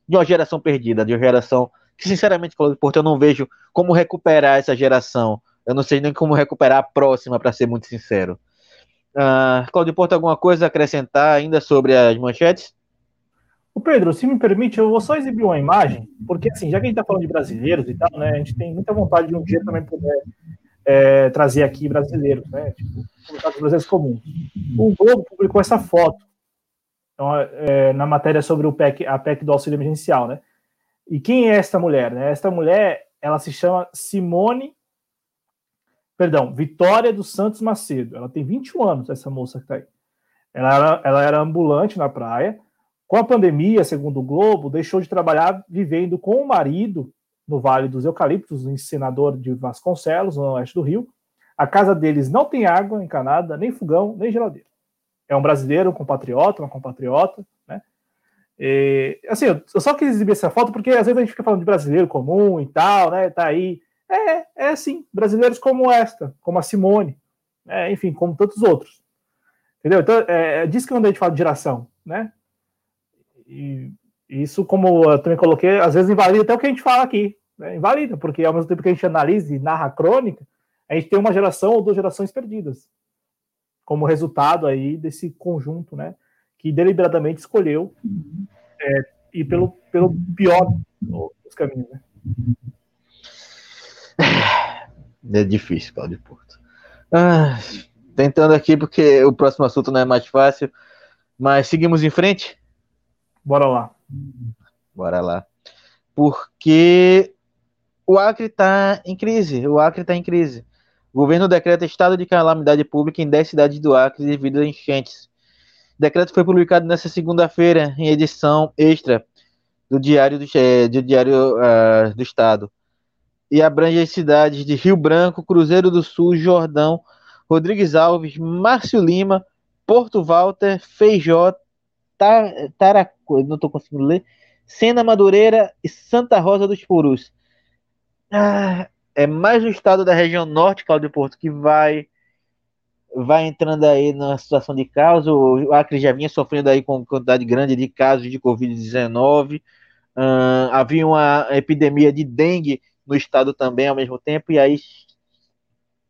de uma geração perdida, de uma geração que, sinceramente, Claudio Porto, eu não vejo como recuperar essa geração. Eu não sei nem como recuperar a próxima, para ser muito sincero. Uh, Claudio Porto, alguma coisa a acrescentar ainda sobre as manchetes? O Pedro, se me permite, eu vou só exibir uma imagem, porque assim, já que a gente está falando de brasileiros e tal, né, a gente tem muita vontade de um dia também poder é, trazer aqui brasileiros, né, tipo, brasileiros comuns. O Globo publicou essa foto então, é, na matéria sobre o PEC, a PEC do auxílio emergencial, né? E quem é esta mulher? Né? Esta mulher, ela se chama Simone, perdão, Vitória dos Santos Macedo. Ela tem 21 anos, essa moça que está aí. Ela era, ela era ambulante na praia, com a pandemia, segundo o Globo, deixou de trabalhar vivendo com o marido no Vale dos Eucaliptos, no encenador de Vasconcelos, no oeste do Rio. A casa deles não tem água encanada, nem fogão, nem geladeira. É um brasileiro, um compatriota, uma compatriota, né? E, assim, eu só quis exibir essa foto porque às vezes a gente fica falando de brasileiro comum e tal, né? Tá aí. É, é assim, brasileiros como esta, como a Simone, né? enfim, como tantos outros. Entendeu? Então, é, é disso que a gente fala de geração, né? E isso, como eu também coloquei, às vezes invalida até o que a gente fala aqui. Né? Invalida, porque ao mesmo tempo que a gente analisa e narra a crônica, a gente tem uma geração ou duas gerações perdidas, como resultado aí desse conjunto, né? Que deliberadamente escolheu é, ir pelo, pelo pior dos caminhos, né? É difícil, Claudio Porto. Ah, tentando aqui, porque o próximo assunto não é mais fácil, mas seguimos em frente? Bora lá. Bora lá. Porque o Acre está em crise. O Acre está em crise. O governo decreta estado de calamidade pública em 10 cidades do Acre devido a enchentes. O decreto foi publicado nesta segunda-feira em edição extra do Diário do, do, Diário, uh, do Estado e abrange as cidades de Rio Branco, Cruzeiro do Sul, Jordão, Rodrigues Alves, Márcio Lima, Porto Walter, Feijó, Taracu, não estou conseguindo ler, Sena Madureira e Santa Rosa dos Purus. Ah, é mais o estado da região norte, Cláudio Porto, que vai vai entrando aí na situação de caos. O Acre já vinha sofrendo aí com quantidade grande de casos de Covid-19. Uh, havia uma epidemia de dengue no estado também ao mesmo tempo, e aí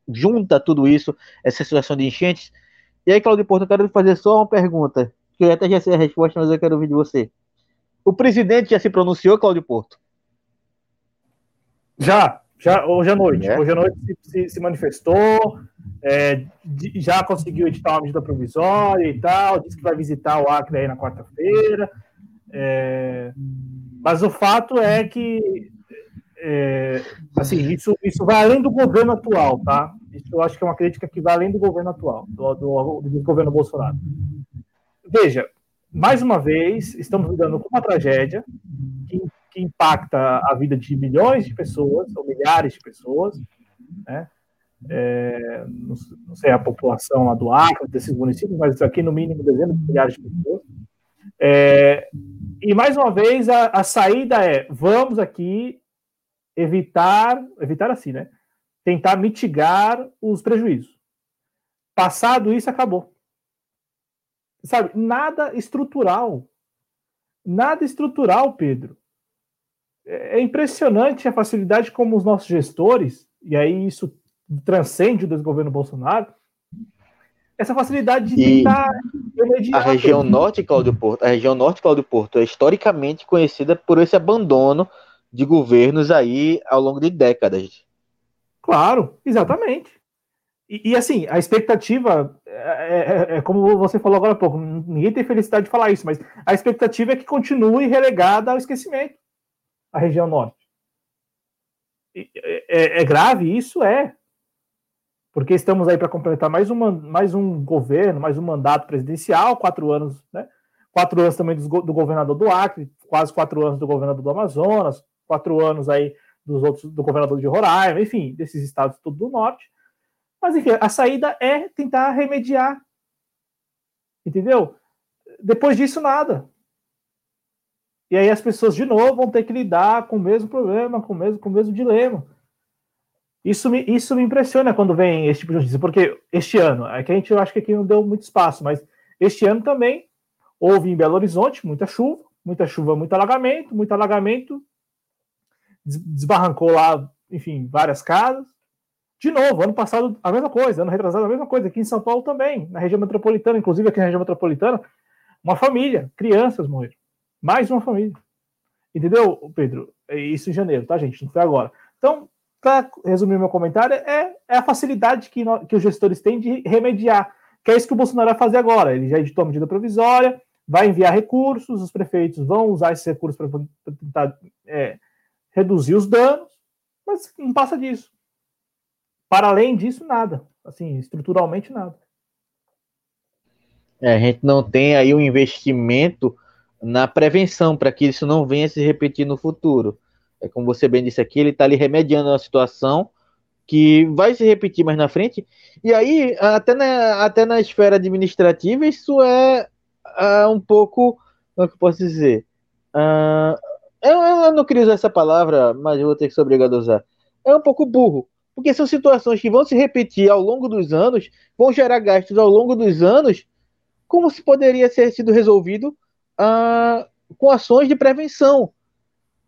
junta tudo isso, essa situação de enchentes. E aí, Claudio Porto, eu quero fazer só uma pergunta que eu até já sei a resposta, mas eu quero ouvir de você. O presidente já se pronunciou, Cláudio Porto? Já, já hoje à noite. É. Hoje à noite se, se, se manifestou, é, já conseguiu editar uma medida provisória e tal, disse que vai visitar o Acre aí na quarta-feira. É, mas o fato é que é, assim, isso, isso vai além do governo atual, tá? Isso eu acho que é uma crítica que vai além do governo atual, do, do, do governo Bolsonaro veja, mais uma vez, estamos lidando com uma tragédia que, que, impacta a vida de milhões de pessoas, ou milhares de pessoas, né? É, não, não, sei a população lá do Acre, desses municípios, mas aqui no mínimo dezenas de milhares de pessoas. É, e mais uma vez, a, a saída é: vamos aqui evitar, evitar assim, né? Tentar mitigar os prejuízos. Passado isso, acabou sabe, nada estrutural. Nada estrutural, Pedro. É, é impressionante a facilidade como os nossos gestores, e aí isso transcende o desgoverno Bolsonaro, essa facilidade de tentar a região norte, Cláudio Porto, a região norte, Cláudio Porto, é historicamente conhecida por esse abandono de governos aí ao longo de décadas. Claro, exatamente. E, e, assim, a expectativa é, é, é, é, como você falou agora há pouco, ninguém tem felicidade de falar isso, mas a expectativa é que continue relegada ao esquecimento a região norte. É, é, grave, isso é. Porque estamos aí para completar mais, uma, mais um governo, mais um mandato presidencial, quatro anos, né? Quatro anos também do governador do Acre, quase quatro anos do governador do Amazonas, quatro anos aí dos outros do governador de Roraima, enfim, desses estados todos do norte. Mas, enfim, a saída é tentar remediar. Entendeu? Depois disso, nada. E aí as pessoas, de novo, vão ter que lidar com o mesmo problema, com o mesmo, com o mesmo dilema. Isso me, isso me impressiona quando vem esse tipo de notícia, porque este ano, é que a gente eu acho que aqui não deu muito espaço, mas este ano também houve em Belo Horizonte muita chuva, muita chuva, muito alagamento, muito alagamento, desbarrancou lá, enfim, várias casas. De novo, ano passado a mesma coisa, ano retrasado a mesma coisa, aqui em São Paulo também, na região metropolitana, inclusive aqui na região metropolitana, uma família, crianças morreram. Mais uma família. Entendeu, Pedro? É isso em janeiro, tá, gente? Não foi agora. Então, para resumir meu comentário, é, é a facilidade que, que os gestores têm de remediar, que é isso que o Bolsonaro vai fazer agora. Ele já editou a medida provisória, vai enviar recursos, os prefeitos vão usar esses recursos para tentar é, reduzir os danos, mas não passa disso. Para além disso, nada. Assim, estruturalmente, nada. É, a gente não tem aí um investimento na prevenção para que isso não venha se repetir no futuro. É como você bem disse aqui, ele está ali remediando a situação que vai se repetir mais na frente. E aí, até na, até na esfera administrativa, isso é uh, um pouco, como é que eu posso dizer? Uh, eu, eu, não queria usar essa palavra, mas eu vou ter que ser obrigado a usar. É um pouco burro, porque são situações que vão se repetir ao longo dos anos, vão gerar gastos ao longo dos anos, como se poderia ter sido resolvido uh, com ações de prevenção.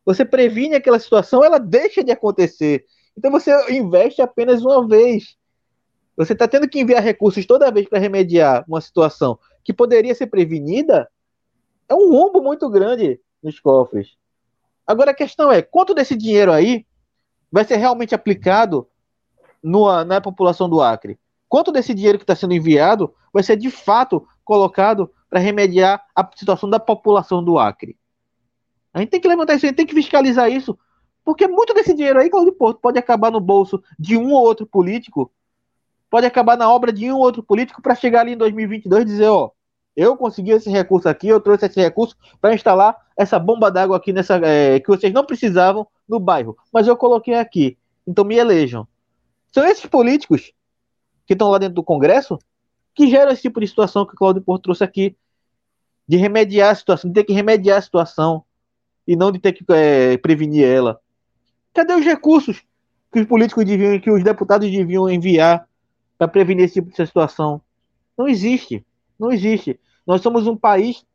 Você previne aquela situação, ela deixa de acontecer. Então você investe apenas uma vez. Você está tendo que enviar recursos toda vez para remediar uma situação que poderia ser prevenida. É um rombo muito grande nos cofres. Agora a questão é: quanto desse dinheiro aí vai ser realmente aplicado no, na população do Acre? Quanto desse dinheiro que está sendo enviado vai ser de fato colocado para remediar a situação da população do Acre. A gente tem que levantar isso, a gente tem que fiscalizar isso, porque muito desse dinheiro aí, Claudio Porto, pode acabar no bolso de um ou outro político, pode acabar na obra de um ou outro político para chegar ali em 2022 e dizer, ó, eu consegui esse recurso aqui, eu trouxe esse recurso para instalar essa bomba d'água aqui nessa é, que vocês não precisavam no bairro, mas eu coloquei aqui, então me elejam. São esses políticos que estão lá dentro do Congresso que gera esse tipo de situação que o Claudio Porto trouxe aqui, de remediar a situação, de ter que remediar a situação e não de ter que é, prevenir ela. Cadê os recursos que os políticos deviam, que os deputados deviam enviar para prevenir esse tipo de situação? Não existe, não existe. Nós somos um país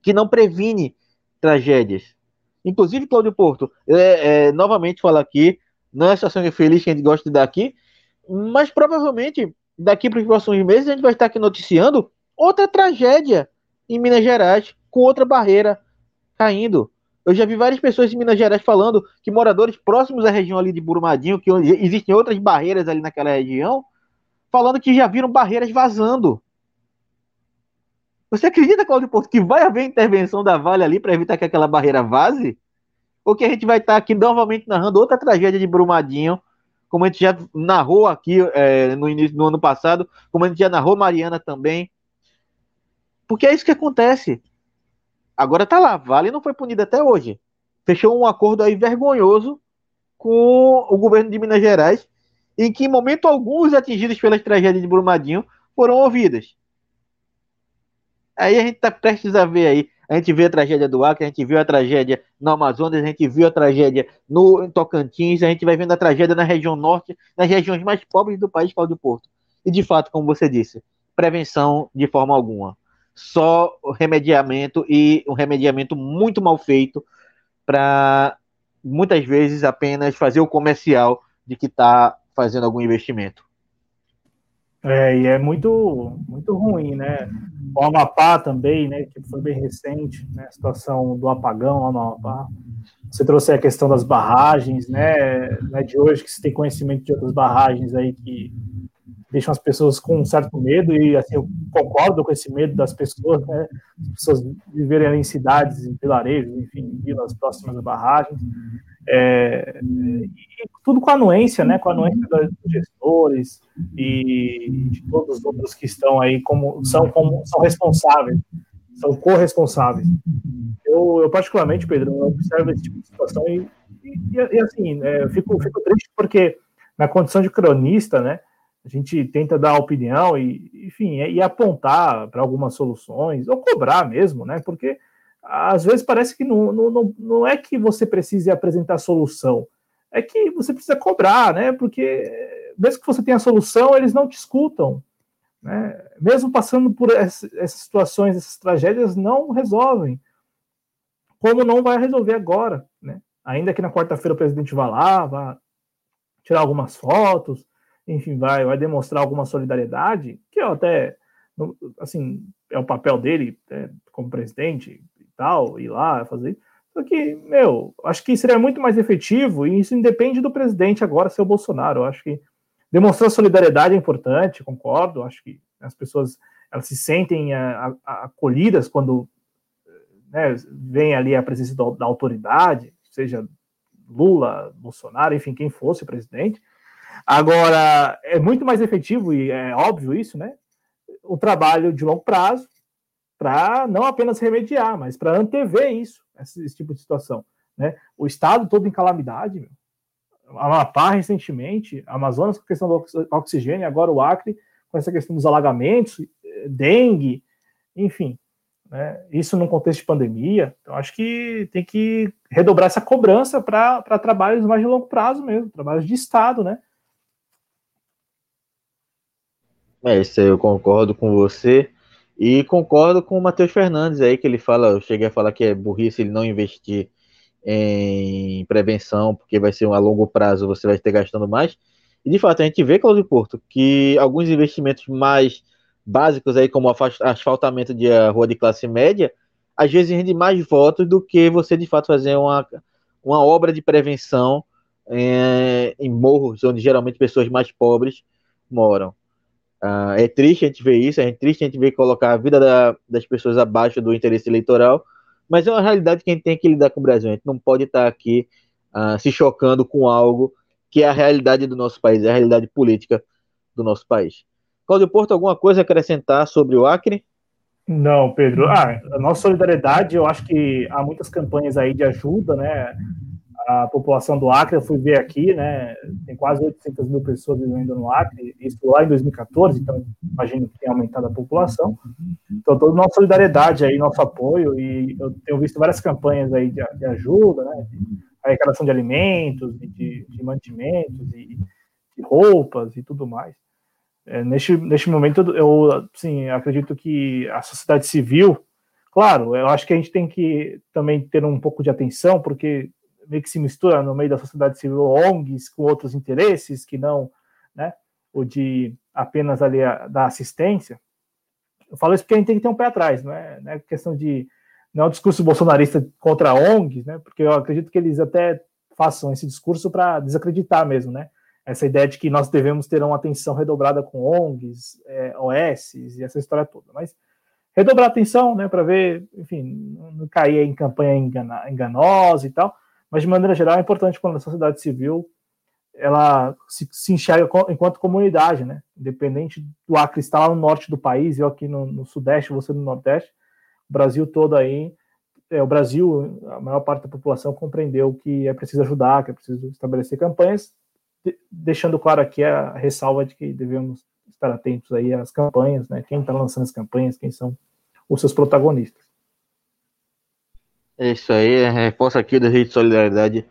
que não previne tragédias. Inclusive, Claudio Porto, é, é, novamente falar aqui, não é a situação feliz que a gente gosta de dar aqui, mas provavelmente daqui para os próximos meses, a gente vai estar aqui noticiando outra tragédia em Minas Gerais, com outra barreira caindo. Eu já vi várias pessoas em Minas Gerais falando que moradores próximos à região ali de Burumadinho, que existem outras barreiras ali naquela região, falando que já viram barreiras vazando. Você acredita, Claudio Porto, que vai haver intervenção da Vale ali para evitar que aquela barreira vaze? Ou que a gente vai estar aqui novamente narrando outra tragédia de Brumadinho, como a gente já narrou aqui é, no início do ano passado, como a gente já narrou Mariana também. Porque é isso que acontece. Agora tá lá, Vale não foi punido até hoje. Fechou um acordo aí vergonhoso com o governo de Minas Gerais, em que em momento algum os atingidos pelas tragédias de Brumadinho foram ouvidas. Aí a gente está prestes a ver aí a gente viu a tragédia do Acre, a gente viu a tragédia no Amazonas, a gente viu a tragédia no Tocantins, a gente vai vendo a tragédia na região norte, nas regiões mais pobres do país, Cláudio Porto. E de fato, como você disse, prevenção de forma alguma. Só o remediamento e um remediamento muito mal feito para muitas vezes apenas fazer o comercial de que está fazendo algum investimento. É, e é muito, muito ruim, né? O Amapá também, né, que foi bem recente, né, a situação do apagão lá no Amapá. Você trouxe a questão das barragens, né, né, de hoje que se tem conhecimento de outras barragens aí que deixam as pessoas com um certo medo e assim eu concordo com esse medo das pessoas, né, as pessoas viverem em cidades, em vilarejos, enfim, vilas próximas a barragens. É, tudo com a anuência, né, com a anuência dos gestores e de todos os outros que estão aí como são, como, são responsáveis, são corresponsáveis. Eu, eu particularmente, Pedro, eu observo esse tipo de situação e, e, e assim, é, eu fico, fico triste porque na condição de cronista, né, a gente tenta dar opinião e, enfim, e apontar para algumas soluções, ou cobrar mesmo, né, porque às vezes parece que não, não, não é que você precise apresentar solução, é que você precisa cobrar, né? Porque mesmo que você tenha a solução, eles não te escutam. Né? Mesmo passando por essas situações, essas tragédias, não resolvem. Como não vai resolver agora, né? Ainda que na quarta-feira o presidente vá lá, vá tirar algumas fotos, enfim, vai, vai demonstrar alguma solidariedade, que eu até, assim, é o papel dele né, como presidente tal, ir lá fazer. Só que, meu, acho que seria muito mais efetivo, e isso independe do presidente agora ser o Bolsonaro. Eu acho que demonstrar solidariedade é importante, concordo. Acho que as pessoas elas se sentem a, acolhidas quando né, vem ali a presença da, da autoridade, seja Lula, Bolsonaro, enfim, quem fosse presidente. Agora, é muito mais efetivo, e é óbvio isso, né? O trabalho de longo prazo, para não apenas remediar, mas para antever isso, esse, esse, tipo de situação. Né? O Estado todo em calamidade, meu. Amapá recentemente, Amazonas com a questão do oxigênio, agora o Acre com essa questão dos alagamentos, eh, dengue, enfim. Né? Isso num contexto de pandemia. Então, acho que tem que redobrar essa cobrança para trabalhos mais de longo prazo mesmo, trabalhos de Estado, né? É, isso aí eu concordo com você. E concordo com o Matheus Fernandes aí, que ele fala, eu cheguei a falar que é burrice ele não investir em prevenção, porque vai ser um a longo prazo, você vai ter gastando mais. E de fato, a gente vê, Claudio Porto, que alguns investimentos mais básicos aí, como asfaltamento de rua de classe média, às vezes rende mais votos do que você de fato fazer uma, uma obra de prevenção é, em morros, onde geralmente pessoas mais pobres moram. Uh, é triste a gente ver isso, é triste a gente ver colocar a vida da, das pessoas abaixo do interesse eleitoral, mas é uma realidade que a gente tem que lidar com o Brasil. A gente não pode estar aqui uh, se chocando com algo que é a realidade do nosso país, é a realidade política do nosso país. Cláudio Porto, alguma coisa a acrescentar sobre o Acre? Não, Pedro. Ah, a nossa solidariedade, eu acho que há muitas campanhas aí de ajuda, né? A população do Acre, eu fui ver aqui, né? Tem quase 800 mil pessoas vivendo no Acre, isso lá em 2014, então imagino que tem aumentado a população. Então, toda nossa solidariedade aí, nosso apoio, e eu tenho visto várias campanhas aí de, de ajuda, né? arrecadação de alimentos, de, de mantimentos e de roupas e tudo mais. É, neste, neste momento, eu sim, acredito que a sociedade civil, claro, eu acho que a gente tem que também ter um pouco de atenção, porque meio que se mistura no meio da sociedade civil ONGs com outros interesses que não, né, o de apenas ali a, da assistência. Eu falo isso porque a gente tem que ter um pé atrás, não é, não é questão de não é um discurso bolsonarista contra ONGs, né? Porque eu acredito que eles até façam esse discurso para desacreditar mesmo, né? Essa ideia de que nós devemos ter uma atenção redobrada com ONGs, é, e essa história toda. Mas redobrar atenção, né? Para ver, enfim, não cair em campanha engana, enganosa e tal. Mas de maneira geral é importante quando a sociedade civil ela se, se enxerga enquanto comunidade, né? Independente do Acre estar lá no norte do país, eu aqui no, no sudeste, você no nordeste, o Brasil todo aí, é, o Brasil, a maior parte da população compreendeu que é preciso ajudar, que é preciso estabelecer campanhas, de, deixando claro aqui a ressalva de que devemos estar atentos aí às campanhas, né? Quem está lançando as campanhas, quem são os seus protagonistas. É isso aí, é reforço aqui da Rede de Solidariedade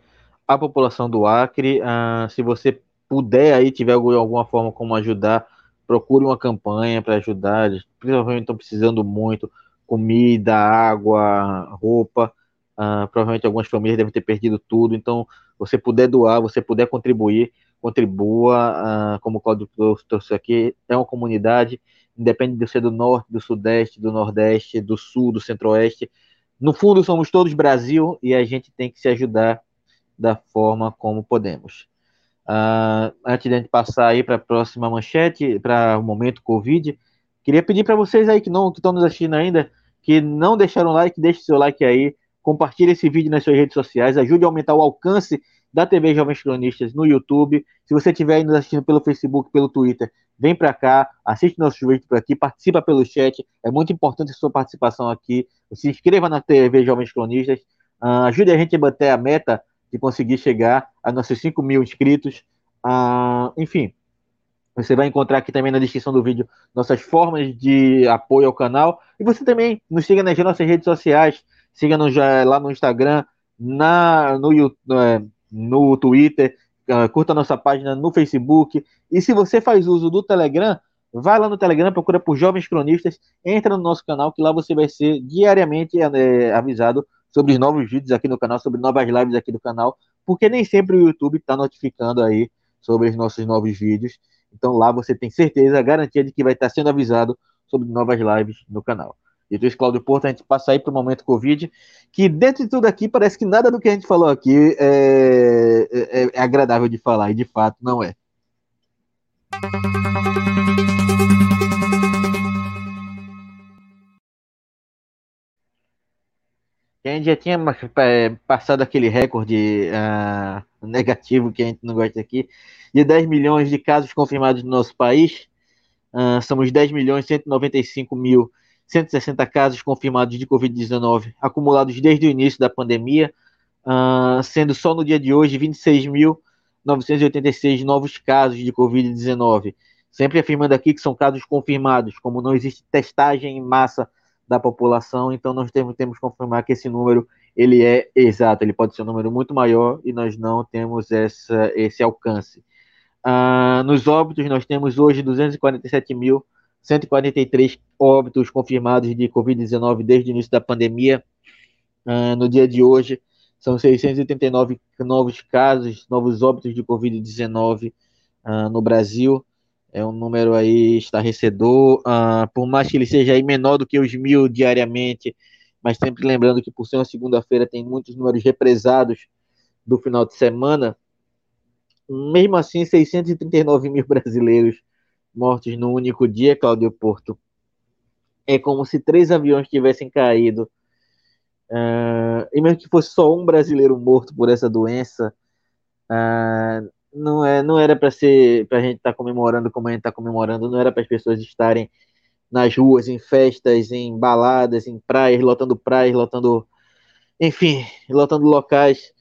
à população do Acre. Ah, se você puder aí, tiver alguma forma como ajudar, procure uma campanha para ajudar. Provavelmente estão precisando muito comida, água, roupa. Uh, provavelmente algumas famílias devem ter perdido tudo. Então, você puder doar, você puder contribuir, contribua. Uh, como o Cláudio trouxe aqui, é uma comunidade, independe de ser do norte, do sudeste, do nordeste, do sul, do centro-oeste. No fundo, somos todos Brasil e a gente tem que se ajudar da forma como podemos. Uh, antes de a gente passar aí para a próxima manchete, para o momento Covid, queria pedir para vocês aí que não que estão nos assistindo ainda, que não deixaram like, deixe seu like aí, compartilhe esse vídeo nas suas redes sociais, ajude a aumentar o alcance da TV Jovens Cronistas no YouTube. Se você estiver nos assistindo pelo Facebook, pelo Twitter, vem para cá, assiste nossos vídeos por aqui, participa pelo chat. É muito importante a sua participação aqui. Se inscreva na TV Jovens Cronistas. Uh, ajude a gente a bater a meta de conseguir chegar a nossos 5 mil inscritos. Uh, enfim, você vai encontrar aqui também na descrição do vídeo nossas formas de apoio ao canal. E você também nos siga nas nossas redes sociais. Siga-nos lá no Instagram, na, no, no Twitter, uh, curta nossa página no Facebook. E se você faz uso do Telegram, vai lá no Telegram, procura por Jovens Cronistas, entra no nosso canal, que lá você vai ser diariamente é, avisado sobre os novos vídeos aqui no canal, sobre novas lives aqui do canal, porque nem sempre o YouTube está notificando aí sobre os nossos novos vídeos. Então lá você tem certeza, garantia de que vai estar sendo avisado sobre novas lives no canal. Dito isso, Cláudio Porto, a gente passa aí para o momento Covid, que dentro de tudo aqui parece que nada do que a gente falou aqui é, é, é agradável de falar, e de fato não é. A gente já tinha é, passado aquele recorde uh, negativo que a gente não gosta aqui, de 10 milhões de casos confirmados no nosso país. Uh, somos 10 milhões 195 mil 160 casos confirmados de Covid-19 acumulados desde o início da pandemia, uh, sendo só no dia de hoje 26.986 novos casos de Covid-19. Sempre afirmando aqui que são casos confirmados, como não existe testagem em massa da população, então nós temos, temos que confirmar que esse número ele é exato, ele pode ser um número muito maior e nós não temos essa, esse alcance. Uh, nos óbitos, nós temos hoje 247.143 óbitos confirmados de Covid-19 desde o início da pandemia. Uh, no dia de hoje, são 689 novos casos, novos óbitos de Covid-19 uh, ah, no Brasil. É um número aí estarrecedor, por mais que ele seja aí menor do que os mil diariamente, mas sempre lembrando que por ser uma segunda-feira tem muitos números represados do final de semana, mesmo assim, 639 mil brasileiros mortos no único dia, Cláudio Porto. É como se três aviões tivessem caído. Uh, e mesmo que fosse só um brasileiro morto por essa doença, uh, não, é, não era para ser para a gente estar tá comemorando como a gente está comemorando, não era para as pessoas estarem nas ruas, em festas, em baladas, em praias, lotando praias, lotando, enfim, lotando locais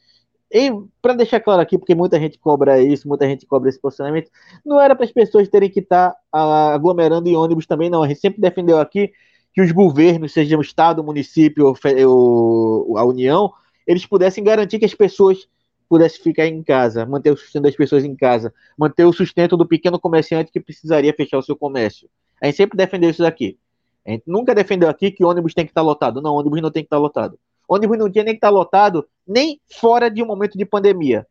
e para deixar claro aqui, porque muita gente cobra isso, muita gente cobra esse posicionamento, não era para as pessoas terem que estar tá aglomerando em ônibus também, não. A gente sempre defendeu aqui que os governos, seja o Estado, o município ou a União, eles pudessem garantir que as pessoas pudessem ficar em casa, manter o sustento das pessoas em casa, manter o sustento do pequeno comerciante que precisaria fechar o seu comércio. A gente sempre defendeu isso daqui. A gente nunca defendeu aqui que ônibus tem que estar tá lotado. Não, ônibus não tem que estar tá lotado ônibus não tinha nem que estar tá lotado, nem fora de um momento de pandemia.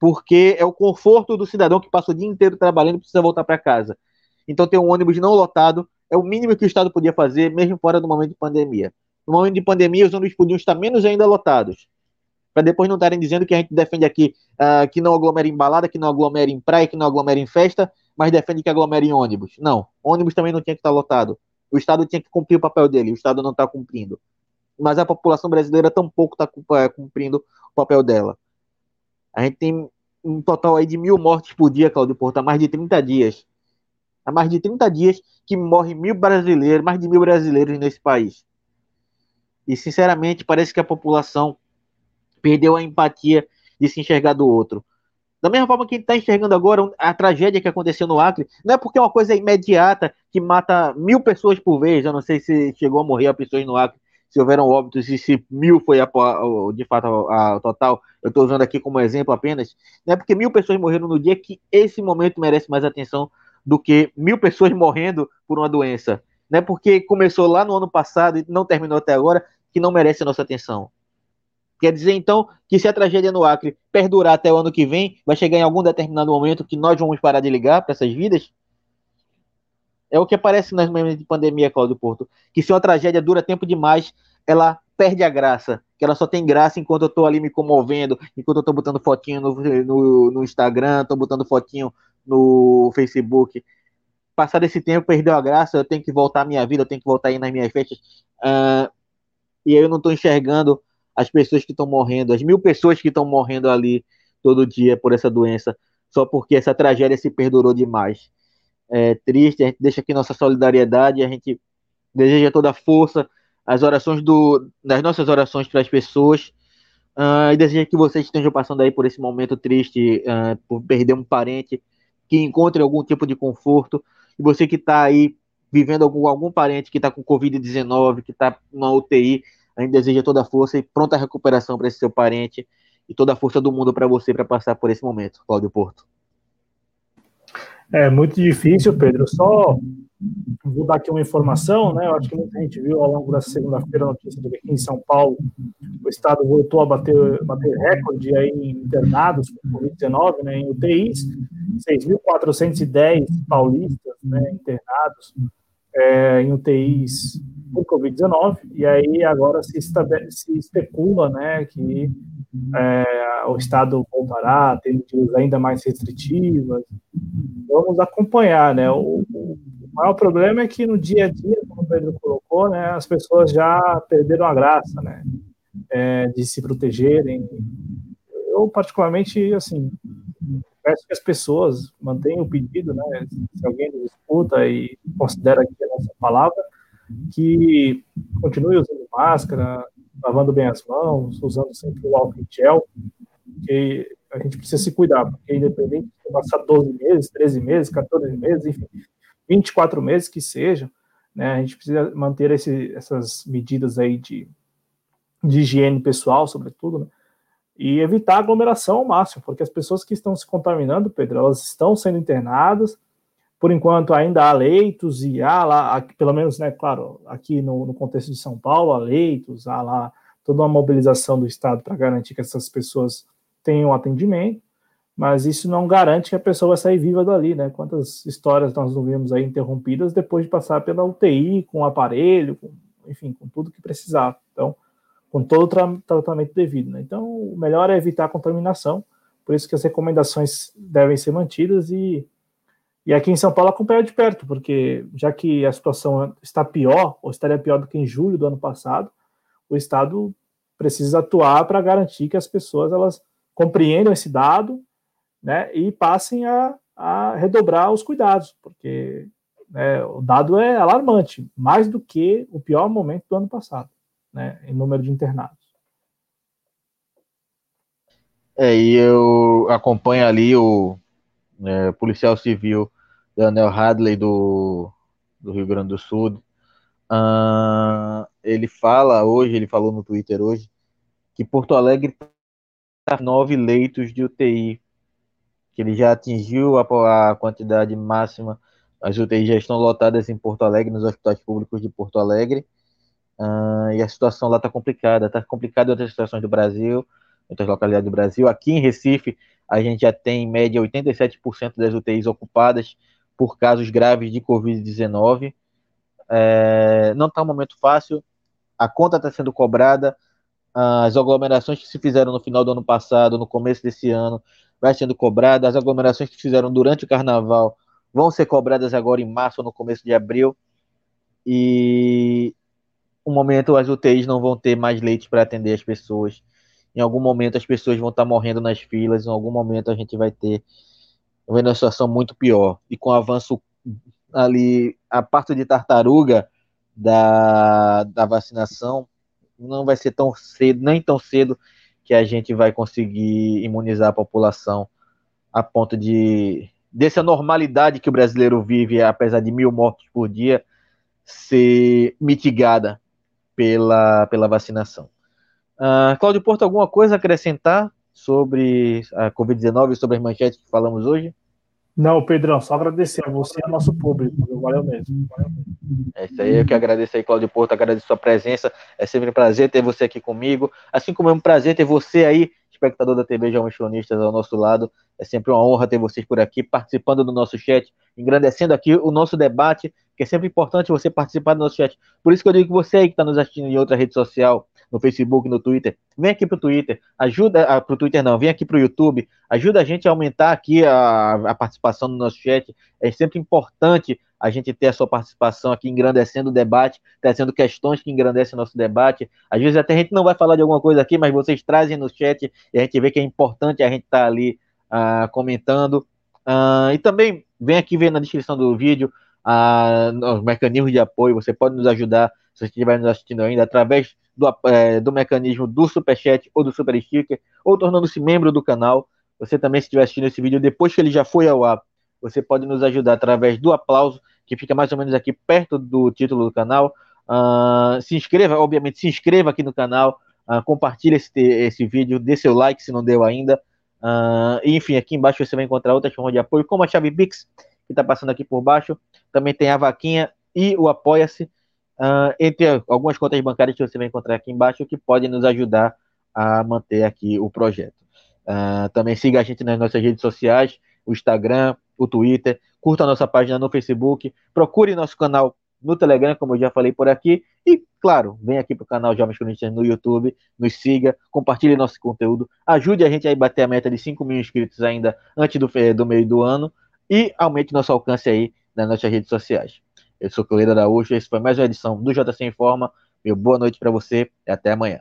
Porque é o conforto do cidadão que passa o dia inteiro trabalhando e precisa voltar para casa. Então, ter um ônibus não lotado é o mínimo que o Estado podia fazer, mesmo fora do momento de pandemia. No momento de pandemia, os ônibus podiam estar menos ainda lotados. Para depois não estarem dizendo que a gente defende aqui uh, que não aglomera em balada, que não aglomera em praia, que não aglomera em festa, mas defende que aglomera em ônibus. Não, ônibus também não tinha que estar lotado. O Estado tinha que cumprir o papel dele, o Estado não está cumprindo mas a população brasileira tampouco está é, cumprindo o papel dela. A gente tem um total aí de mil mortes por dia, Claudio Porto, há mais de 30 dias. Há mais de 30 dias que morrem mil brasileiros, mais de mil brasileiros nesse país. E, sinceramente, parece que a população perdeu a empatia de se enxergar do outro. Da mesma forma que a gente está enxergando agora a tragédia que aconteceu no Acre, não é porque é uma coisa imediata que mata mil pessoas por vez. Eu não sei se chegou a morrer a pessoas no Acre se houveram óbitos e se mil foi a, de fato a, total, eu estou usando aqui como exemplo apenas, não é porque mil pessoas morreram no dia que esse momento merece mais atenção do que mil pessoas morrendo por uma doença. Não é porque começou lá no ano passado e não terminou até agora que não merece a nossa atenção. Quer dizer, então, que se a tragédia no Acre perdurar até o ano que vem, vai chegar em algum determinado momento que nós vamos parar de ligar para essas vidas? É o que aparece nas memes de pandemia, Cláudio Porto. Que se uma tragédia dura tempo demais, ela perde a graça. Que ela só tem graça enquanto eu tô ali me comovendo, enquanto eu tô botando fotinho no, no, no Instagram, tô botando fotinho no Facebook. Passar esse tempo, perdeu a graça, eu tenho que voltar à minha vida, eu tenho que voltar aí nas minhas festas. Uh, e eu não tô enxergando as pessoas que estão morrendo, as mil pessoas que estão morrendo ali todo dia por essa doença, só porque essa tragédia se perdurou demais é, triste, a gente deixa aqui nossa solidariedade, a gente deseja toda a força, as orações do, das nossas orações para as pessoas, uh, e deseja que vocês estejam passando aí por esse momento triste, uh, por perder um parente, que encontre algum tipo de conforto, e você que está aí vivendo algum, algum parente que está com Covid-19, que está na UTI, a gente deseja toda a força e pronta recuperação para esse seu parente, e toda a força do mundo para você para passar por esse momento, Cláudio Porto. É muito difícil, Pedro. Só vou dar aqui uma informação, né? Eu acho que muita gente viu ao longo dessa segunda-feira a notícia de que aqui em São Paulo o estado voltou a bater, bater recorde aí em internados com Covid-19, né? Em UTIs, 6.410 paulistas, né? Internados é, em UTIs por Covid-19, e aí agora se, se especula, né? Que é, o Estado voltará a ter medidas ainda mais restritivas. Vamos acompanhar, né? O, o, maior problema é que no dia a dia, como o Pedro colocou, né, as pessoas já perderam a graça, né? É, de se protegerem. Eu, particularmente, assim, peço que as pessoas mantenham o pedido, né? Se alguém nos escuta e considera é a nossa palavra, que continue usando máscara, lavando bem as mãos, usando sempre o álcool em gel, porque a gente precisa se cuidar, porque independente de passar 12 meses, 13 meses, 14 meses, enfim, 24 meses que seja, né, a gente precisa manter esse, essas medidas aí de, de higiene pessoal, sobretudo, né, e evitar aglomeração ao máximo, porque as pessoas que estão se contaminando, Pedro, elas estão sendo internadas, por enquanto ainda há leitos e há lá, aqui, pelo menos, né, claro, aqui no, no, contexto de São Paulo, há leitos, há lá toda uma mobilização do Estado para garantir que essas pessoas tenham atendimento, mas isso não garante que a pessoa vai sair viva dali, né? Quantas histórias nós não vimos aí interrompidas depois de passar pela UTI, com aparelho, com, enfim, com tudo que precisava. Então, com todo o tra tratamento devido, né? Então, o melhor é evitar a contaminação, por isso que as recomendações devem ser mantidas e e aqui em São Paulo acompanhar de perto, porque já que a situação está pior, ou estaria pior do que em julho do ano passado, o Estado precisa atuar para garantir que as pessoas elas compreendam esse dado né, e passem a, a redobrar os cuidados, porque né, o dado é alarmante, mais do que o pior momento do ano passado, né, em número de internados. É, e eu acompanho ali o, é, policial civil Daniel Hadley do, do Rio Grande do Sul. Uh, ele fala hoje, ele falou no Twitter hoje, que Porto Alegre está nove leitos de UTI, que ele já atingiu a, a quantidade máxima. As UTIs já estão lotadas em Porto Alegre, nos hospitais públicos de Porto Alegre. Uh, e a situação lá está complicada, está complicada em outras situações do Brasil, em outras localidades do Brasil. Aqui em Recife, a gente já tem em média 87% das UTIs ocupadas por casos graves de Covid-19. É, não está um momento fácil, a conta está sendo cobrada, as aglomerações que se fizeram no final do ano passado, no começo desse ano, vai sendo cobrada, as aglomerações que se fizeram durante o carnaval vão ser cobradas agora em março ou no começo de abril, e um momento as UTIs não vão ter mais leite para atender as pessoas. Em algum momento as pessoas vão estar morrendo nas filas, em algum momento a gente vai ter uma situação muito pior. E com o avanço ali, a parte de tartaruga da, da vacinação, não vai ser tão cedo, nem tão cedo, que a gente vai conseguir imunizar a população a ponto de dessa normalidade que o brasileiro vive, apesar de mil mortes por dia, ser mitigada pela, pela vacinação. Uh, Cláudio Porto, alguma coisa a acrescentar sobre a Covid-19 e sobre as manchetes que falamos hoje? Não, Pedrão, só agradecer a você e ao nosso público. Valeu mesmo. É isso aí, eu que agradeço aí, Cláudio Porto, agradeço a sua presença. É sempre um prazer ter você aqui comigo. Assim como é um prazer ter você aí, espectador da TV Jovens Cronistas, ao nosso lado. É sempre uma honra ter vocês por aqui, participando do nosso chat, engrandecendo aqui o nosso debate, que é sempre importante você participar do nosso chat. Por isso que eu digo que você aí que está nos assistindo em outra rede social, no Facebook, no Twitter. Vem aqui pro Twitter, ajuda, ah, pro Twitter não, vem aqui pro YouTube, ajuda a gente a aumentar aqui a, a participação no nosso chat. É sempre importante a gente ter a sua participação aqui, engrandecendo o debate, trazendo questões que engrandecem o nosso debate. Às vezes até a gente não vai falar de alguma coisa aqui, mas vocês trazem no chat e a gente vê que é importante a gente estar tá ali uh, comentando. Uh, e também vem aqui ver na descrição do vídeo os mecanismos de apoio. Você pode nos ajudar, se você estiver nos assistindo ainda, através do, é, do mecanismo do Superchat ou do Super Sticker, ou tornando-se membro do canal. Você também, se estiver assistindo esse vídeo depois que ele já foi ao ar, você pode nos ajudar através do aplauso, que fica mais ou menos aqui perto do título do canal. Uh, se inscreva, obviamente, se inscreva aqui no canal, Uh, compartilhe esse, esse vídeo, dê seu like se não deu ainda. Uh, enfim, aqui embaixo você vai encontrar outras formas de apoio, como a chave Pix, que está passando aqui por baixo. Também tem a vaquinha e o Apoia-se, uh, entre algumas contas bancárias que você vai encontrar aqui embaixo, que podem nos ajudar a manter aqui o projeto. Uh, também siga a gente nas nossas redes sociais, o Instagram, o Twitter, curta a nossa página no Facebook, procure nosso canal no Telegram, como eu já falei por aqui, e, claro, vem aqui para o canal Jovens Corinthians no YouTube, nos siga, compartilhe nosso conteúdo, ajude a gente a bater a meta de 5 mil inscritos ainda antes do, do meio do ano, e aumente nosso alcance aí nas nossas redes sociais. Eu sou Cleida Araújo, esse foi mais uma edição do JC Informa. Meu boa noite para você e até amanhã.